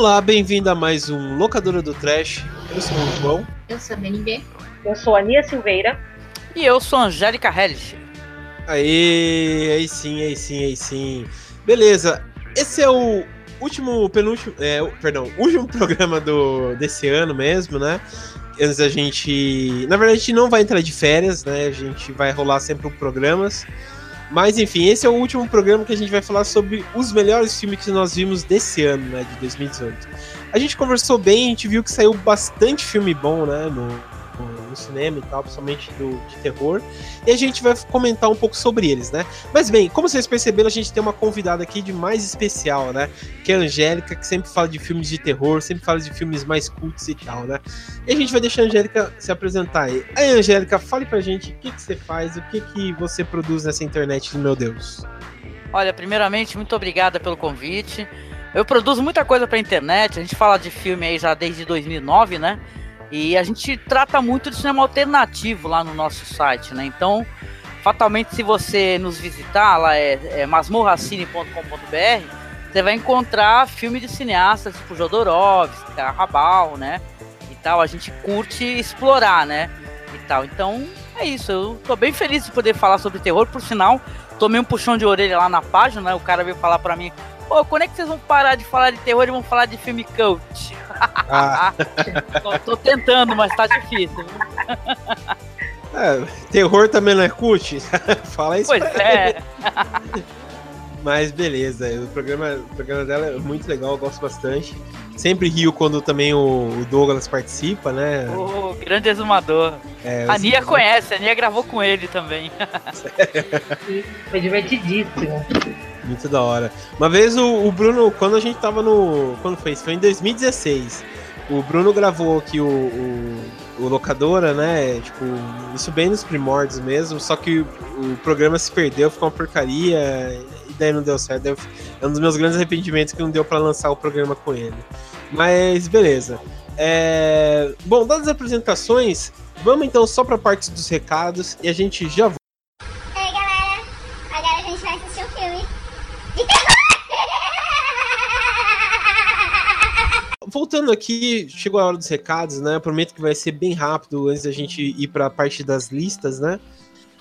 Olá, bem-vindo a mais um Locadora do Trash. Eu sou o João. Eu sou a BNB. Eu sou a Nia Silveira. E eu sou a Angélica Hellish. Aê, aí sim, aí sim, aí sim. Beleza, esse é o último, penúltimo, é, perdão, último programa do, desse ano mesmo, né? Antes da gente. Na verdade, a gente não vai entrar de férias, né? A gente vai rolar sempre programas. Mas enfim, esse é o último programa que a gente vai falar sobre os melhores filmes que nós vimos desse ano, né? De 2018. A gente conversou bem, a gente viu que saiu bastante filme bom, né? No, no cinema e tal, principalmente do, de terror. E a gente vai comentar um pouco sobre eles, né? Mas bem, como vocês perceberam, a gente tem uma convidada aqui de mais especial, né? Que é a Angélica, que sempre fala de filmes de terror, sempre fala de filmes mais cultos e tal, né? E a gente vai deixar a Angélica se apresentar aí. Aí, Angélica, fale pra gente o que, que você faz, o que, que você produz nessa internet, meu Deus. Olha, primeiramente, muito obrigada pelo convite. Eu produzo muita coisa pra internet, a gente fala de filme aí já desde 2009, né? E a gente trata muito de cinema alternativo lá no nosso site, né? Então, fatalmente, se você nos visitar, lá é, é masmorracine.com.br, você vai encontrar filme de cineastas tipo Jodorowsky, Rabal, né? E tal. A gente curte explorar, né? E tal. Então, é isso. Eu tô bem feliz de poder falar sobre terror. Por sinal, tomei um puxão de orelha lá na página, né? O cara veio falar para mim Pô, quando é que vocês vão parar de falar de terror e vão falar de filme cult? Ah. tô, tô, tentando, mas tá difícil. É, terror também não é cult? Fala isso. Pois é. Mas beleza, o programa, o programa dela é muito legal, eu gosto bastante. Sempre rio quando também o, Douglas participa, né? O grande exumador. É, a Nia conhece, a Nia gravou com ele também. Foi divertidíssimo. Muito da hora. Uma vez o, o, Bruno, quando a gente tava no. Quando foi isso? Foi em 2016. O Bruno gravou aqui o, o, o Locadora, né? Tipo, isso bem nos primórdios mesmo. Só que o, programa se perdeu, ficou uma porcaria. E daí não deu certo. É um dos meus grandes arrependimentos que não deu para lançar o programa com ele. Mas beleza. É... Bom, dadas as apresentações, vamos então só para parte dos recados e a gente já volta. Voltando aqui, chegou a hora dos recados, né? Prometo que vai ser bem rápido antes da gente ir para a parte das listas, né?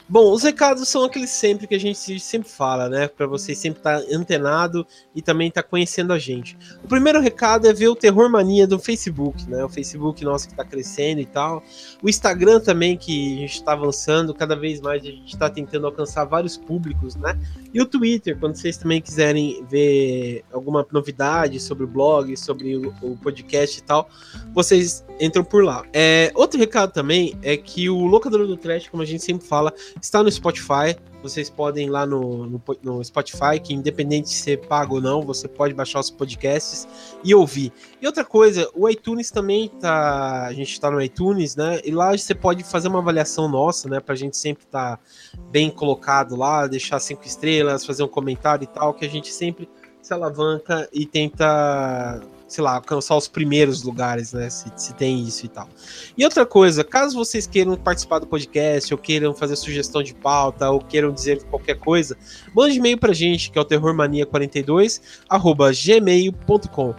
Bom, os recados são aqueles sempre que a gente sempre fala, né? Para você sempre estar tá antenado e também estar tá conhecendo a gente. O primeiro recado é ver o Terror Mania do Facebook, né? O Facebook nosso que está crescendo e tal. O Instagram também, que a gente está avançando, cada vez mais a gente está tentando alcançar vários públicos, né? E o Twitter, quando vocês também quiserem ver alguma novidade sobre o blog, sobre o, o podcast e tal, vocês entram por lá. É, outro recado também é que o Locador do Trash, como a gente sempre fala, Está no Spotify. Vocês podem ir lá no, no, no, Spotify, que independente de ser pago ou não, você pode baixar os podcasts e ouvir. E outra coisa, o iTunes também tá. A gente está no iTunes, né? E lá você pode fazer uma avaliação nossa, né? Pra gente sempre estar tá bem colocado lá, deixar cinco estrelas, fazer um comentário e tal, que a gente sempre se alavanca e tenta sei lá, alcançar os primeiros lugares, né? Se, se, tem isso e tal. E outra coisa, caso vocês queiram participar do podcast, ou queiram fazer sugestão de pauta, ou queiram dizer qualquer coisa, mande e-mail pra gente, que é o terrormania42, arroba gmail.com.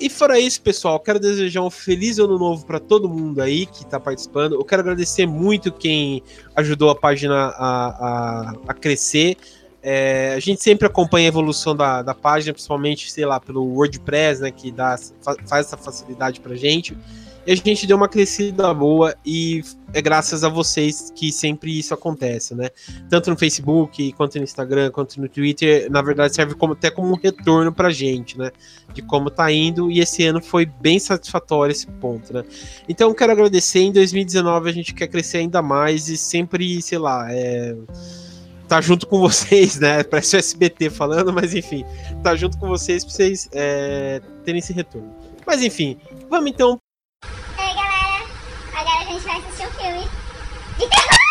E fora isso, pessoal, quero desejar um feliz ano novo para todo mundo aí que está participando. Eu quero agradecer muito quem ajudou a página a, a, a crescer. É, a gente sempre acompanha a evolução da, da página, principalmente, sei lá, pelo WordPress, né, que dá, faz essa facilidade pra gente. E a gente deu uma crescida boa e é graças a vocês que sempre isso acontece, né? Tanto no Facebook, quanto no Instagram, quanto no Twitter, na verdade serve como, até como um retorno pra gente, né? De como tá indo, e esse ano foi bem satisfatório esse ponto, né? Então quero agradecer, em 2019 a gente quer crescer ainda mais e sempre, sei lá, é tá junto com vocês, né? Parece o SBT falando, mas enfim, tá junto com vocês pra vocês é, terem esse retorno. Mas enfim, vamos então. Ei galera, agora a gente vai assistir um filme de terror!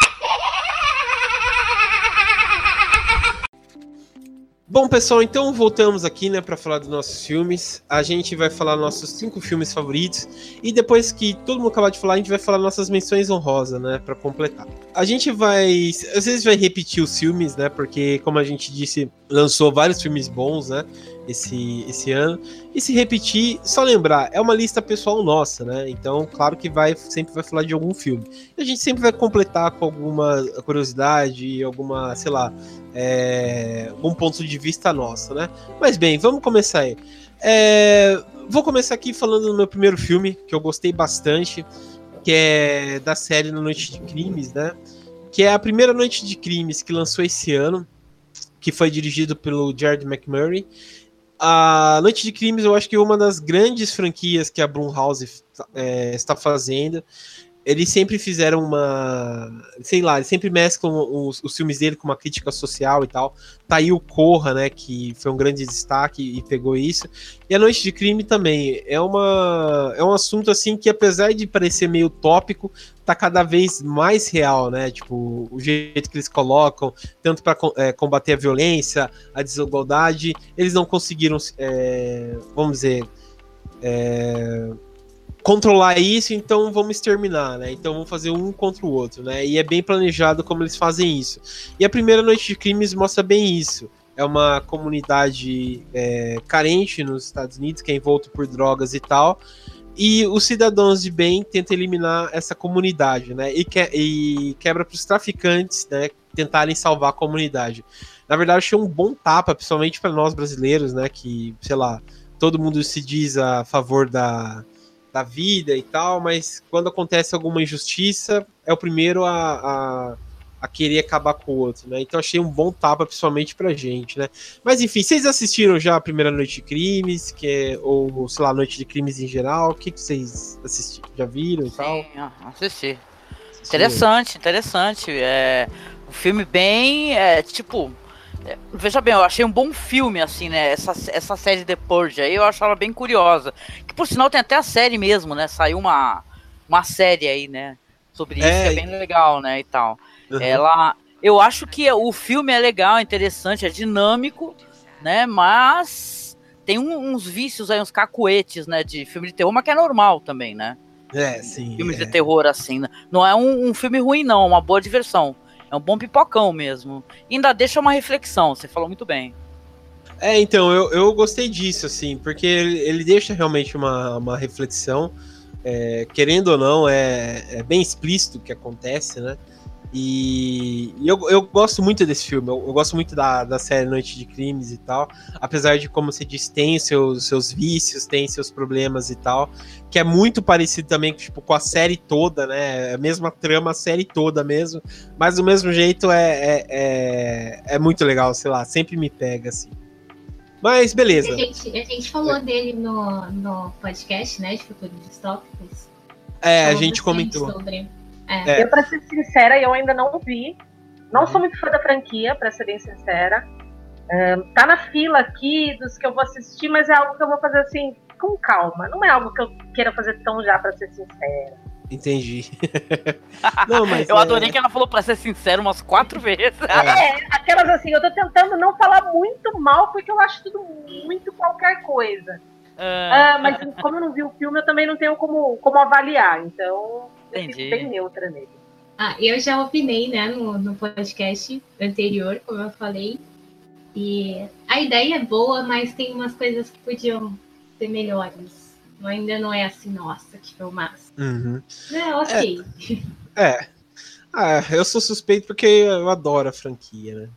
Bom, pessoal, então voltamos aqui, né, para falar dos nossos filmes. A gente vai falar nossos cinco filmes favoritos e depois que todo mundo acabar de falar, a gente vai falar nossas menções honrosas, né, para completar. A gente vai, às vezes vai repetir os filmes, né, porque como a gente disse, lançou vários filmes bons, né? Esse, esse ano. E se repetir, só lembrar, é uma lista pessoal nossa, né? Então, claro que vai sempre vai falar de algum filme. E a gente sempre vai completar com alguma curiosidade, alguma, sei lá, é, algum ponto de vista nosso, né? Mas bem, vamos começar aí. É, vou começar aqui falando do meu primeiro filme, que eu gostei bastante, que é da série Na Noite de Crimes, né? Que é a primeira Noite de Crimes que lançou esse ano, que foi dirigido pelo Jared McMurray a Noite de Crimes eu acho que é uma das grandes franquias que a Blumhouse é, está fazendo. Eles sempre fizeram uma. Sei lá, eles sempre mesclam os, os, filmes dele com uma crítica social e tal. Tá aí o Corra, né? Que foi um grande destaque e pegou isso. E a Noite de Crime também. É, uma, é um assunto assim que, apesar de parecer meio tópico, tá cada vez mais real, né? Tipo, o jeito que eles colocam, tanto para é, combater a violência, a desigualdade, eles não conseguiram, é, vamos dizer. É, controlar isso, então vamos exterminar, né? Então vamos fazer um contra o outro, né? E é bem planejado como eles fazem isso. E a primeira noite de crimes mostra bem isso. É uma comunidade é, carente nos Estados Unidos, que é envolto por drogas e tal. E os cidadãos de bem tentam eliminar essa comunidade, né? E, que, e quebra para os traficantes, né? Tentarem salvar a comunidade. Na verdade, achei um bom tapa, principalmente para nós brasileiros, né? Que, sei lá, todo mundo se diz a favor da, da vida e tal, mas quando acontece alguma injustiça, é o primeiro a, a, a, querer acabar com o outro, né? Então achei um bom tapa, principalmente pra gente, né? Mas enfim, vocês assistiram já a primeira Noite de Crimes, que é, ou, sei lá, Noite de Crimes em geral? O que, que vocês assistiram? Já viram e Sim, tal? assisti. Interessante, interessante. É um filme bem, é, tipo, é, veja bem, eu achei um bom filme, assim, né? Essa, essa série The Purge aí, eu acho ela bem curiosa. Que por sinal tem até a série mesmo, né? Saiu uma, uma série aí, né? Sobre isso, é, que é bem legal, né? E tal. Uhum. Ela. Eu acho que o filme é legal, interessante, é dinâmico, né? Mas tem um, uns vícios aí, uns cacuetes, né? De filme de terror, mas que é normal também, né? É, sim. Filmes é. de terror, assim. Né? Não é um, um filme ruim, não, é uma boa diversão. É um bom pipocão mesmo. E ainda deixa uma reflexão, você falou muito bem. É, então, eu, eu gostei disso, assim, porque ele, ele deixa realmente uma, uma reflexão. É, querendo ou não, é, é bem explícito o que acontece, né? E, e eu, eu gosto muito desse filme, eu, eu, gosto muito da, da série Noite de Crimes e tal, apesar de, como você disse, tem seus, seus vícios, tem seus problemas e tal, que é muito parecido também tipo, com a série toda, né? É a mesma trama, a série toda mesmo, mas do mesmo jeito é, é, é, é muito legal, sei lá, sempre me pega assim. Mas beleza. A gente, a gente falou é. dele no, no podcast, né, de Futuros Distópicos. É, a gente comentou. Sobre... É. É. Eu, pra ser sincera, eu ainda não vi. Não sou muito fã da franquia, pra ser bem sincera. É, tá na fila aqui dos que eu vou assistir, mas é algo que eu vou fazer assim, com calma. Não é algo que eu queira fazer tão já, pra ser sincera. Entendi. não, mas eu é... adorei que ela falou pra ser sincera umas quatro vezes. É. é, aquelas assim, eu tô tentando não falar muito mal, porque eu acho tudo muito qualquer coisa. Uh... mas como eu não vi o filme, eu também não tenho como, como avaliar. Então, Entendi. bem neutra nele. Ah, eu já opinei, né, no, no podcast anterior, como eu falei. E a ideia é boa, mas tem umas coisas que podiam ser melhores. Ainda não é assim, nossa, que filmaço. Uhum. É, ok. É. é. Ah, eu sou suspeito porque eu adoro a franquia, né?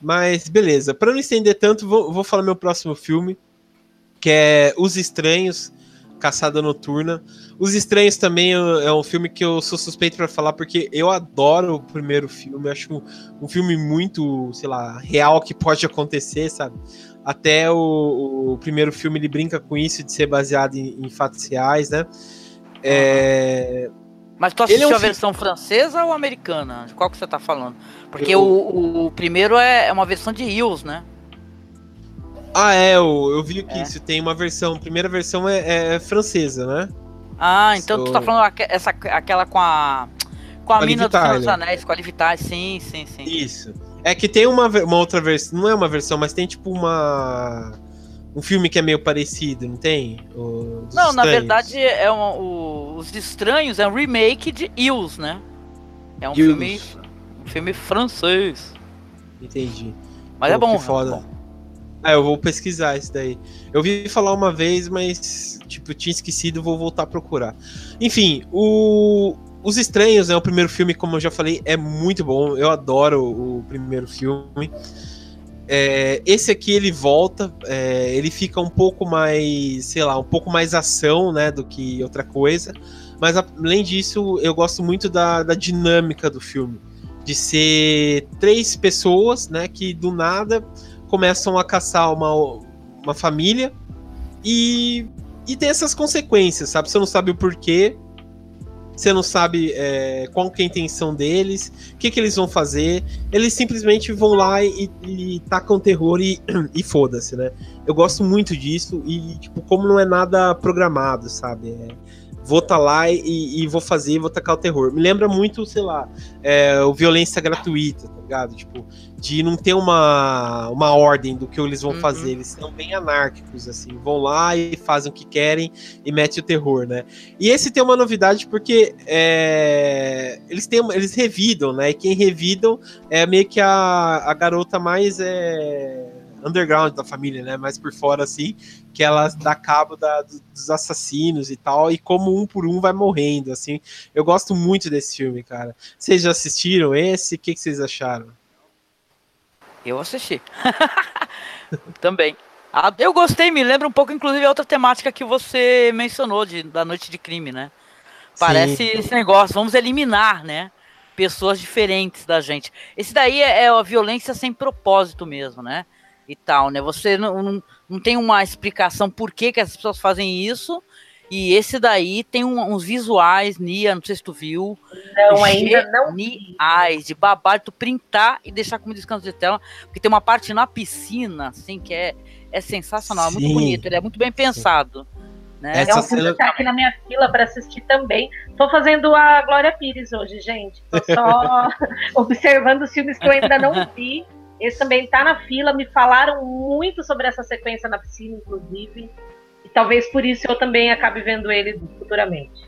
Mas beleza, para não estender tanto, vou, vou falar meu próximo filme, que é Os Estranhos, Caçada Noturna. Os Estranhos também é um filme que eu sou suspeito para falar porque eu adoro o primeiro filme, acho um, um, filme muito, sei lá, real que pode acontecer, sabe? Até o, o primeiro filme ele brinca com isso de ser baseado em, em fatos reais, né? É... Mas tu assistiu é um a versão filme... francesa ou americana? De qual que você tá falando? Porque eu... o, o, primeiro é, é uma versão de Hills, né? Ah, é, eu, eu vi que é. isso tem uma versão. A primeira versão é, é, é francesa, né? Ah, então so... tu tá falando essa, aquela com a. Com a, a mina dos Anéis, com a Liv sim, sim, sim. Isso. É que tem uma, uma outra versão. Não é uma versão, mas tem tipo uma. Um filme que é meio parecido, não tem? O, não, na verdade, é um, o, Os Estranhos é um remake de Ills, né? É um filme. Um filme francês. Entendi. Mas Pô, é bom. Foda. É bom. Ah, eu vou pesquisar isso daí. Eu vi falar uma vez, mas, tipo, tinha esquecido, vou voltar a procurar. Enfim, o, Os Estranhos, né, o primeiro filme, como eu já falei, é muito bom. Eu adoro o, primeiro filme. É, esse aqui ele volta, é, ele fica um pouco mais, sei lá, um pouco mais ação, né, do que outra coisa. Mas além disso, eu gosto muito da, da dinâmica do filme. De ser três pessoas, né, que do nada começam a caçar uma, uma família e, e tem essas consequências, sabe? Você não sabe o porquê, você não sabe é, qual que é a intenção deles, o que, que eles vão fazer. Eles simplesmente vão lá e, e tacam terror e, e foda-se, né? Eu gosto muito disso e, tipo, como não é nada programado, sabe? É, vou estar tá lá e, e, vou fazer, vou tacar o terror. Me lembra muito, sei lá, é, o violência gratuita, tá ligado? Tipo, de não ter uma, uma ordem do que eles vão uhum. fazer. Eles são bem anárquicos, assim. Vão lá e fazem o que querem e metem o terror, né? E esse tem uma novidade porque é, eles, têm, eles revidam, né? E quem revidam é meio que a, a garota mais. É, underground da família, né? Mais por fora, assim, que ela dá cabo da, dos assassinos e tal, e como um por um vai morrendo, assim. Eu gosto muito desse filme, cara. Vocês já assistiram esse? O que, que vocês acharam? Eu assisti. Também. Ah, eu gostei, me lembra um pouco, inclusive, a outra temática que você mencionou, de, da Noite de Crime, né? Parece Sim. esse negócio, vamos eliminar, né? Pessoas diferentes da gente. Esse daí é, é a violência sem propósito mesmo, né? E tal, né? Você não, não, não tem uma explicação por que, que as pessoas fazem isso. E esse daí tem um, uns visuais, Nia, não sei se tu viu. Não, ainda não. Niais, de babar, tu printar e deixar como descanso de tela. Porque tem uma parte na piscina, assim, que é, é sensacional, é muito bonito, ele é muito bem pensado. Né? é um filme que tá aqui na minha fila para assistir também. Tô fazendo a Glória Pires hoje, gente. Tô só observando os filmes que eu ainda não vi esse também está na fila. Me falaram muito sobre essa sequência na piscina, inclusive. E talvez por isso eu também acabe vendo ele futuramente.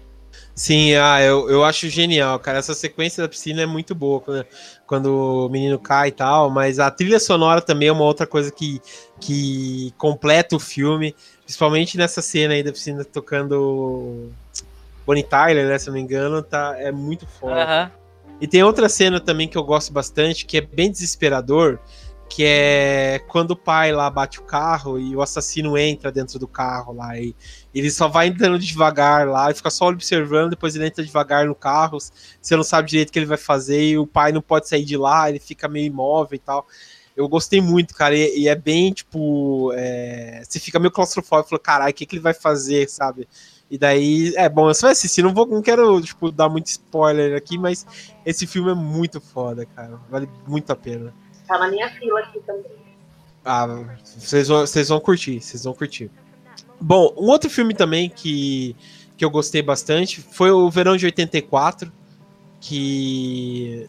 Sim, ah, eu, eu acho genial, cara. Essa sequência da piscina é muito boa quando, quando o menino cai e tal, mas a trilha sonora também é uma outra coisa que, que completa o filme, principalmente nessa cena aí da piscina tocando Bonnie Tyler, né? Se eu não me engano, tá, é muito foda. Uhum. E tem outra cena também que eu gosto bastante, que é bem desesperador, que é quando o pai lá bate o carro e o assassino entra dentro do carro lá e ele só vai entrando devagar lá, e fica só observando, depois ele entra devagar no carro, você não sabe direito o que ele vai fazer e o pai não pode sair de lá, ele fica meio imóvel e tal. Eu gostei muito, cara, e, e é bem, tipo, é, você fica meio claustrofóbico, falou, caralho, o que, que ele vai fazer, sabe? E daí, é bom, você vai assistir, não, vou, não quero tipo, dar muito spoiler aqui, mas esse filme é muito foda, cara. Vale muito a pena. Tá na minha fila aqui também. Ah, vocês vão, vocês vão curtir, vocês vão curtir. Bom, um outro filme também que, que eu gostei bastante foi o Verão de 84, que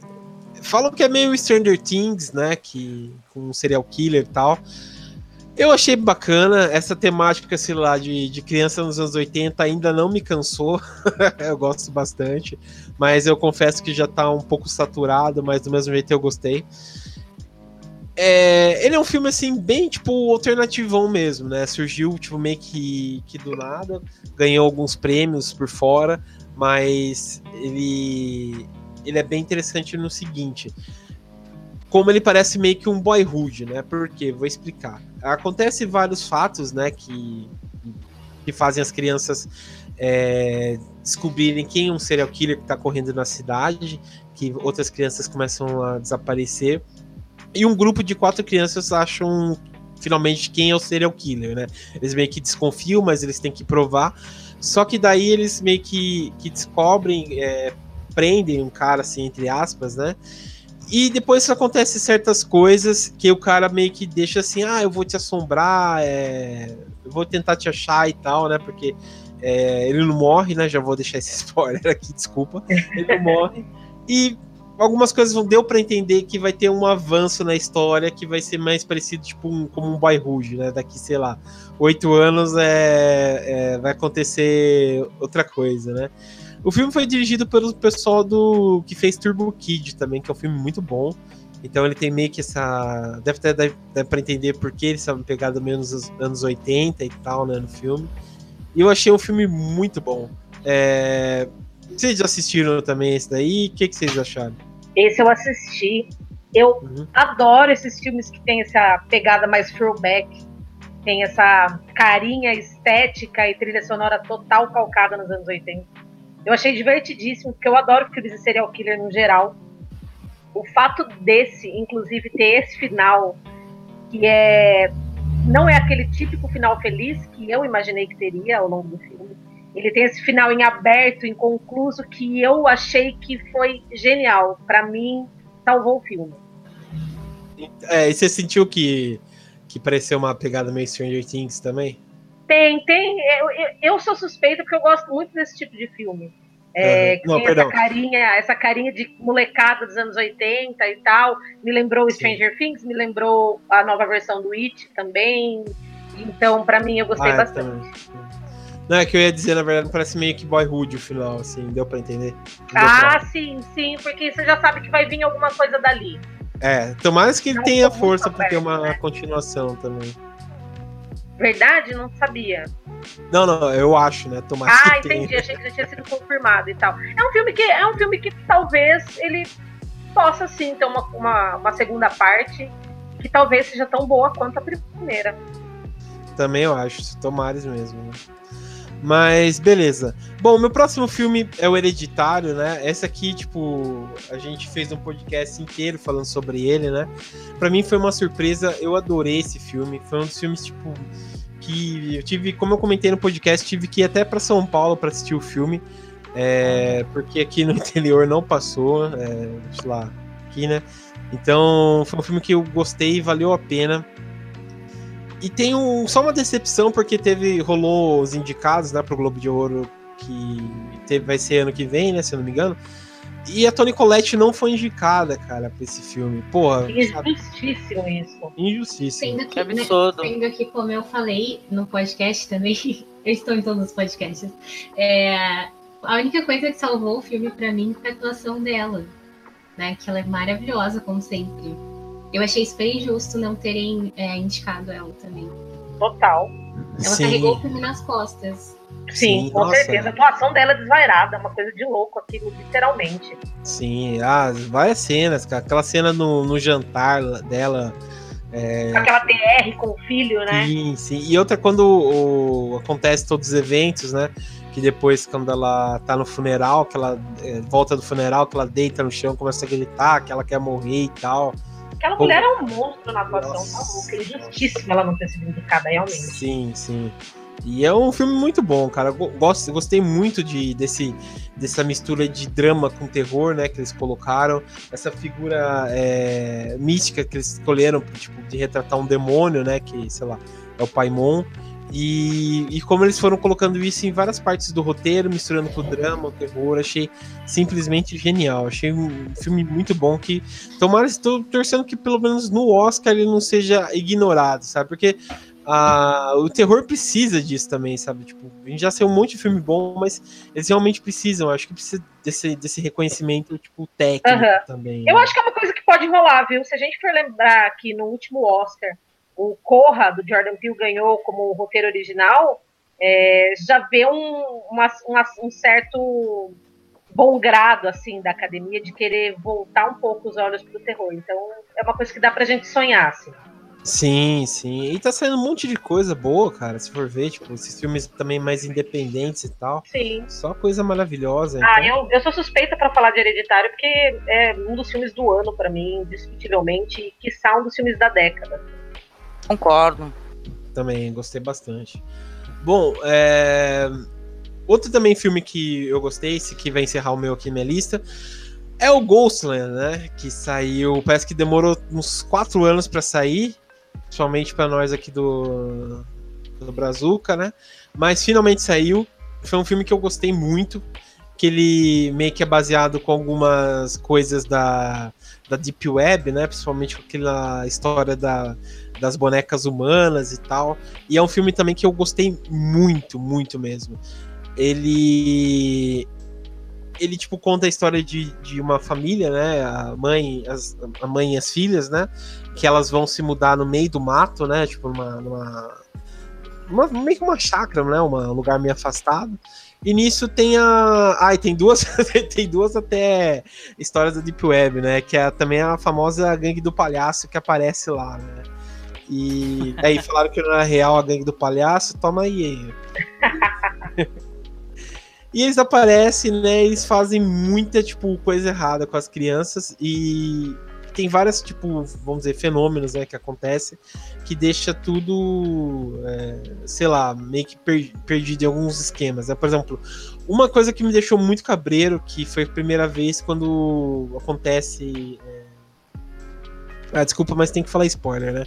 falam que é meio Stranger Things, né, que com um serial killer e tal. Eu achei bacana essa temática, sei lá, de, de criança nos anos 80 ainda não me cansou. eu gosto bastante, mas eu confesso que já tá um pouco saturado, mas do mesmo jeito eu gostei. É, ele é um filme assim bem tipo alternativão mesmo, né? Surgiu tipo meio que, que do nada, ganhou alguns prêmios por fora, mas ele ele é bem interessante no seguinte, como ele parece meio que um boyhood, né? Porque vou explicar. Acontece vários fatos, né, que, que fazem as crianças é, descobrirem quem é um serial killer que está correndo na cidade, que outras crianças começam a desaparecer. E um grupo de quatro crianças acham finalmente quem é o serial killer, né? Eles meio que desconfiam, mas eles têm que provar. Só que daí eles meio que, que descobrem, é, prendem um cara, assim, entre aspas, né? E depois acontece certas coisas que o cara meio que deixa assim, ah, eu vou te assombrar, é... eu vou tentar te achar e tal, né? Porque é... ele não morre, né? Já vou deixar esse spoiler aqui, desculpa. Ele não morre. E algumas coisas não deu para entender que vai ter um avanço na história que vai ser mais parecido tipo um, como um Boyhood, né? Daqui, sei lá, oito anos é, é, vai acontecer outra coisa, né? O filme foi dirigido pelo pessoal do que fez Turbo Kid também, que é um filme muito bom. Então ele tem meio que essa. Deve ter deve, deve para entender por que eles estavam pegados menos nos anos 80 e tal, né, no filme. E eu achei um filme muito bom. É... Vocês assistiram também esse daí? O que, que vocês acharam? Esse eu assisti. Eu uhum. adoro esses filmes que tem essa pegada mais throwback, tem essa carinha estética e trilha sonora total calcada nos anos 80. Eu achei divertidíssimo, porque eu adoro filmes de serial killer no geral. O fato desse, inclusive, ter esse final, que é não é aquele típico final feliz que eu imaginei que teria ao longo do filme. Ele tem esse final em aberto, inconcluso, que eu achei que foi genial. Para mim, salvou o filme. É, e você sentiu que, que pareceu uma pegada meio Stranger Things também? Tem, tem. Eu, eu, eu sou suspeita porque eu gosto muito desse tipo de filme. É, uhum. Não, essa carinha, essa carinha de molecada dos anos 80 e tal. Me lembrou Stranger. Things, me lembrou a nova versão do It também. Então, para mim, eu gostei ah, bastante. Não, é que eu ia dizer, na verdade, parece meio que boyhood o final, assim, deu pra entender? Deu ah, pra... sim, sim, porque você já sabe que vai vir alguma coisa dali. É, tomara que ele tenha força para ter uma né? continuação também. Verdade? Não sabia. Não, não, eu acho, né? Tomara ah, entendi. Tenha. Achei que já tinha sido confirmado e tal. É um filme que é um filme que talvez ele possa sim ter uma, uma, uma segunda parte que talvez seja tão boa quanto a primeira. Também eu acho, tomares mesmo. Né? Mas beleza. Bom, meu próximo filme é o Hereditário, né? Esse aqui, tipo, a gente fez um podcast inteiro falando sobre ele, né? Para mim foi uma surpresa, eu adorei esse filme. Foi um dos filmes, tipo, que eu tive, como eu comentei no podcast, tive que ir até para São Paulo para assistir o filme. É, porque aqui no interior não passou, é, sei lá, aqui, né? Então foi um filme que eu gostei, valeu a pena. E tem um, só uma decepção, porque teve. rolou os indicados né, pro Globo de Ouro, que teve, vai ser ano que vem, né? Se eu não me engano. E a Toni Collette não foi indicada, cara, pra esse filme. Porra. Injustíssimo isso. Injustíssimo. Sendo que, absurdo. Sendo que, como eu falei no podcast também, eu estou em todos os podcasts. É, a única coisa que salvou o filme para mim foi a atuação dela. Né, que ela é maravilhosa, como sempre. Eu achei super injusto não terem é, indicado ela também. Total. Ela Sim. carregou o filme nas costas. Sim, Sim com nossa. certeza. A atuação dela é desvairada, uma coisa de louco aquilo, literalmente. Sim, ah, várias cenas, cara. Aquela cena no, no jantar dela. É... Aquela DR com o filho, né? Sim, sim. E outra quando o, acontece todos os eventos, né? Que depois, quando ela tá no funeral, que ela é, volta do funeral, que ela deita no chão, começa a gritar, que ela quer morrer e tal. Aquela Pô. mulher é um monstro na atuação, tá louca. É injustíssima ela não ter sido indicada, realmente. Sim, sim. E é um filme muito bom, cara. Gosto, gostei muito de, desse, dessa mistura de drama com terror, né? Que eles colocaram. Essa figura é, mística que eles escolheram, tipo, de retratar um demônio, né? Que, sei lá, é o Paimon. E, e como eles foram colocando isso em várias partes do roteiro, misturando com o drama, o terror, achei simplesmente genial. Achei um filme muito bom que tomara estou torcendo que pelo menos no Oscar ele não seja ignorado, sabe? Porque ah, o terror precisa disso também, sabe? Tipo, a gente já saiu um monte de filme bom, mas eles realmente precisam. Acho que precisa desse, desse reconhecimento, tipo, técnico uhum. também. Eu né? acho que é uma coisa que pode rolar, viu? Se a gente for lembrar aqui no último Oscar, o Corra, do Jordan Peele, ganhou como roteiro original, é, já vê um, uma, uma, um certo bom grado, assim, da academia de querer voltar um pouco os olhos para o terror. Então, é uma coisa que dá pra gente sonhar, assim. Sim, sim. E tá saindo um monte de coisa boa, cara. Se for ver, tipo, esses filmes também mais independentes e tal. Sim. Só coisa maravilhosa. Ah, então... eu, eu sou suspeita para falar de Hereditário, porque é um dos filmes do ano para mim, indiscutivelmente, e que um dos filmes da década. Concordo. Também, gostei bastante. Bom, é... outro também filme que eu gostei, esse que vai encerrar o meu aqui minha lista, é o Ghostland, né? Que saiu, parece que demorou uns quatro anos para sair, principalmente para nós aqui do, do Brazuca, né? Mas finalmente saiu. Foi um filme que eu gostei muito, que ele meio que é baseado com algumas coisas da, da Deep Web, né? Principalmente com aquela história da, das bonecas humanas e tal. E é um filme também que eu gostei muito, muito mesmo. Ele ele, tipo, conta a história de, de uma família, né? A mãe, as, a mãe e as filhas, né? Que elas vão se mudar no meio do mato, né? Tipo, numa. numa uma, meio que uma chácara, né? Uma, um lugar meio afastado. E nisso tem a. Ai, tem duas. tem duas até histórias da Deep Web, né? Que é também a famosa gangue do palhaço que aparece lá, né? E aí falaram que não era real a gangue do palhaço, toma aí. e eles aparecem, né? Eles fazem muita, tipo, coisa errada com as crianças e tem várias, tipo, vamos dizer, fenômenos, né, que acontecem que deixa tudo, é, sei lá, meio que per perdido em alguns esquemas. Né? Por exemplo, uma coisa que me deixou muito cabreiro, que foi a primeira vez quando acontece. É... Ah, desculpa, mas tem que falar spoiler, né?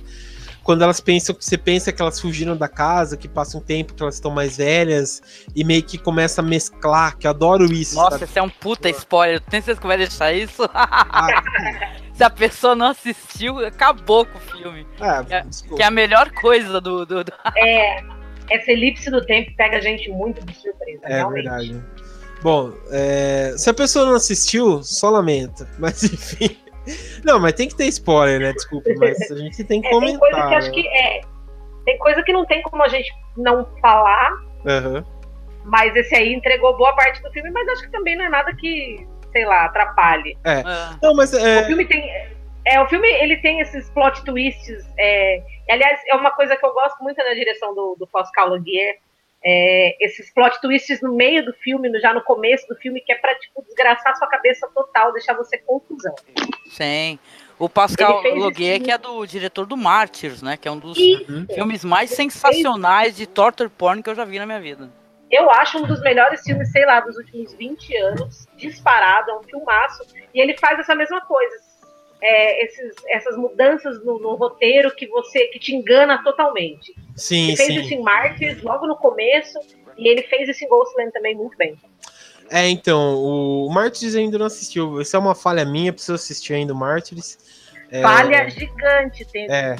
Quando elas pensam que você pensa que elas fugiram da casa, que passa um tempo que elas estão mais velhas e meio que começa a mesclar, que eu adoro isso. Nossa, sabe? esse é um puta spoiler. Tem certeza que vai deixar isso? Ah. Se a pessoa não assistiu, acabou com o filme. É, é que é a melhor coisa do, do, do... É, essa elipse do tempo pega a gente muito de surpresa. É realmente. verdade. Bom, é, se a pessoa não assistiu, só lamenta. Mas enfim. Não, mas tem que ter spoiler, né? Desculpa, mas a gente tem que é, comentar. Tem coisa que acho que é. Tem coisa que não tem como a gente não falar. Uhum. Mas esse aí entregou boa parte do filme, mas acho que também não é nada que, sei lá, atrapalhe. É. é. Não, mas é... O filme tem. É, o filme ele tem esses plot twists. É, aliás, é uma coisa que eu gosto muito na direção do, do Pascal Laugier é, esses plot twists no meio do filme, no, já no começo do filme, que é pra, tipo, desgraçar sua cabeça total, deixar você confusão. Sim. O Pascal Loguet, que é do diretor do Martyrs, né? Que é um dos Isso. filmes mais sensacionais de torture porn que eu já vi na minha vida. Eu acho um dos melhores filmes, sei lá, dos últimos 20 anos, disparado, é um filmaço, e ele faz essa mesma coisa é, esses, essas mudanças no, no, roteiro que você que te engana totalmente. Sim, ele fez sim. isso em Martyrs logo no começo e ele fez isso em Ghostland também muito bem. É, então, o Martyrs ainda não assistiu. Isso é uma falha minha, preciso assistir ainda o Martyrs. É... Falha gigante, tem é.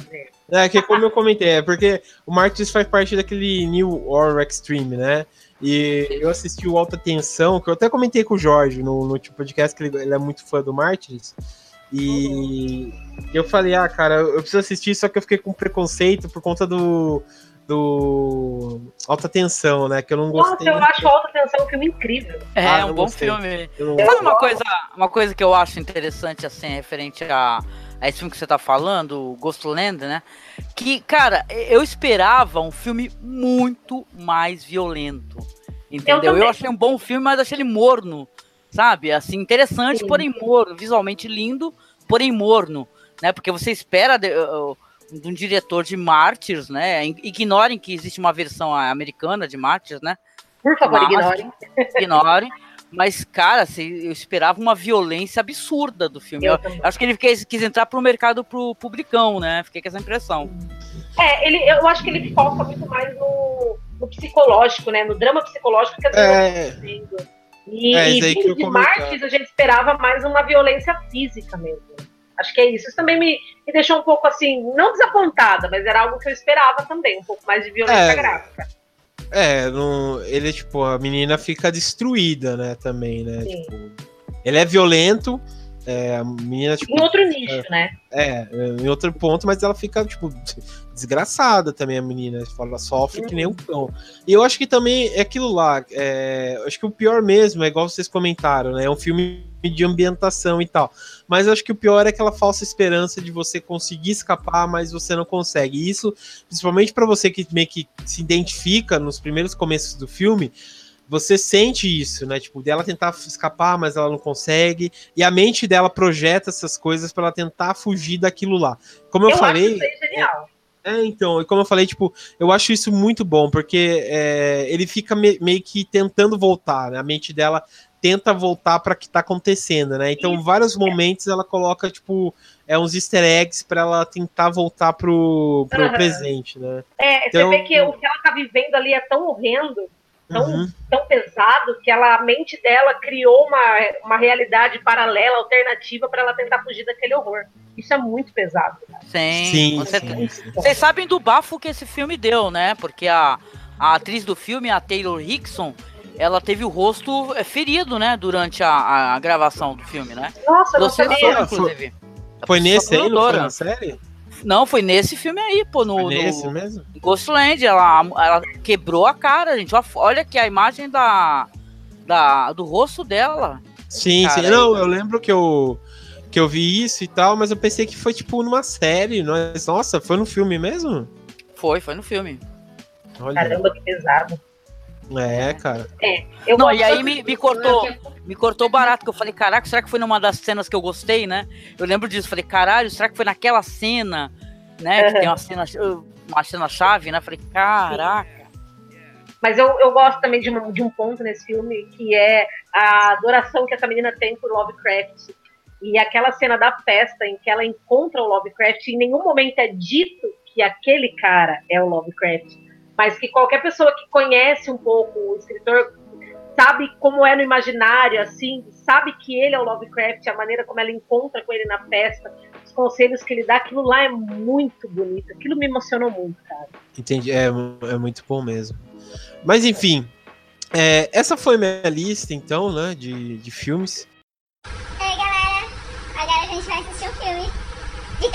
É, que como eu comentei, é porque o Martyrs faz parte daquele New Horror Extreme, né? E eu assisti o Alta Tensão, que eu até comentei com o Jorge no, no podcast, que ele, ele é muito fã do Martyrs. E eu falei, ah, cara, eu preciso assistir, só que eu fiquei com preconceito por conta do. do. Alta Tensão, né? Que eu não gostei. Nossa, eu acho Alta Tensão um filme incrível. É, ah, um bom gostei. filme. Sabe uma coisa, uma coisa que eu acho interessante, assim, referente a, a esse filme que você tá falando, Ghostland, né? Que, cara, eu esperava um filme muito mais violento. Entendeu? Eu, eu achei um bom filme, mas achei ele morno sabe? Assim, interessante, Sim. porém morno, visualmente lindo, porém morno, né? Porque você espera de, de um diretor de Mártires, né? Ignorem que existe uma versão americana de Mártires, né? Por favor, Mas, ignorem. Ignorem. Mas, cara, assim, eu esperava uma violência absurda do filme. Eu, eu acho que ele quis, quis entrar pro mercado pro publicão, né? Fiquei com essa impressão. É, ele, eu acho que ele foca muito mais no, no psicológico, né? No drama psicológico que as é... pessoas e, é, e que de Martins a gente esperava mais uma violência física mesmo. Acho que é isso. Isso também me, me deixou um pouco assim, não desapontada, mas era algo que eu esperava também, um pouco mais de violência é, gráfica. É, no, ele, tipo, a menina fica destruída, né, também, né? Sim. Tipo, ele é violento, é, a menina, tipo, em outro nicho, é, né? É, em outro ponto, mas ela fica, tipo, desgraçada também, a menina. Ela sofre uhum. que nem um cão. E eu acho que também é aquilo lá. É, acho que o pior mesmo, é igual vocês comentaram, né? É um filme de ambientação e tal. Mas acho que o pior é aquela falsa esperança de você conseguir escapar, mas você não consegue. E isso, principalmente para você que meio que se identifica nos primeiros começos do filme você sente isso, né? Tipo, dela tentar escapar, mas ela não consegue. E a mente dela projeta essas coisas para ela tentar fugir daquilo lá. Como eu, eu falei. Acho isso genial. É, é, então, e como eu falei, tipo, eu acho isso muito bom, porque é, ele fica me, meio que tentando voltar, né? A mente dela tenta voltar para o que tá acontecendo, né? Então, isso. vários momentos ela coloca, tipo, é uns easter eggs para ela tentar voltar pro, pro uhum. presente, né? É, então, você vê que o que ela tá vivendo ali é tão horrendo tão, uhum. tão pesado que ela, a mente dela criou uma, uma realidade paralela, alternativa, para ela tentar fugir daquele horror. Isso é muito pesado. Sim. sim, você, sim, sim. Vocês sabem do bafo que esse filme deu, né? Porque a, a atriz do filme, a Taylor Hickson, ela teve o rosto é, ferido, né? Durante a, a gravação do filme, né? Nossa, não Você sabia. soube, Foi-. Foi nesse aí, não na série? Não, foi nesse filme aí, pô, no, Foi nesse no mesmo? Ghostland. Ela, ela quebrou a cara, gente. Olha- aqui a imagem da, da, do rosto dela. Sim, Cara, sim. Não, eu lembro que eu, que eu vi isso e tal, mas eu pensei que foi tipo numa série. Mas, nossa, foi no filme mesmo? Foi, foi no filme. Olha. Caramba, que pesado. É, cara. Eu Não, e aí me, me cortou. Me cortou barato, que eu falei, caraca, será que foi numa das cenas que eu gostei, né? Eu lembro disso, falei, caralho, será que foi naquela cena, né? Que tem uma cena, uma cena chave, né? Falei, caraca. Mas eu, eu gosto também de um, de um ponto nesse filme, que é a adoração que essa menina tem por Lovecraft. E aquela cena da festa em que ela encontra o Lovecraft, em nenhum momento é dito que aquele cara é o Lovecraft. Mas que qualquer pessoa que conhece um pouco o escritor sabe como é no imaginário, assim, sabe que ele é o Lovecraft, a maneira como ela encontra com ele na festa, os conselhos que ele dá, aquilo lá é muito bonito. Aquilo me emocionou muito, cara. Entendi. É, é muito bom mesmo. Mas enfim. é, essa foi minha lista, então, né? De, de filmes. Ei, galera, agora a gente vai assistir um filme de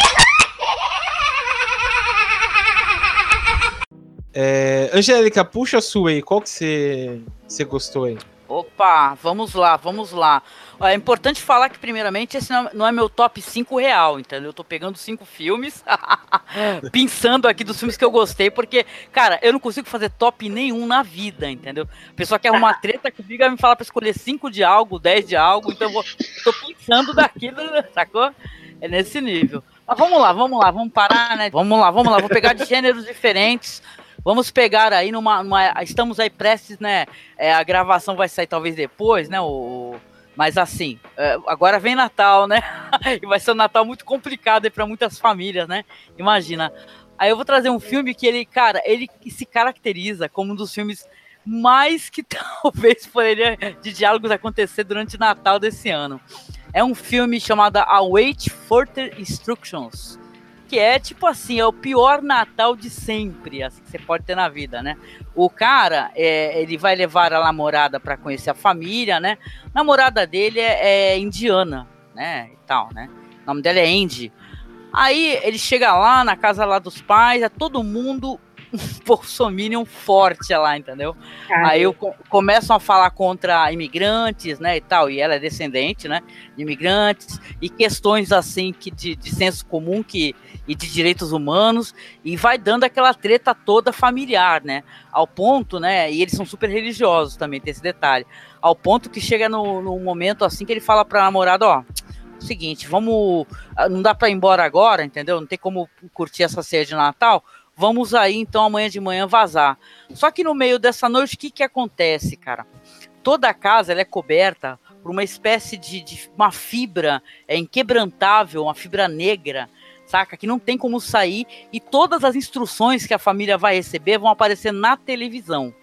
É, Angélica, puxa a sua aí. Qual que você, você gostou aí? Opa, vamos lá, vamos lá. É importante falar que, primeiramente, esse não é- é meu top 5 real, entendeu? Eu tô pegando cinco filmes, pensando aqui dos filmes que eu gostei, porque, cara, eu não consigo fazer top nenhum na vida, entendeu? A pessoa quer arrumar treta comigo, vai me falar pra escolher 5 de algo, 10 de algo, então eu vou, tô pensando daquilo, sacou? É nesse nível. Mas vamos lá, vamos lá, vamos parar, né? Vamos lá, vamos lá, vou pegar de gêneros diferentes. Vamos pegar aí numa, numa- Estamos aí prestes, né? É, a gravação vai sair talvez depois, né? O, mas assim, é, agora vem Natal, né? e vai ser um Natal muito complicado para muitas famílias, né? Imagina. Aí eu vou trazer um filme que ele, cara, ele se caracteriza como um dos filmes mais que talvez poderia de diálogos acontecer durante o Natal desse ano. É um filme chamado Await Further Instructions, que é tipo assim, é o pior Natal de sempre, assim que você pode ter na vida, né? O cara, é, ele vai levar a namorada para conhecer a família, né? A namorada dele é, é indiana, né? E tal, né? O nome dela é Andy. Aí ele chega lá na casa lá dos pais, é todo mundo um bolsominion forte lá, entendeu? Aí eu co- começam a falar contra imigrantes, né, e tal, e ela é descendente, né, de imigrantes, e questões assim que de, de senso comum que, e de direitos humanos, e vai dando aquela treta toda familiar, né, ao ponto, né, e eles são super religiosos também, tem esse detalhe, ao ponto que chega no, no momento assim que ele fala pra namorada, ó, seguinte, vamos, ah, não dá pra ir embora agora, entendeu, não tem como curtir essa ceia de Natal, vamos aí então amanhã de manhã vazar. Só que no meio dessa noite, o que que acontece, cara? Toda a casa ela é coberta por uma espécie de, de uma fibra é, inquebrantável, uma fibra negra, saca? Que não tem como sair e todas as instruções que a família vai receber vão aparecer na televisão.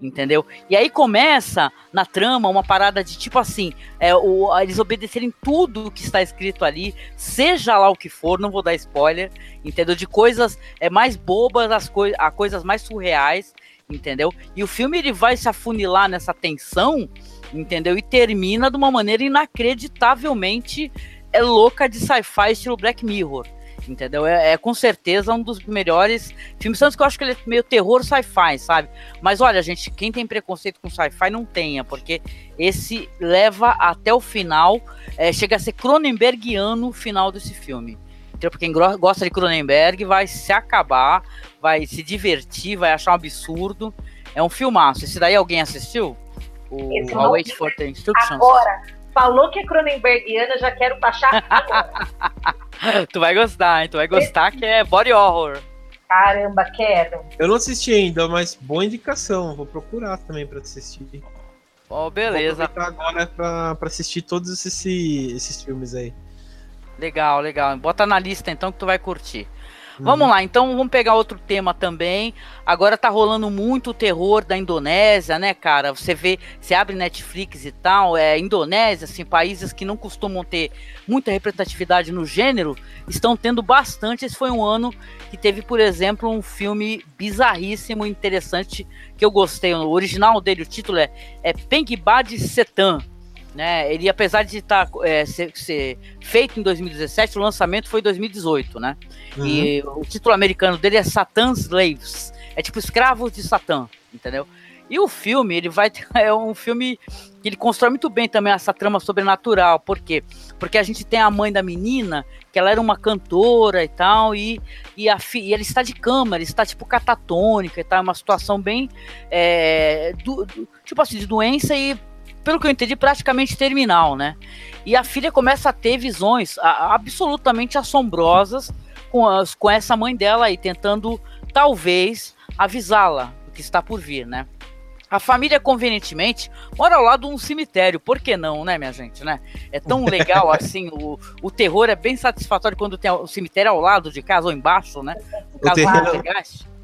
Entendeu? E aí começa na trama uma parada de tipo assim: é, o, eles obedecerem tudo que está escrito ali, seja lá o que for, não vou dar spoiler, entendeu? De coisas é, mais bobas as coi a coisas mais surreais, entendeu? E o filme ele vai se afunilar nessa tensão, entendeu? E termina de uma maneira inacreditavelmente é louca de sci-fi estilo Black Mirror. Entendeu? É, é com certeza um dos melhores filmes. Tanto que eu acho que ele é meio terror sci-fi, sabe? Mas olha, gente, quem tem preconceito com sci-fi não tenha, porque esse leva até o final. é, chega a ser Cronenbergiano o final desse filme. Porque quem gosta de Cronenberg vai se acabar, vai se divertir, vai achar um absurdo. É um filmaço. Esse daí alguém assistiu? O Await vi. for the Instructions? Agora, falou que é Cronenbergiana, já quero baixar tu vai gostar, hein? Tu vai gostar que é body horror. Caramba, quero. Eu não assisti ainda, mas boa indicação. Vou procurar também pra assistir. Oh, Vou beleza. aproveitar agora pra, pra assistir todos esses, esses filmes aí. Legal, legal. Bota na lista então que tu vai curtir. Vamos lá, então vamos pegar outro tema também. Agora tá rolando muito o terror da Indonésia, né, cara? Você vê, você abre Netflix e tal, é Indonésia, assim, países que não costumam ter muita representatividade no gênero, estão tendo bastante. Esse foi um ano que teve, por exemplo, um filme bizarríssimo, interessante, que eu gostei. O original dele, o título é, é Pengbad Setan né? Ele, apesar de estar tá, é, ser, ser, feito em 2017, o lançamento foi em 2018, né? Uhum. E o título americano dele é Satan's Slaves. É tipo escravos de Satã, entendeu? E o filme, ele vai é um filme que ele constrói muito bem também essa trama sobrenatural. Por quê? Porque a gente tem a mãe da menina, que ela era uma cantora e tal, e, e, a fi, e ela está de cama, ela está tipo catatônica e tal, é uma situação bem é, do, do, tipo assim, de doença e pelo que eu entendi, praticamente terminal, né? E a filha começa a ter visões absolutamente assombrosas com, as, com essa mãe dela aí, tentando talvez avisá-la do que está por vir, né? A família, convenientemente, mora ao lado de um cemitério. Por que não, né, minha gente, né? É tão legal assim, o, o terror é bem satisfatório quando tem o cemitério ao lado de casa ou embaixo, né? o, terreno,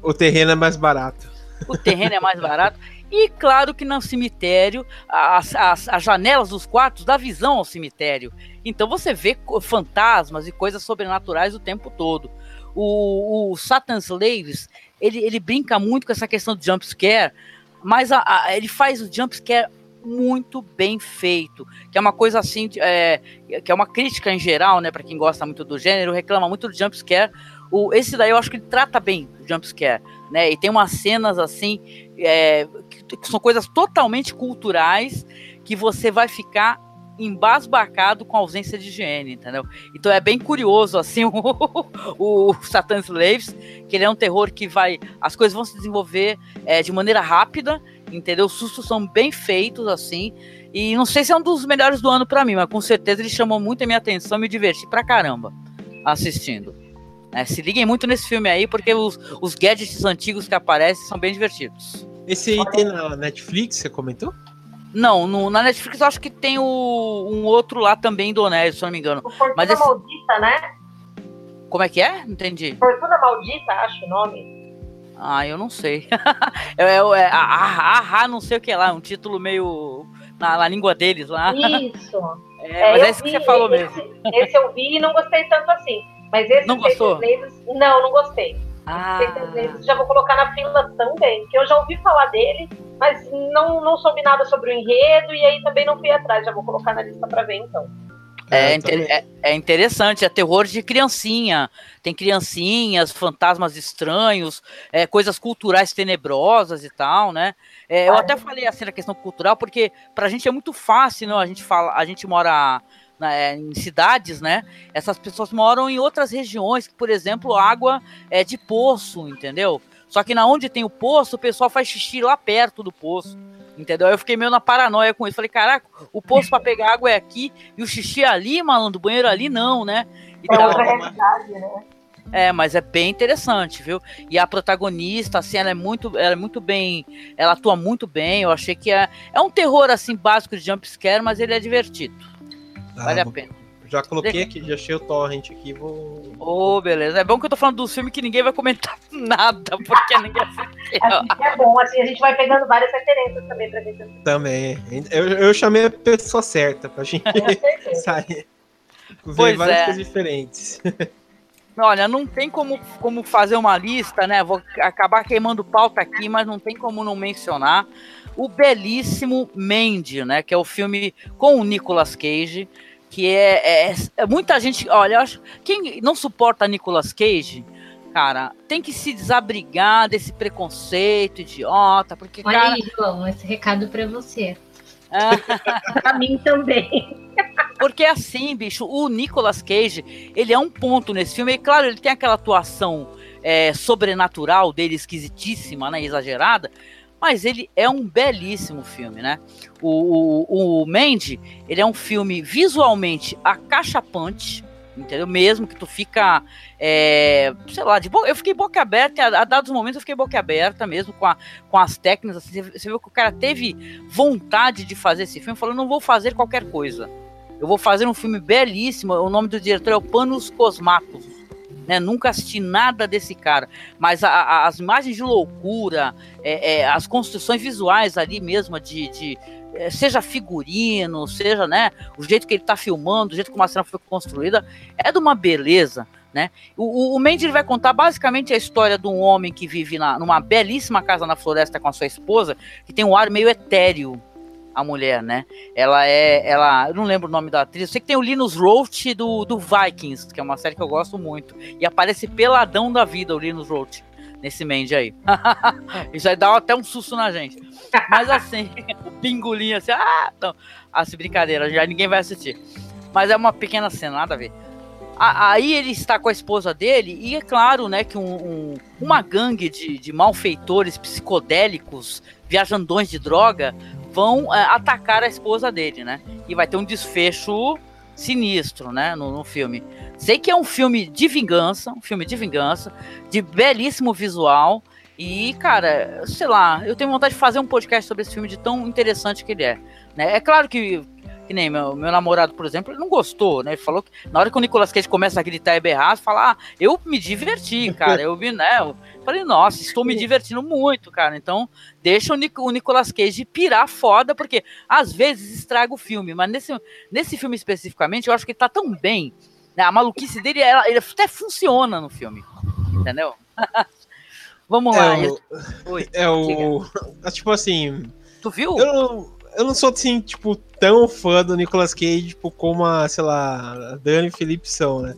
o terreno é mais barato. O terreno é mais barato. E claro que no cemitério, as, as, as, janelas dos quartos dá visão ao cemitério. Então você vê fantasmas e coisas sobrenaturais o tempo todo. O, o Satan's Slaves, ele, ele brinca muito com essa questão de jumpscare, mas a, a, ele faz o jumpscare muito bem feito, que é uma coisa assim, é, que é uma crítica em geral, né, para quem gosta muito do gênero, reclama muito do jumpscare. O, esse daí eu acho que ele trata bem o jumpscare, né, e tem umas cenas assim, é, são coisas totalmente culturais que você vai ficar embasbacado com a ausência de higiene, entendeu? Então é bem curioso, assim, o, o Satan Slaves, que ele é um terror que vai. As coisas vão se desenvolver é, de maneira rápida, entendeu? Os sustos são bem feitos, assim. E não sei se é um dos melhores do ano para mim, mas com certeza ele chamou muito a minha atenção, me diverti pra caramba assistindo. É, se liguem muito nesse filme aí, porque os, os gadgets antigos que aparecem são bem divertidos. Esse aí tem na Netflix, você comentou? Não, no, na Netflix eu acho que tem o, um outro lá também indonésio, se não me engano. O Fortuna Mas esse... Maldita, né? Como é que é? Não entendi. Fortuna Maldita, acho o nome. Ah, eu não sei. é, é, é ah, ah, não sei o que lá, um título meio na, na língua deles lá. Isso. É, mas é esse vi, que você falou esse, mesmo. Esse eu vi e não gostei tanto assim. Mas esse não gostou? não, não gostei. Ah. Já vou colocar na fila também, que eu já ouvi falar dele, mas não, não soube nada sobre o enredo e aí também não fui atrás. Já vou colocar na lista para ver então. É, é, é, interessante, é terror de criancinha. Tem criancinhas, fantasmas estranhos, é, coisas culturais tenebrosas e tal, né? É, eu até falei assim na questão cultural, porque pra gente é muito fácil, não? A gente fala, a gente mora né, em cidades, né? Essas pessoas moram em outras regiões, que, por exemplo, água é de poço, entendeu? Só que na onde tem o poço, o pessoal faz xixi lá perto do poço. Entendeu? Eu fiquei meio na paranoia com isso. Falei, caraca, o poço para pegar água é aqui e o xixi é ali, malandro, o banheiro ali não, né? E é outra realidade, né? É, mas é bem interessante, viu? E a protagonista, assim, ela é muito, ela é muito bem, ela atua muito bem. Eu achei que é, é um terror assim básico de jumpscare, mas ele é divertido. Ah, vale a pena. Já coloquei aqui, já achei o torrent aqui, vou. Ô, oh, beleza. É bom que eu tô falando do filme que ninguém vai comentar nada, porque ninguém assistiu. assim é bom, assim a gente vai pegando várias referências também pra gente assistir. Também. Eu, eu chamei a pessoa certa pra gente sair. Ver pois várias é. coisas diferentes. Olha, não tem como, como fazer uma lista, né? Vou acabar queimando pauta aqui, mas não tem como não mencionar o belíssimo Mandy, né? Que é o filme com o Nicolas Cage, que é, é, é muita gente. Olha, eu acho, quem não suporta Nicolas Cage, cara, tem que se desabrigar desse preconceito idiota, porque Olha cara, aí, João, esse recado para você. É. pra mim também. Porque assim, bicho, o Nicolas Cage, ele é um ponto nesse filme. E claro, ele tem aquela atuação é, sobrenatural dele, esquisitíssima, né, exagerada mas ele é um belíssimo filme, né? O, o, o Mandy, ele é um filme visualmente acachapante, entendeu? Mesmo que tu fica, é, sei lá, de eu fiquei boca aberta, a, a, dados momentos eu fiquei boca aberta mesmo com, a, com as técnicas, assim, você viu que o cara teve vontade de fazer esse filme, falou, não vou fazer qualquer coisa, eu vou fazer um filme belíssimo, o nome do diretor é o Panos Cosmatos, né? Nunca assisti nada desse cara. Mas a, a, as imagens de loucura, é, é, as construções visuais ali mesmo, de, de é, seja figurino, seja né, o jeito que ele está filmando, o jeito como a cena foi construída, é de uma beleza. Né? O, o Mendes vai contar basicamente a história de um homem que vive na, numa belíssima casa na floresta com a sua esposa, que tem um ar meio etéreo, a mulher, né? Ela é. Ela. Eu não lembro o nome da atriz. Eu sei que tem o Linus Roach do, do Vikings, que é uma série que eu gosto muito. E aparece peladão da vida o Linus Roach nesse Mandy aí. Isso aí dá até um susto na gente. Mas assim, o pingolinho assim, ah, então, assim, brincadeira, já ninguém vai assistir. Mas é uma pequena cena, nada a ver. Aí ele está com a esposa dele, e é claro, né, que um, um, uma gangue de, de malfeitores psicodélicos, viajandões de droga, vão é, atacar a esposa dele, né? E vai ter um desfecho sinistro, né, no, no, filme. Sei que é um filme de vingança, um filme de vingança, de belíssimo visual. E, cara, sei lá, eu tenho vontade de fazer um podcast sobre esse filme de tão interessante que ele é. Né? É claro que que nem meu, meu namorado, por exemplo, ele não gostou, né? Ele falou que na hora que o Nicolas Cage começa a gritar e berrar, falar, ah, eu me diverti, cara. Eu vi, né? Falei, nossa, estou me divertindo muito, cara. Então, deixa o, Nic o Nicolas Cage pirar foda, porque às vezes estraga o filme, mas nesse, nesse filme especificamente, eu acho que ele tá tão bem. Né? A maluquice dele, ela, ele até funciona no filme. Entendeu? Vamos lá. É o, Oi, é o tipo assim. Tu viu? Eu, eu não sou assim, tipo, tão fã do Nicolas Cage, tipo, como a, sei lá, a Dani e Felipe são, né?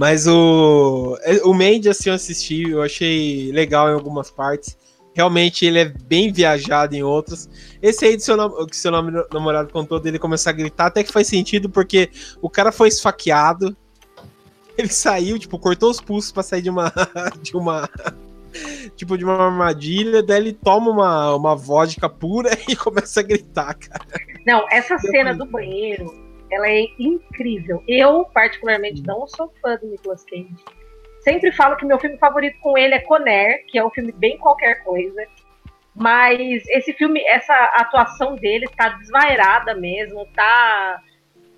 Mas o, é, o Mandy, assim, eu assisti, eu achei legal em algumas partes. Realmente ele é bem viajado em outras. Esse aí do seu, que seu namorado contou dele começar a gritar, até que faz sentido, porque o cara foi esfaqueado. Ele saiu, tipo, cortou os pulsos para sair de uma, de uma tipo de uma armadilha, daí ele toma uma, uma vodka pura e começa a gritar, cara. Não, essa cena do banheiro, ela é incrível. Eu, particularmente, não sou fã do Nicolas Cage. Sempre falo que meu filme favorito com ele é Conner, que é um filme bem qualquer coisa. Mas esse filme, essa atuação dele tá desvairada mesmo, tá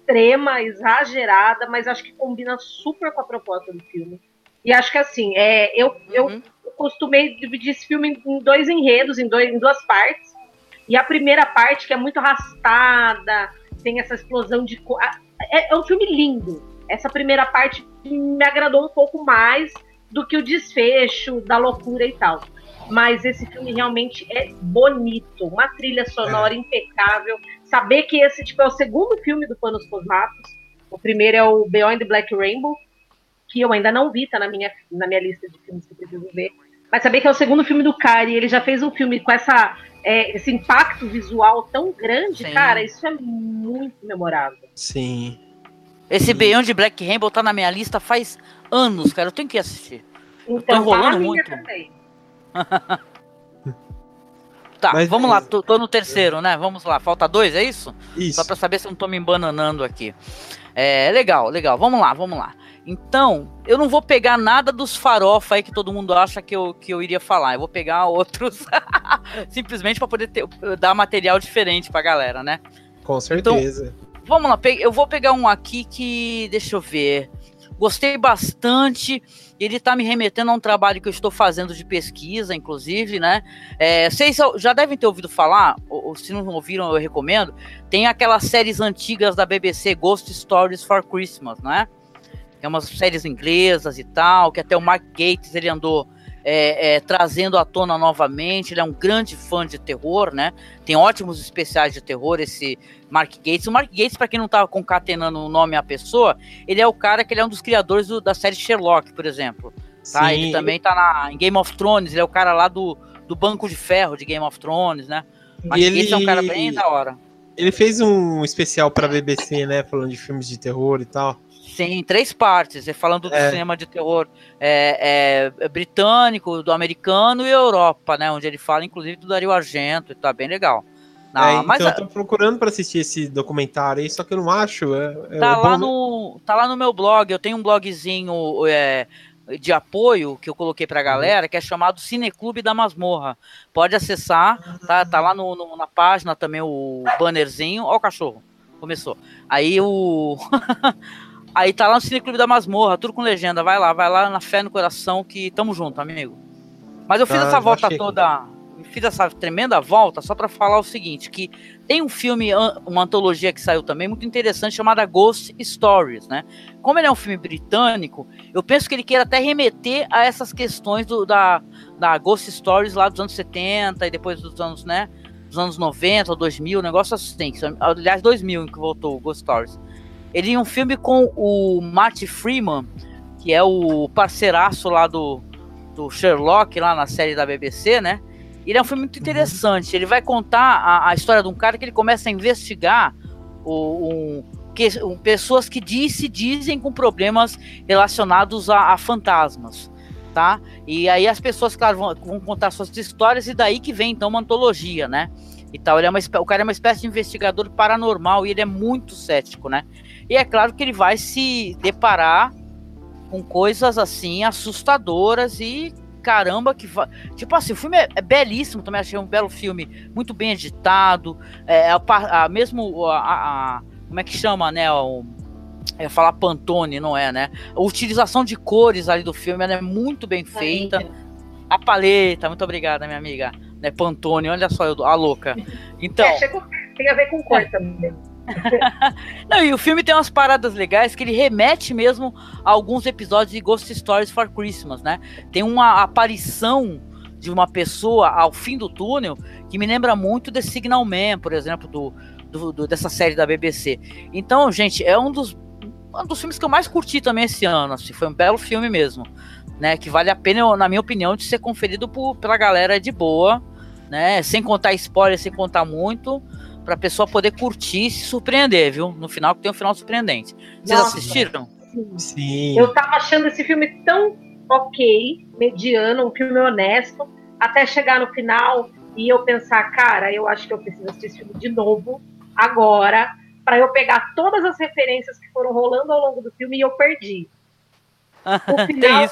extrema, exagerada, mas acho que combina super com a proposta do filme. E acho que assim, é, eu, uhum. eu costumei dividir esse filme em dois enredos, em, dois, em duas partes. E a primeira parte, que é muito arrastada, tem essa explosão de. É, é um filme lindo. Essa primeira parte me agradou um pouco mais do que o desfecho da loucura e tal. Mas esse filme realmente é bonito, uma trilha sonora é. impecável. Saber que esse tipo, é o segundo filme do Panos Cosmatos. O primeiro é o Beyond the Black Rainbow, que eu ainda não vi, tá na minha, na minha lista de filmes que eu preciso ver. Mas saber que é o segundo filme do Kari, ele já fez um filme com essa, é, esse impacto visual tão grande, Sim. cara, isso é muito memorável. Sim. Esse Beyond de Black Rainbow tá na minha lista faz anos, cara. Eu tenho que assistir. Então, tô enrolando tá muito. tá, Mas, vamos lá, tô, tô, no terceiro, né? Vamos lá, falta dois, é isso? Isso. Só pra saber se eu não tô me embananando aqui. É, legal, legal. Vamos lá, vamos lá. Então, eu não vou pegar nada dos farofa aí que todo mundo acha que eu, que eu iria falar. Eu vou pegar outros simplesmente para poder ter, dar material diferente pra galera, né? Com certeza. Então, vamos lá, eu vou pegar um aqui que. Deixa eu ver. Gostei bastante. Ele está me remetendo a um trabalho que eu estou fazendo de pesquisa, inclusive, né? É, vocês já devem ter ouvido falar, ou, ou, se não ouviram, eu recomendo. Tem aquelas séries antigas da BBC, Ghost Stories for Christmas, né? Tem umas séries inglesas e tal, que até o Mark Gates ele andou é, é, trazendo à tona novamente. Ele é um grande fã de terror, né? Tem ótimos especiais de terror, esse Mark Gates. O Mark Gates, para quem não tá concatenando o nome à pessoa, ele é o cara que ele é um dos criadores do, da série Sherlock, por exemplo. Tá? Sim. Ele também tá na, em Game of Thrones, ele é o cara lá do, do Banco de Ferro de Game of Thrones, né? Mark e Gates ele... é um cara bem da hora. Ele fez um especial pra BBC, né? Falando de filmes de terror e tal. Sim, três partes, é falando do é. cinema de terror é, é, britânico, do americano e Europa, né? Onde ele fala, inclusive, do Dario Argento, e tá bem legal. Não, é, mas então eu tô procurando para assistir esse documentário aí, só que eu não acho. É, é tá, lá no, tá lá no meu blog, eu tenho um blogzinho é, de apoio que eu coloquei pra galera, que é chamado Cineclube da Masmorra. Pode acessar, tá, tá lá no, no na página também o bannerzinho. Ó o cachorro, começou. Aí o... Aí tá lá no Cineclube da Masmorra, tudo com legenda. Vai lá, vai lá na fé no coração que tamo junto, amigo. Mas eu fiz Ah, essa volta achei. toda, fiz essa tremenda volta só pra falar o seguinte, que tem um filme, uma antologia que saiu também muito interessante chamada Ghost Stories, né? Como ele é um filme britânico, eu penso que ele queira até remeter a essas questões do, da, da Ghost Stories lá dos anos 70 e depois dos anos, né? Dos anos 90, 2000, um negócio assim. Aliás, 2000 que voltou o Ghost Stories. Ele é um filme com o Marty Freeman, que é o parceiraço lá do, do Sherlock, lá na série da BBC, né? Ele é um filme muito interessante. Ele vai contar a, a história de um cara que ele começa a investigar o, um, que, um, pessoas que diz, se dizem com problemas relacionados a, a fantasmas, tá? E aí as pessoas, claro, vão, vão, contar suas histórias e daí que vem então uma antologia, né? E tal. Ele é uma, o cara é uma espécie de investigador paranormal e ele é muito cético, né? E é claro que ele vai se deparar com coisas assim assustadoras e caramba que va... tipo assim o filme é, é, belíssimo também achei um belo filme muito bem editado é a, a mesmo a, a, como é que chama né o é falar Pantone não é né? A utilização de cores ali do filme é muito bem feita. a paleta muito obrigada minha amiga né Pantone olha só eu a louca. Então é, tem a ver com cor também não, e o filme tem umas paradas legais que ele remete mesmo a alguns episódios de Ghost Stories for Christmas, né? Tem uma aparição de uma pessoa ao fim do túnel que me lembra muito The Signal Man, por exemplo, do, do, do, dessa série da BBC. Então, gente, é um dos, um dos filmes que eu mais curti também esse ano. Assim, foi um belo filme mesmo, né? Que vale a pena, na minha opinião, de ser conferido por, pela galera de boa, né? Sem contar spoiler, sem contar muito pra pessoa poder curtir e se surpreender, viu? No final, que tem um final surpreendente. Vocês Nossa, assistiram? Sim. Eu tava achando esse filme tão ok, mediano, um filme honesto, até chegar no final e eu pensar, cara, eu acho que eu preciso assistir esse filme de novo, agora, para eu pegar todas as referências que foram rolando ao longo do filme e eu perdi. O final,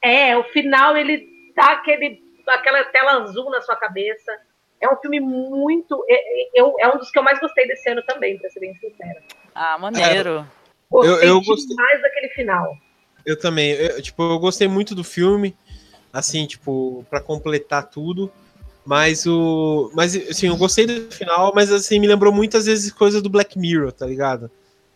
é, o final ele dá aquele, aquela tela azul na sua cabeça. É um filme muito. Eu, é um dos que eu mais gostei desse ano também, pra ser bem sincera. Ah, maneiro. Gostei eu, eu gostei mais daquele final. Eu também. Eu, tipo, eu gostei muito do filme. Assim, tipo, para completar tudo. Mas o. Mas assim, eu gostei do final, mas assim, me lembrou muitas vezes coisa do Black Mirror, tá ligado?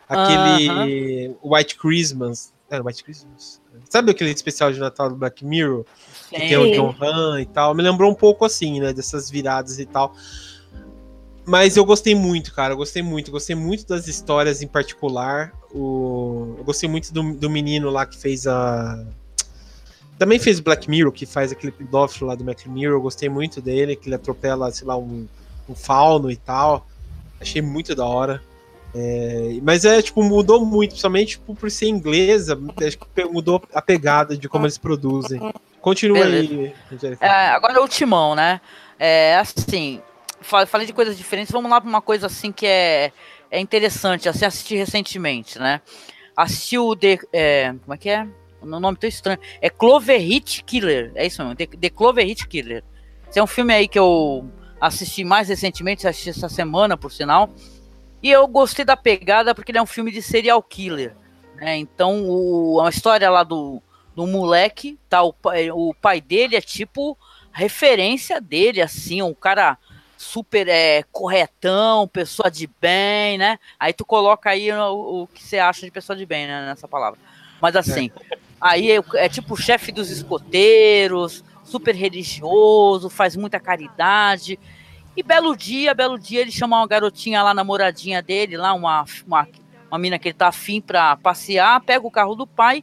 Aquele uh -huh. White Christmas. White Christmas. Sabe aquele especial de Natal do Black Mirror? Sim. Que tem o John Han e tal. Me lembrou um pouco assim, né? Dessas viradas e tal. Mas eu gostei muito, cara. Eu gostei muito. Gostei muito das histórias em particular. O... Eu gostei muito do, do menino lá que fez a. Também fez Black Mirror, que faz aquele pedófilo lá do Black Mirror. Eu gostei muito dele, que ele atropela, sei lá, um, um fauno e tal. Achei muito da hora. É, mas é, tipo, mudou muito, principalmente tipo, por ser inglesa, acho que mudou a pegada de como eles produzem. Continua Beleza. aí, é, Agora o Timão, né? É assim, falei de coisas diferentes, vamos lá para uma coisa assim que é, é interessante, assim, assisti recentemente, né? Assisti o The, é, como é que é? O nome tão estranho. É Clover Hit Killer, é isso mesmo, The, The Clover Hit Killer. Esse é um filme aí que eu assisti mais recentemente, assisti essa semana, por sinal. E eu gostei da pegada porque ele é um filme de serial killer. Né? Então, o, a história lá do, do moleque, tá? O, o pai dele é tipo referência dele, assim, um cara super é, corretão, pessoa de bem, né? Aí tu coloca aí o, o que você acha de pessoa de bem, né? Nessa palavra. Mas assim, é. aí é, é tipo o chefe dos escoteiros, super religioso, faz muita caridade. E belo dia, belo dia, ele chama uma garotinha lá, namoradinha dele, lá, uma, uma, uma mina que ele tá afim pra passear, pega o carro do pai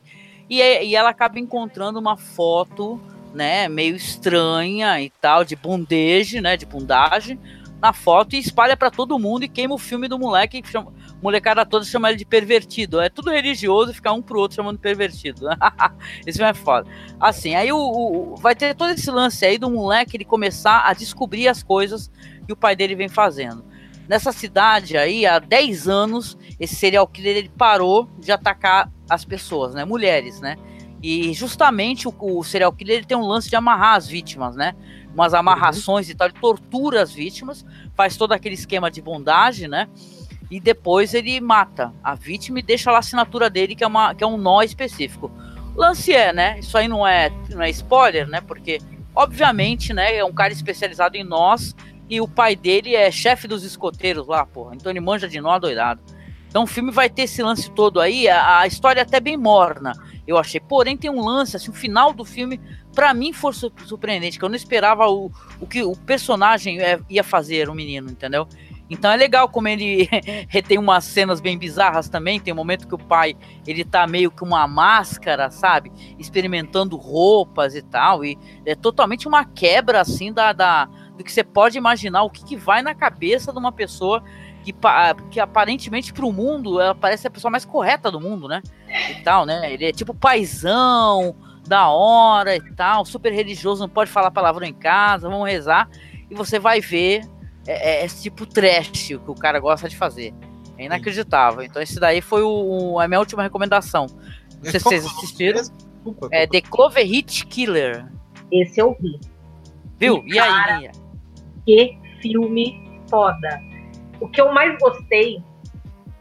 e, e ela acaba encontrando uma foto, né, meio estranha e tal, de bondage, né, de bundagem, na foto e espalha para todo mundo e queima o filme do moleque, chama, molecada toda chama ele de pervertido. É tudo religioso, fica um pro outro chamando de pervertido. Esse filme é foda. Assim, aí o, o, vai ter todo esse lance aí do moleque ele começar a descobrir as coisas que o pai dele vem fazendo. Nessa cidade aí, há 10 anos, esse serial killer ele parou de atacar as pessoas, né? Mulheres, né? E justamente o, o serial killer ele tem um lance de amarrar as vítimas, né? Umas amarrações uhum. e tal, ele tortura as vítimas, faz todo aquele esquema de bondagem, né? E depois ele mata a vítima e deixa lá a assinatura dele, que é, uma, que é um nó específico. Lance é, né? Isso aí não é, não é spoiler, né? Porque, obviamente, né? É um cara especializado em nós e o pai dele é chefe dos escoteiros lá, porra. Então ele manja de nó doidado. Então o filme vai ter esse lance todo aí. A, a história é até bem morna, eu achei. Porém, tem um lance, assim, o final do filme, para mim, foi surpreendente, que eu não esperava o, o que o personagem é, ia fazer, o menino, entendeu? Então é legal como ele tem umas cenas bem bizarras também. Tem um momento que o pai ele tá meio que uma máscara, sabe? Experimentando roupas e tal. E é totalmente uma quebra assim da, da do que você pode imaginar, o que, que vai na cabeça de uma pessoa que, que aparentemente para o mundo ela parece a pessoa mais correta do mundo, né? E tal, né? Ele é tipo paisão, da hora e tal, super religioso, não pode falar palavrão em casa, vamos rezar. E você vai ver é, é esse tipo trash que o cara gosta de fazer. É inacreditável. Então, esse daí foi o, a minha última recomendação. Não sei se vocês assistiram. É The Clover Hit Killer. Esse eu vi. Viu? E, e cara, aí, Que filme foda. O que eu mais gostei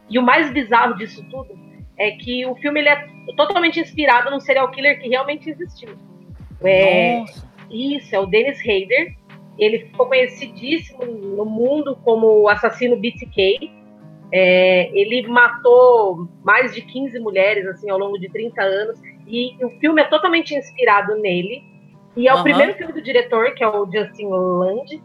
e o mais bizarro disso tudo é que o filme ele é totalmente inspirado num serial killer que realmente existiu. É, isso, é o Dennis Rader. Ele ficou conhecidíssimo no mundo como o assassino BTK. É, ele matou mais de 15 mulheres assim ao longo de 30 anos e o filme é totalmente inspirado nele. E é o primeiro filme do diretor, que é o Justin Land.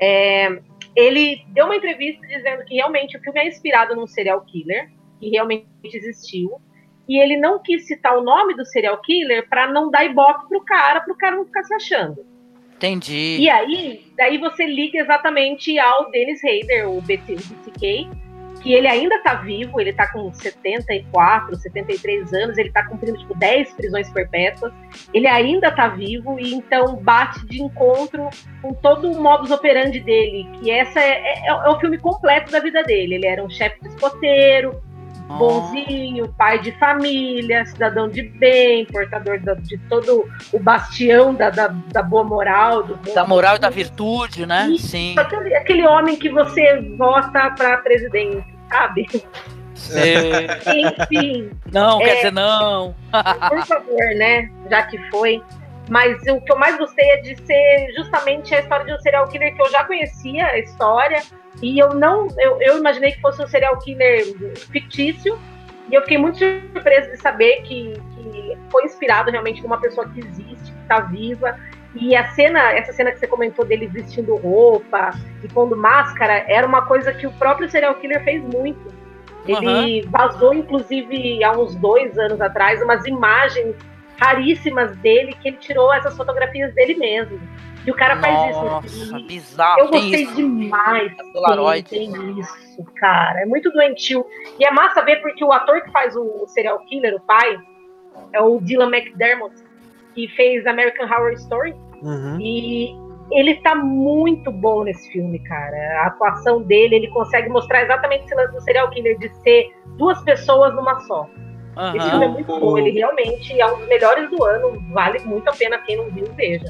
É, ele deu uma entrevista dizendo que realmente o filme é inspirado num serial killer, que realmente existiu. E ele não quis citar o nome do serial killer para não dar ibope pro cara, pro cara não ficar se achando. Entendi. E aí, daí você liga exatamente ao Dennis Rader, o, BT, o BTK, que ele ainda está vivo, ele está com 74, 73 anos, ele está cumprindo tipo 10 prisões perpétuas, ele ainda está vivo e então bate de encontro com todo o modus operandi dele, que essa é, é, é o filme completo da vida dele. Ele era um chefe de escoteiro, bonzinho, pai de família, cidadão de bem, portador de todo o bastião da, da, da boa moral. Do da moral e da virtude, né? E Sim. Aquele, aquele homem que você vota para presidente, sabe? Enfim. Não, é, quer dizer não. por favor, né? Já que foi. Mas o que eu mais gostei é de ser justamente a história de um serial killer que eu já conhecia a história e eu não, eu, eu imaginei que fosse um serial killer fictício. E eu fiquei muito surpresa de saber que, que foi inspirado realmente numa pessoa que existe, que está viva. E a cena, essa cena que você comentou dele vestindo roupa e pondo máscara, era uma coisa que o próprio serial killer fez muito. Ele uhum. vazou, inclusive, há uns dois anos atrás, umas imagens raríssimas dele que ele tirou essas fotografias dele mesmo. E o cara Nossa, faz isso. bizarro. Eu gostei isso. demais. Tem, tem isso, cara. É muito doentio. E é massa ver porque o ator que faz o serial killer, o pai, é o Dylan McDermott, que fez American Horror Story. Uhum. E ele tá muito bom nesse filme, cara. A atuação dele, ele consegue mostrar exatamente esse lance do serial killer, de ser duas pessoas numa só. Uhum. Esse filme é muito bom, ele realmente é um dos melhores do ano, vale muito a pena quem não viu, veja.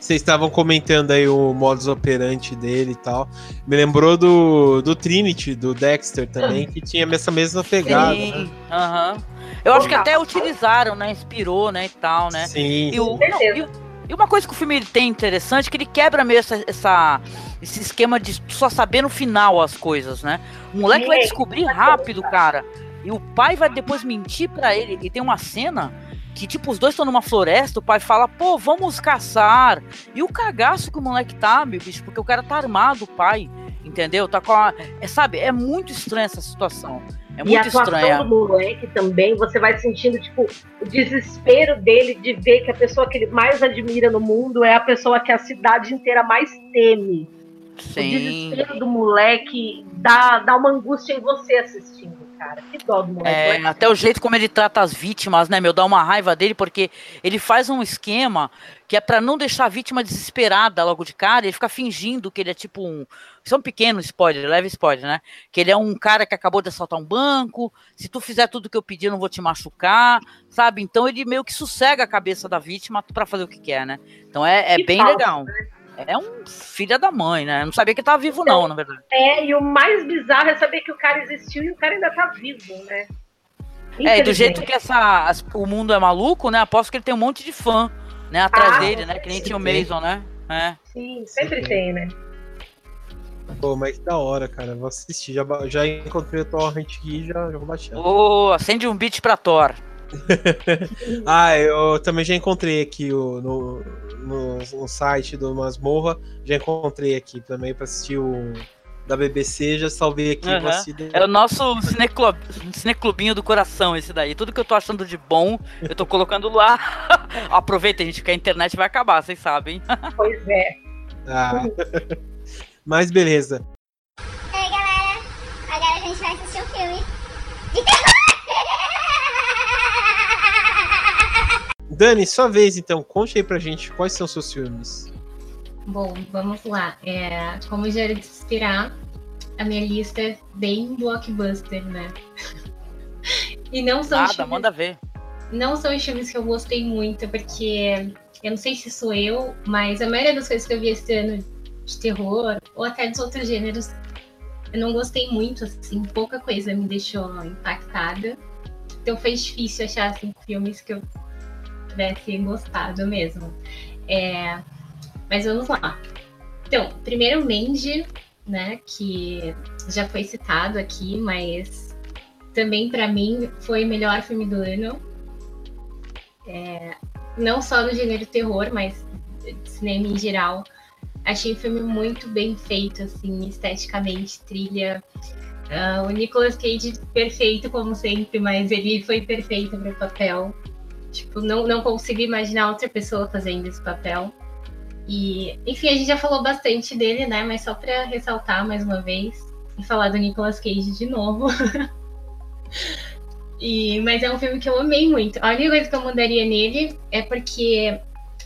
Vocês estavam comentando aí o modus operandi dele e tal. Me lembrou do, do Trinity, do Dexter também, que tinha essa mesma pegada. Sim, né? Uhum. Eu acho que até utilizaram, né? Inspirou, né? E tal, né? Sim. E, o, e, e, uma coisa que o filme tem interessante é que ele quebra meio essa, essa, esse esquema de só saber no final as coisas, né? O moleque vai descobrir rápido, cara. E o pai vai depois mentir para ele. E tem uma cena que, tipo, os dois estão numa floresta, o pai fala, pô, vamos caçar. E o cagaço que o moleque tá, meu bicho, porque o cara tá armado, o pai, entendeu? Tá com a. É, sabe, é muito estranha essa situação. É muito e a atuação do moleque também, você vai sentindo, tipo, o desespero dele de ver que a pessoa que ele mais admira no mundo é a pessoa que a cidade inteira mais teme. Sim. O desespero do moleque dá, dá uma angústia em você assistindo cara. Que dó do moleque. É, até o jeito como ele trata as vítimas, né, meu? Dá uma raiva dele, porque ele faz um esquema que é para não deixar a vítima desesperada logo de cara, ele fica fingindo que ele é tipo um. Isso é um pequeno spoiler, leve spoiler, né? Que ele é um cara que acabou de assaltar um banco. Se tu fizer tudo que eu pedi, eu não vou te machucar, sabe? Então ele meio que sossega a cabeça da vítima para fazer o que quer, né? Então é, é bem falso, legal. Né? É um filho da mãe, né? Não sabia que tava vivo, não, na verdade. É, e o mais bizarro é saber que o cara existiu e o cara ainda tá vivo, né? É, e do jeito que essa, o mundo é maluco, né? Aposto que ele tem um monte de fã, né? Atrás ah, dele, né? Que nem tinha o Mason, né? É. Sim, sempre Sim. tem, né? Pô, mas que da hora, cara. Vou assistir. Já, já encontrei o Torrent aqui e já, já vou baixar. Ô, oh, acende um beat pra Thor. ah, eu também já encontrei aqui o, no, no, no site do Masmorra. Já encontrei aqui também pra assistir o da BBC, já salvei aqui. Uhum. É o nosso cineclub, cineclubinho do coração, esse daí. Tudo que eu tô achando de bom, eu tô colocando lá. Aproveita, gente, que a internet vai acabar, vocês sabem. Pois é. Ah. Mas beleza. E aí, galera, agora a gente vai assistir um filme de terror. Dani, sua vez então, conte aí pra gente quais são seus filmes. Bom, vamos lá. É, como já era de esperar, a minha lista é bem blockbuster, né? e não são Nada, filmes, manda ver. Não são os filmes que eu gostei muito, porque eu não sei se sou eu, mas a maioria das coisas que eu vi esse ano de terror, ou até dos outros gêneros, eu não gostei muito, assim, pouca coisa me deixou impactada. Então foi difícil achar assim, filmes que eu tivesse gostado mesmo. É, mas vamos lá. Então, primeiro Mandy, né, que já foi citado aqui, mas também para mim foi o melhor filme do ano. É, não só do gênero terror, mas cinema em geral. Achei o filme muito bem feito, assim, esteticamente, trilha. Uh, o Nicolas Cage perfeito, como sempre, mas ele foi perfeito para o papel. Tipo, não, não consigo imaginar outra pessoa fazendo esse papel. E, enfim, a gente já falou bastante dele, né? Mas só para ressaltar mais uma vez e falar do Nicolas Cage de novo. e, mas é um filme que eu amei muito. A única coisa que eu mudaria nele é porque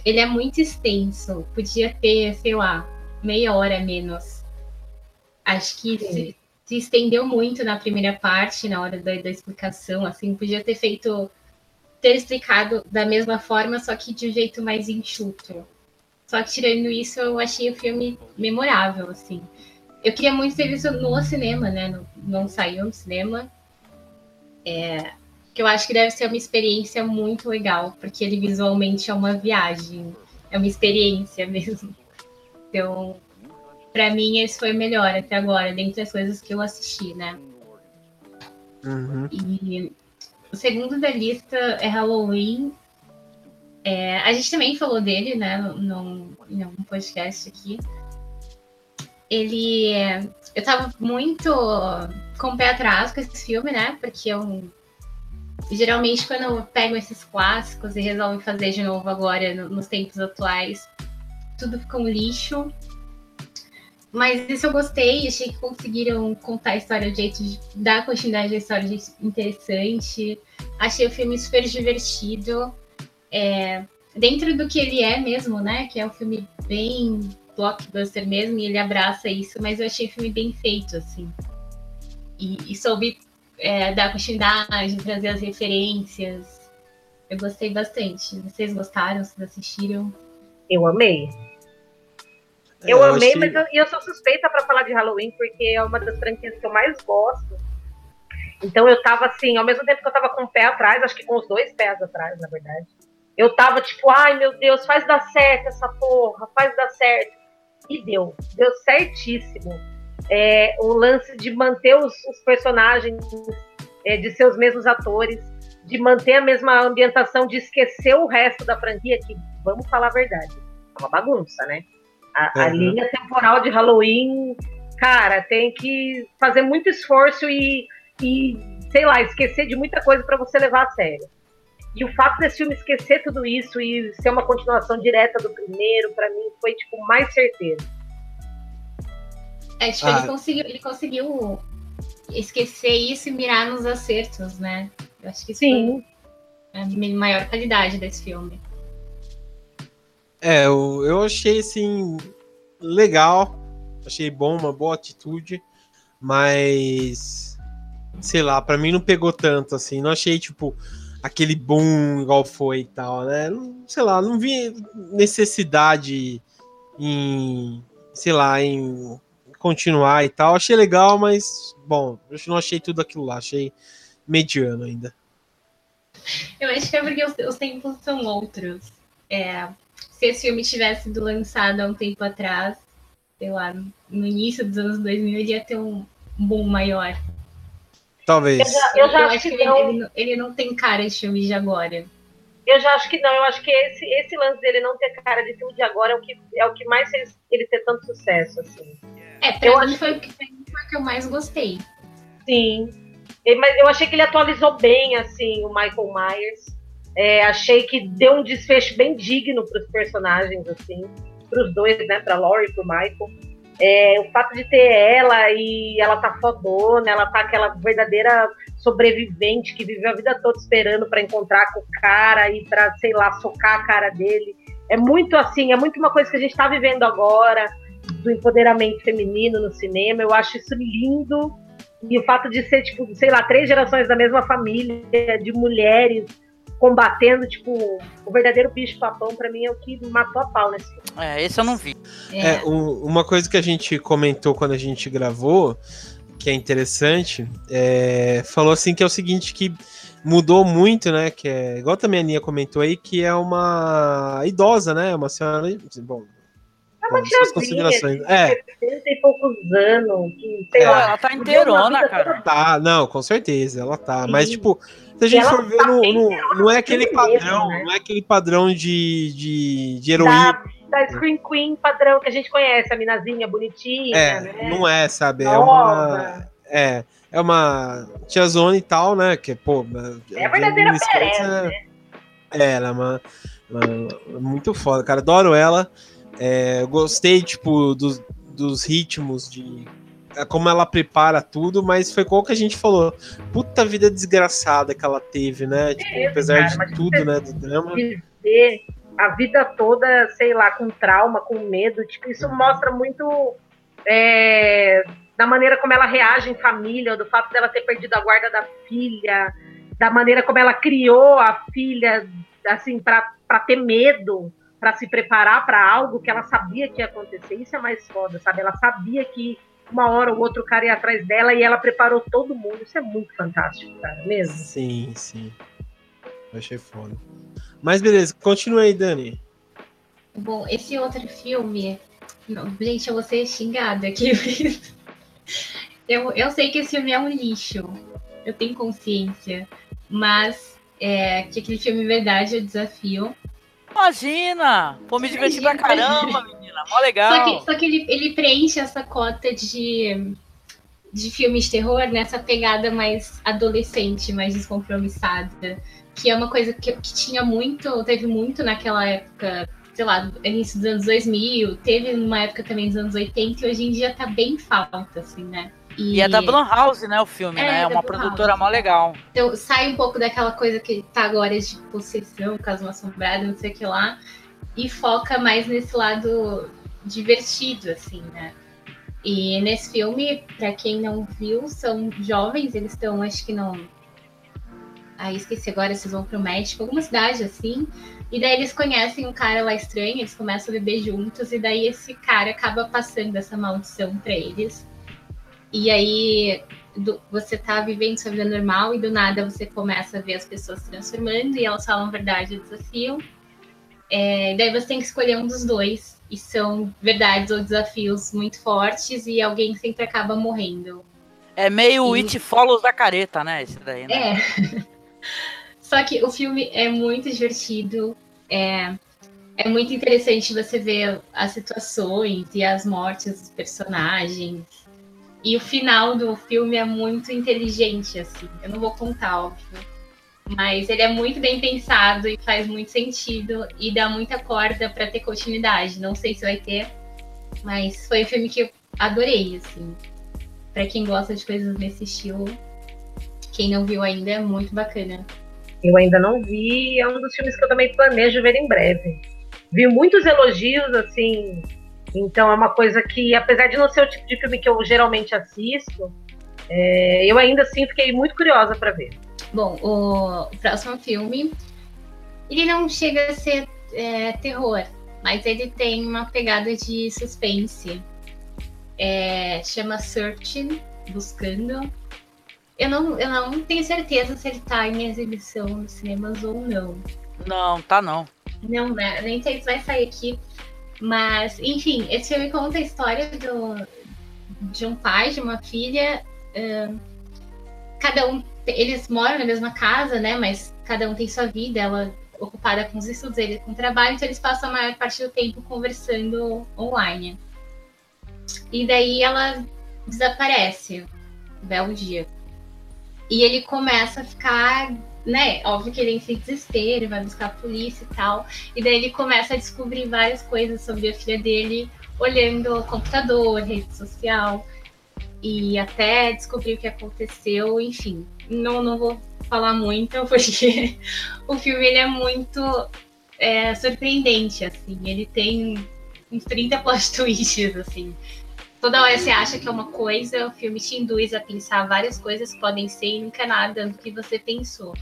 ele é muito extenso. Podia ter, sei lá, meia hora menos. Acho que se, se, estendeu muito na primeira parte, na hora da, da explicação. Assim, podia ter feito. Ter explicado da mesma forma, só que de um jeito mais enxuto. Só que tirando isso, eu achei o filme memorável, assim. Eu queria muito ter visto no cinema, né? Não, não saiu no cinema. É, que eu acho que deve ser uma experiência muito legal, porque ele visualmente é uma viagem, é uma experiência mesmo. Então, para mim, esse foi o melhor até agora, dentre as coisas que eu assisti, né? Uhum. E o segundo da lista é Halloween. É, a gente também falou dele, né, num, em um podcast aqui. Ele. Eu tava muito com o pé atrás com esse filme, né? Porque eu geralmente quando eu pego esses clássicos e resolvo fazer de novo agora no, nos tempos atuais, tudo fica um lixo. Mas isso eu gostei, achei que conseguiram contar a história de jeito de dar continuidade à história de jeito interessante. Achei o filme super divertido. É, dentro do que ele é mesmo, né? Que é um filme bem blockbuster mesmo, e ele abraça isso, mas eu achei o filme bem feito, assim. E, e soube é, dar continuidade, trazer as referências. Eu gostei bastante. Vocês gostaram? Vocês assistiram? Eu amei. É, eu, eu amei, mas eu, eu sou suspeita para falar de Halloween, porque é uma das franquias que eu mais gosto. Então eu tava assim, ao mesmo tempo que eu tava com o pé atrás, acho que com os dois pés atrás, na verdade. Eu tava tipo, ai meu Deus, faz dar certo essa porra, faz dar certo. E deu, deu certíssimo é, o lance de manter os, os personagens, é, de seus mesmos atores, de manter a mesma ambientação, de esquecer o resto da franquia, que, vamos falar a verdade, é uma bagunça, né? A, uhum. a linha temporal de Halloween, cara, tem que fazer muito esforço e, e sei lá, esquecer de muita coisa para você levar a sério. E o fato desse filme esquecer tudo isso e ser uma continuação direta do primeiro, para mim, foi, tipo, mais certeiro. É, tipo, ah. ele, conseguiu, ele conseguiu esquecer isso e mirar nos acertos, né? Eu acho que isso Sim. foi a maior qualidade desse filme. É, eu, eu achei assim legal, achei bom, uma boa atitude, mas sei lá, para mim não pegou tanto assim, não achei tipo aquele boom igual foi e tal, né? Sei lá, não vi necessidade em sei lá, em continuar e tal. Achei legal, mas bom, eu não achei tudo aquilo lá, achei mediano ainda. Eu acho que é porque os, os tempos são outros. É, se esse filme tivesse sido lançado há um tempo atrás, sei lá, no início dos anos 2000, ele ia ter um boom maior. Talvez. Eu já, eu já eu acho acho que que não. ele, ele não- ele não tem cara de filme de agora. Eu já acho que não, eu acho que esse, esse lance dele não ter cara de filme de agora é o que, é o que mais fez ele ter tanto sucesso, assim. É, pra Eu mim acho foi, o que- foi o que eu mais gostei. Sim. Mas eu achei que ele atualizou bem, assim, o Michael Myers. É, achei que deu um desfecho bem digno para os personagens, assim, para os dois, né, para Laurie e para Michael. É, o fato de ter ela e ela tá fodona, ela tá aquela verdadeira sobrevivente que viveu a vida toda esperando para encontrar com o cara e para, sei lá, socar a cara dele. É muito assim, é muito uma coisa que a gente tá vivendo agora, do empoderamento feminino no cinema. Eu acho isso lindo. E o fato de ser, tipo, sei lá, três gerações da mesma família, de mulheres combatendo, tipo, o verdadeiro bicho papão, pra mim é o que matou a pau nesse filme. É, esse eu não vi. É, É, um- uma coisa que a gente comentou quando a gente gravou, que é interessante, é, falou assim que é o seguinte, que mudou muito, né? Que é, igual também a Aninha comentou aí, que é uma idosa, né? Uma senhora. Bom, É uma bom, suas tiazinha, considerações. de É, 70 e poucos anos, que, sei É. Lá, ela tá inteirona, cara. toda tá, não, com certeza, ela tá. Mas, Sim. tipo, se a gente for ver, tá não, bem não, é aquele mesmo, padrão, né? não é aquele padrão de, de, de heroína. da Screen Queen padrão que a gente conhece, a minazinha bonitinha, É, né? não é, sabe? É Nova. uma. É, é uma tiazona e tal, né? Que, pô. É a verdadeira Perez, né? né? É, ela é uma, uma- muito foda, cara. Adoro ela. É, gostei, tipo, dos, dos ritmos, de é, como ela prepara tudo, mas foi como que a gente falou. Puta vida desgraçada que ela teve, né? Tipo, apesar cara, de tudo, né? Do drama. viver a vida toda, sei lá, com trauma, com medo. Tipo, isso mostra muito é, da maneira como ela reage em família, do fato dela ter perdido a guarda da filha, da maneira como ela criou a filha, assim, para ter medo, para se preparar para algo que ela sabia que ia acontecer. Isso é mais foda, sabe? Ela sabia que uma hora ou outro cara ia atrás dela e ela preparou todo mundo. Isso é muito fantástico, cara, mesmo. Sim, sim. Eu achei foda. Mas beleza, continua aí, Dani. Bom, esse outro filme. Não, gente, eu vou ser xingada aqui. eu, eu sei que esse filme é um lixo. Eu tenho consciência. Mas é, que aquele filme, verdade, é o desafio. Imagina! Pô, me diverti pra caramba, menina. Mó Só legal. que, só que ele, ele preenche essa cota de, de filme de terror nessa pegada mais adolescente, mais descompromissada. Que é uma coisa que, que tinha muito, teve muito naquela época, sei lá, início dos anos 2000, teve uma época também dos anos 80 e hoje em dia tá bem falta, assim, né? E é da Blumhouse, né, o filme, É, né? É da uma produtora mó legal. Então, sai um pouco daquela coisa que tá agora de possessão, caso assombrada, não sei o que lá, e foca mais nesse lado divertido, assim, né? E nesse filme, pra quem não viu, são jovens, eles estão, acho que não. Ah, esqueci agora, vocês vão pro México, alguma cidade assim. E daí eles conhecem um cara lá estranho, eles começam a beber juntos, e daí esse cara acaba passando essa maldição pra eles. E aí do- você tá vivendo sua vida normal e do nada você começa a ver as pessoas se transformando e elas falam verdade ou desafio. É, daí você tem que escolher um dos dois. E são verdades ou desafios muito fortes e alguém sempre acaba morrendo. É meio Sim. It Follows da careta, né? Esse daí, né? É. Só que o filme é muito divertido. É, é muito interessante você ver as situações e as mortes dos personagens. E o final do filme é muito inteligente, assim. Eu não vou contar, óbvio. Mas ele é muito bem pensado e faz muito sentido e dá muita corda para ter continuidade. Não sei se vai ter, mas foi um filme que eu adorei, assim. Para quem gosta de coisas nesse estilo, quem não viu ainda é muito bacana. Eu ainda não vi, é um dos filmes que eu também planejo ver em breve. Vi muitos elogios, assim, então é uma coisa que, apesar de não ser o tipo de filme que eu geralmente assisto, é, eu ainda assim fiquei muito curiosa para ver. Bom, o, próximo filme, ele não chega a ser é, terror, mas ele tem uma pegada de suspense. É, chama Searching, buscando. Eu não, eu não tenho certeza se ele tá em exibição nos cinemas ou não. Não, tá não. Não, né? Nem sei se vai sair aqui. Mas, enfim, esse filme conta a história do, de um pai, de uma filha. Uh, cada um. Eles moram na mesma casa, né? Mas cada um tem sua vida. Ela ocupada com os estudos, ele com o trabalho, então eles passam a maior parte do tempo conversando online. E daí ela desaparece, belo dia. E ele começa a ficar, né? Óbvio que ele entra em desespero, vai buscar a polícia e tal. E daí ele começa a descobrir várias coisas sobre a filha dele, olhando o computador, rede social, e até descobrir o que aconteceu, enfim. Não, não vou falar muito, porque o filme ele é muito é, surpreendente, assim. Ele tem uns 30 plot twists, assim. Toda hora você acha que é uma coisa, o filme te induz a pensar várias coisas podem ser e nunca nada do que você pensou.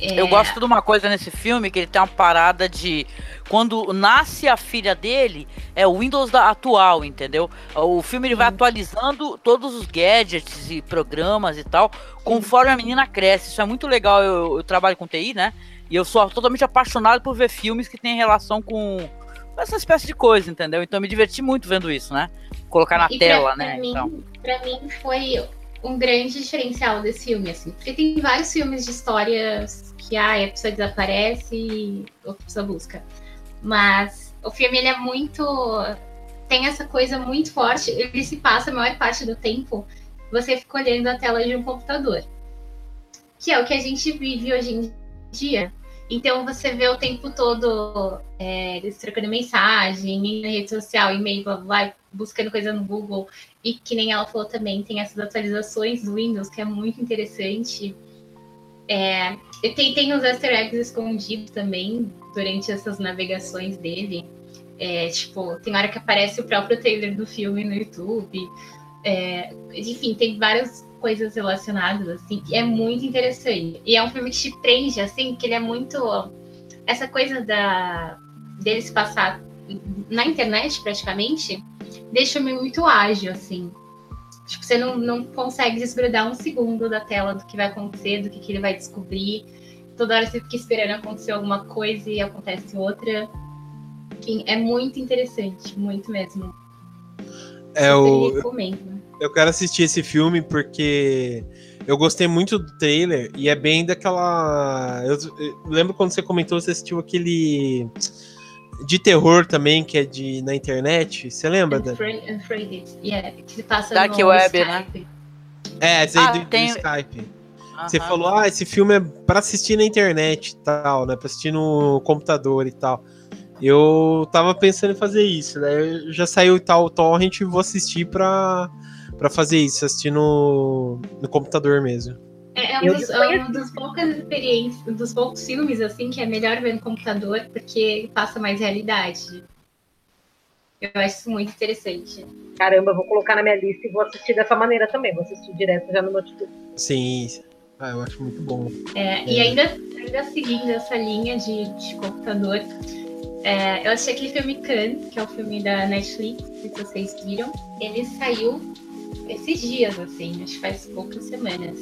É... Eu gosto de uma coisa nesse filme, que ele tem uma parada de. Quando nasce a filha dele, é o Windows da atual, entendeu? O filme ele vai atualizando todos os gadgets e programas e tal, conforme a menina cresce. Isso é muito legal. Eu, eu trabalho com TI, né? E eu sou totalmente apaixonado por ver filmes que têm relação com essa espécie de coisa, entendeu? Então eu me diverti muito vendo isso, né? Colocar na e tela, pra, né? Pra mim, então. pra mim foi um grande diferencial desse filme, assim. Porque tem vários filmes de histórias que ah, a pessoa desaparece e outra pessoa busca. Mas o filme ele é muito. tem essa coisa muito forte. Ele se passa a maior parte do tempo você fica olhando a tela de um computador. Que é o que a gente vive hoje em dia. Então você vê o tempo todo é, eles trocando mensagem, na rede social, e-mail, blá, blá, buscando coisa no Google. E que nem ela falou também, tem essas atualizações do Windows, que é muito interessante. É, tem, tem os easter eggs escondidos também durante essas navegações dele. É, tipo, tem hora que aparece o próprio trailer do filme no YouTube. É, enfim, tem várias coisas relacionadas, assim, é muito interessante. E é um filme que te prende, assim, que ele é muito. Essa coisa da dele se passar na internet, praticamente, deixa o filme muito ágil, assim. Tipo, você não, não consegue desgrudar um segundo da tela do que vai acontecer, do que, que ele vai descobrir. Toda hora você fica esperando acontecer alguma coisa e acontece outra. Enfim, é muito interessante, muito mesmo. É o. Eu quero assistir esse filme porque eu gostei muito do trailer e é bem daquela. Eu, eu lembro quando você comentou, você assistiu aquele de terror também, que é de na internet. Você lembra? Unfraid, Unfraid. Yeah, que se passa Dark no Web, né? Skype. né? É, esse aí ah, do, tem... do Skype. Você falou, ah, esse filme é pra assistir na internet e tal, né? Pra assistir no computador e tal. Eu tava pensando em fazer isso, né? Já saiu e tal o torrent e vou assistir pra, pra fazer isso, assistir no, no computador mesmo. É, é, um dos, é uma das poucas experiências, dos poucos filmes, assim, que é melhor ver no computador, porque passa mais realidade. Eu acho isso muito interessante. Caramba, vou colocar na minha lista e vou assistir dessa maneira também. Vou assistir direto já no notebook. Sim, ah, eu acho muito bom. É, é. E ainda, ainda seguindo essa linha de, de computador, é, eu achei aquele filme Khan, que é o filme da Netflix, se vocês viram, ele saiu esses dias, assim, acho que faz poucas semanas.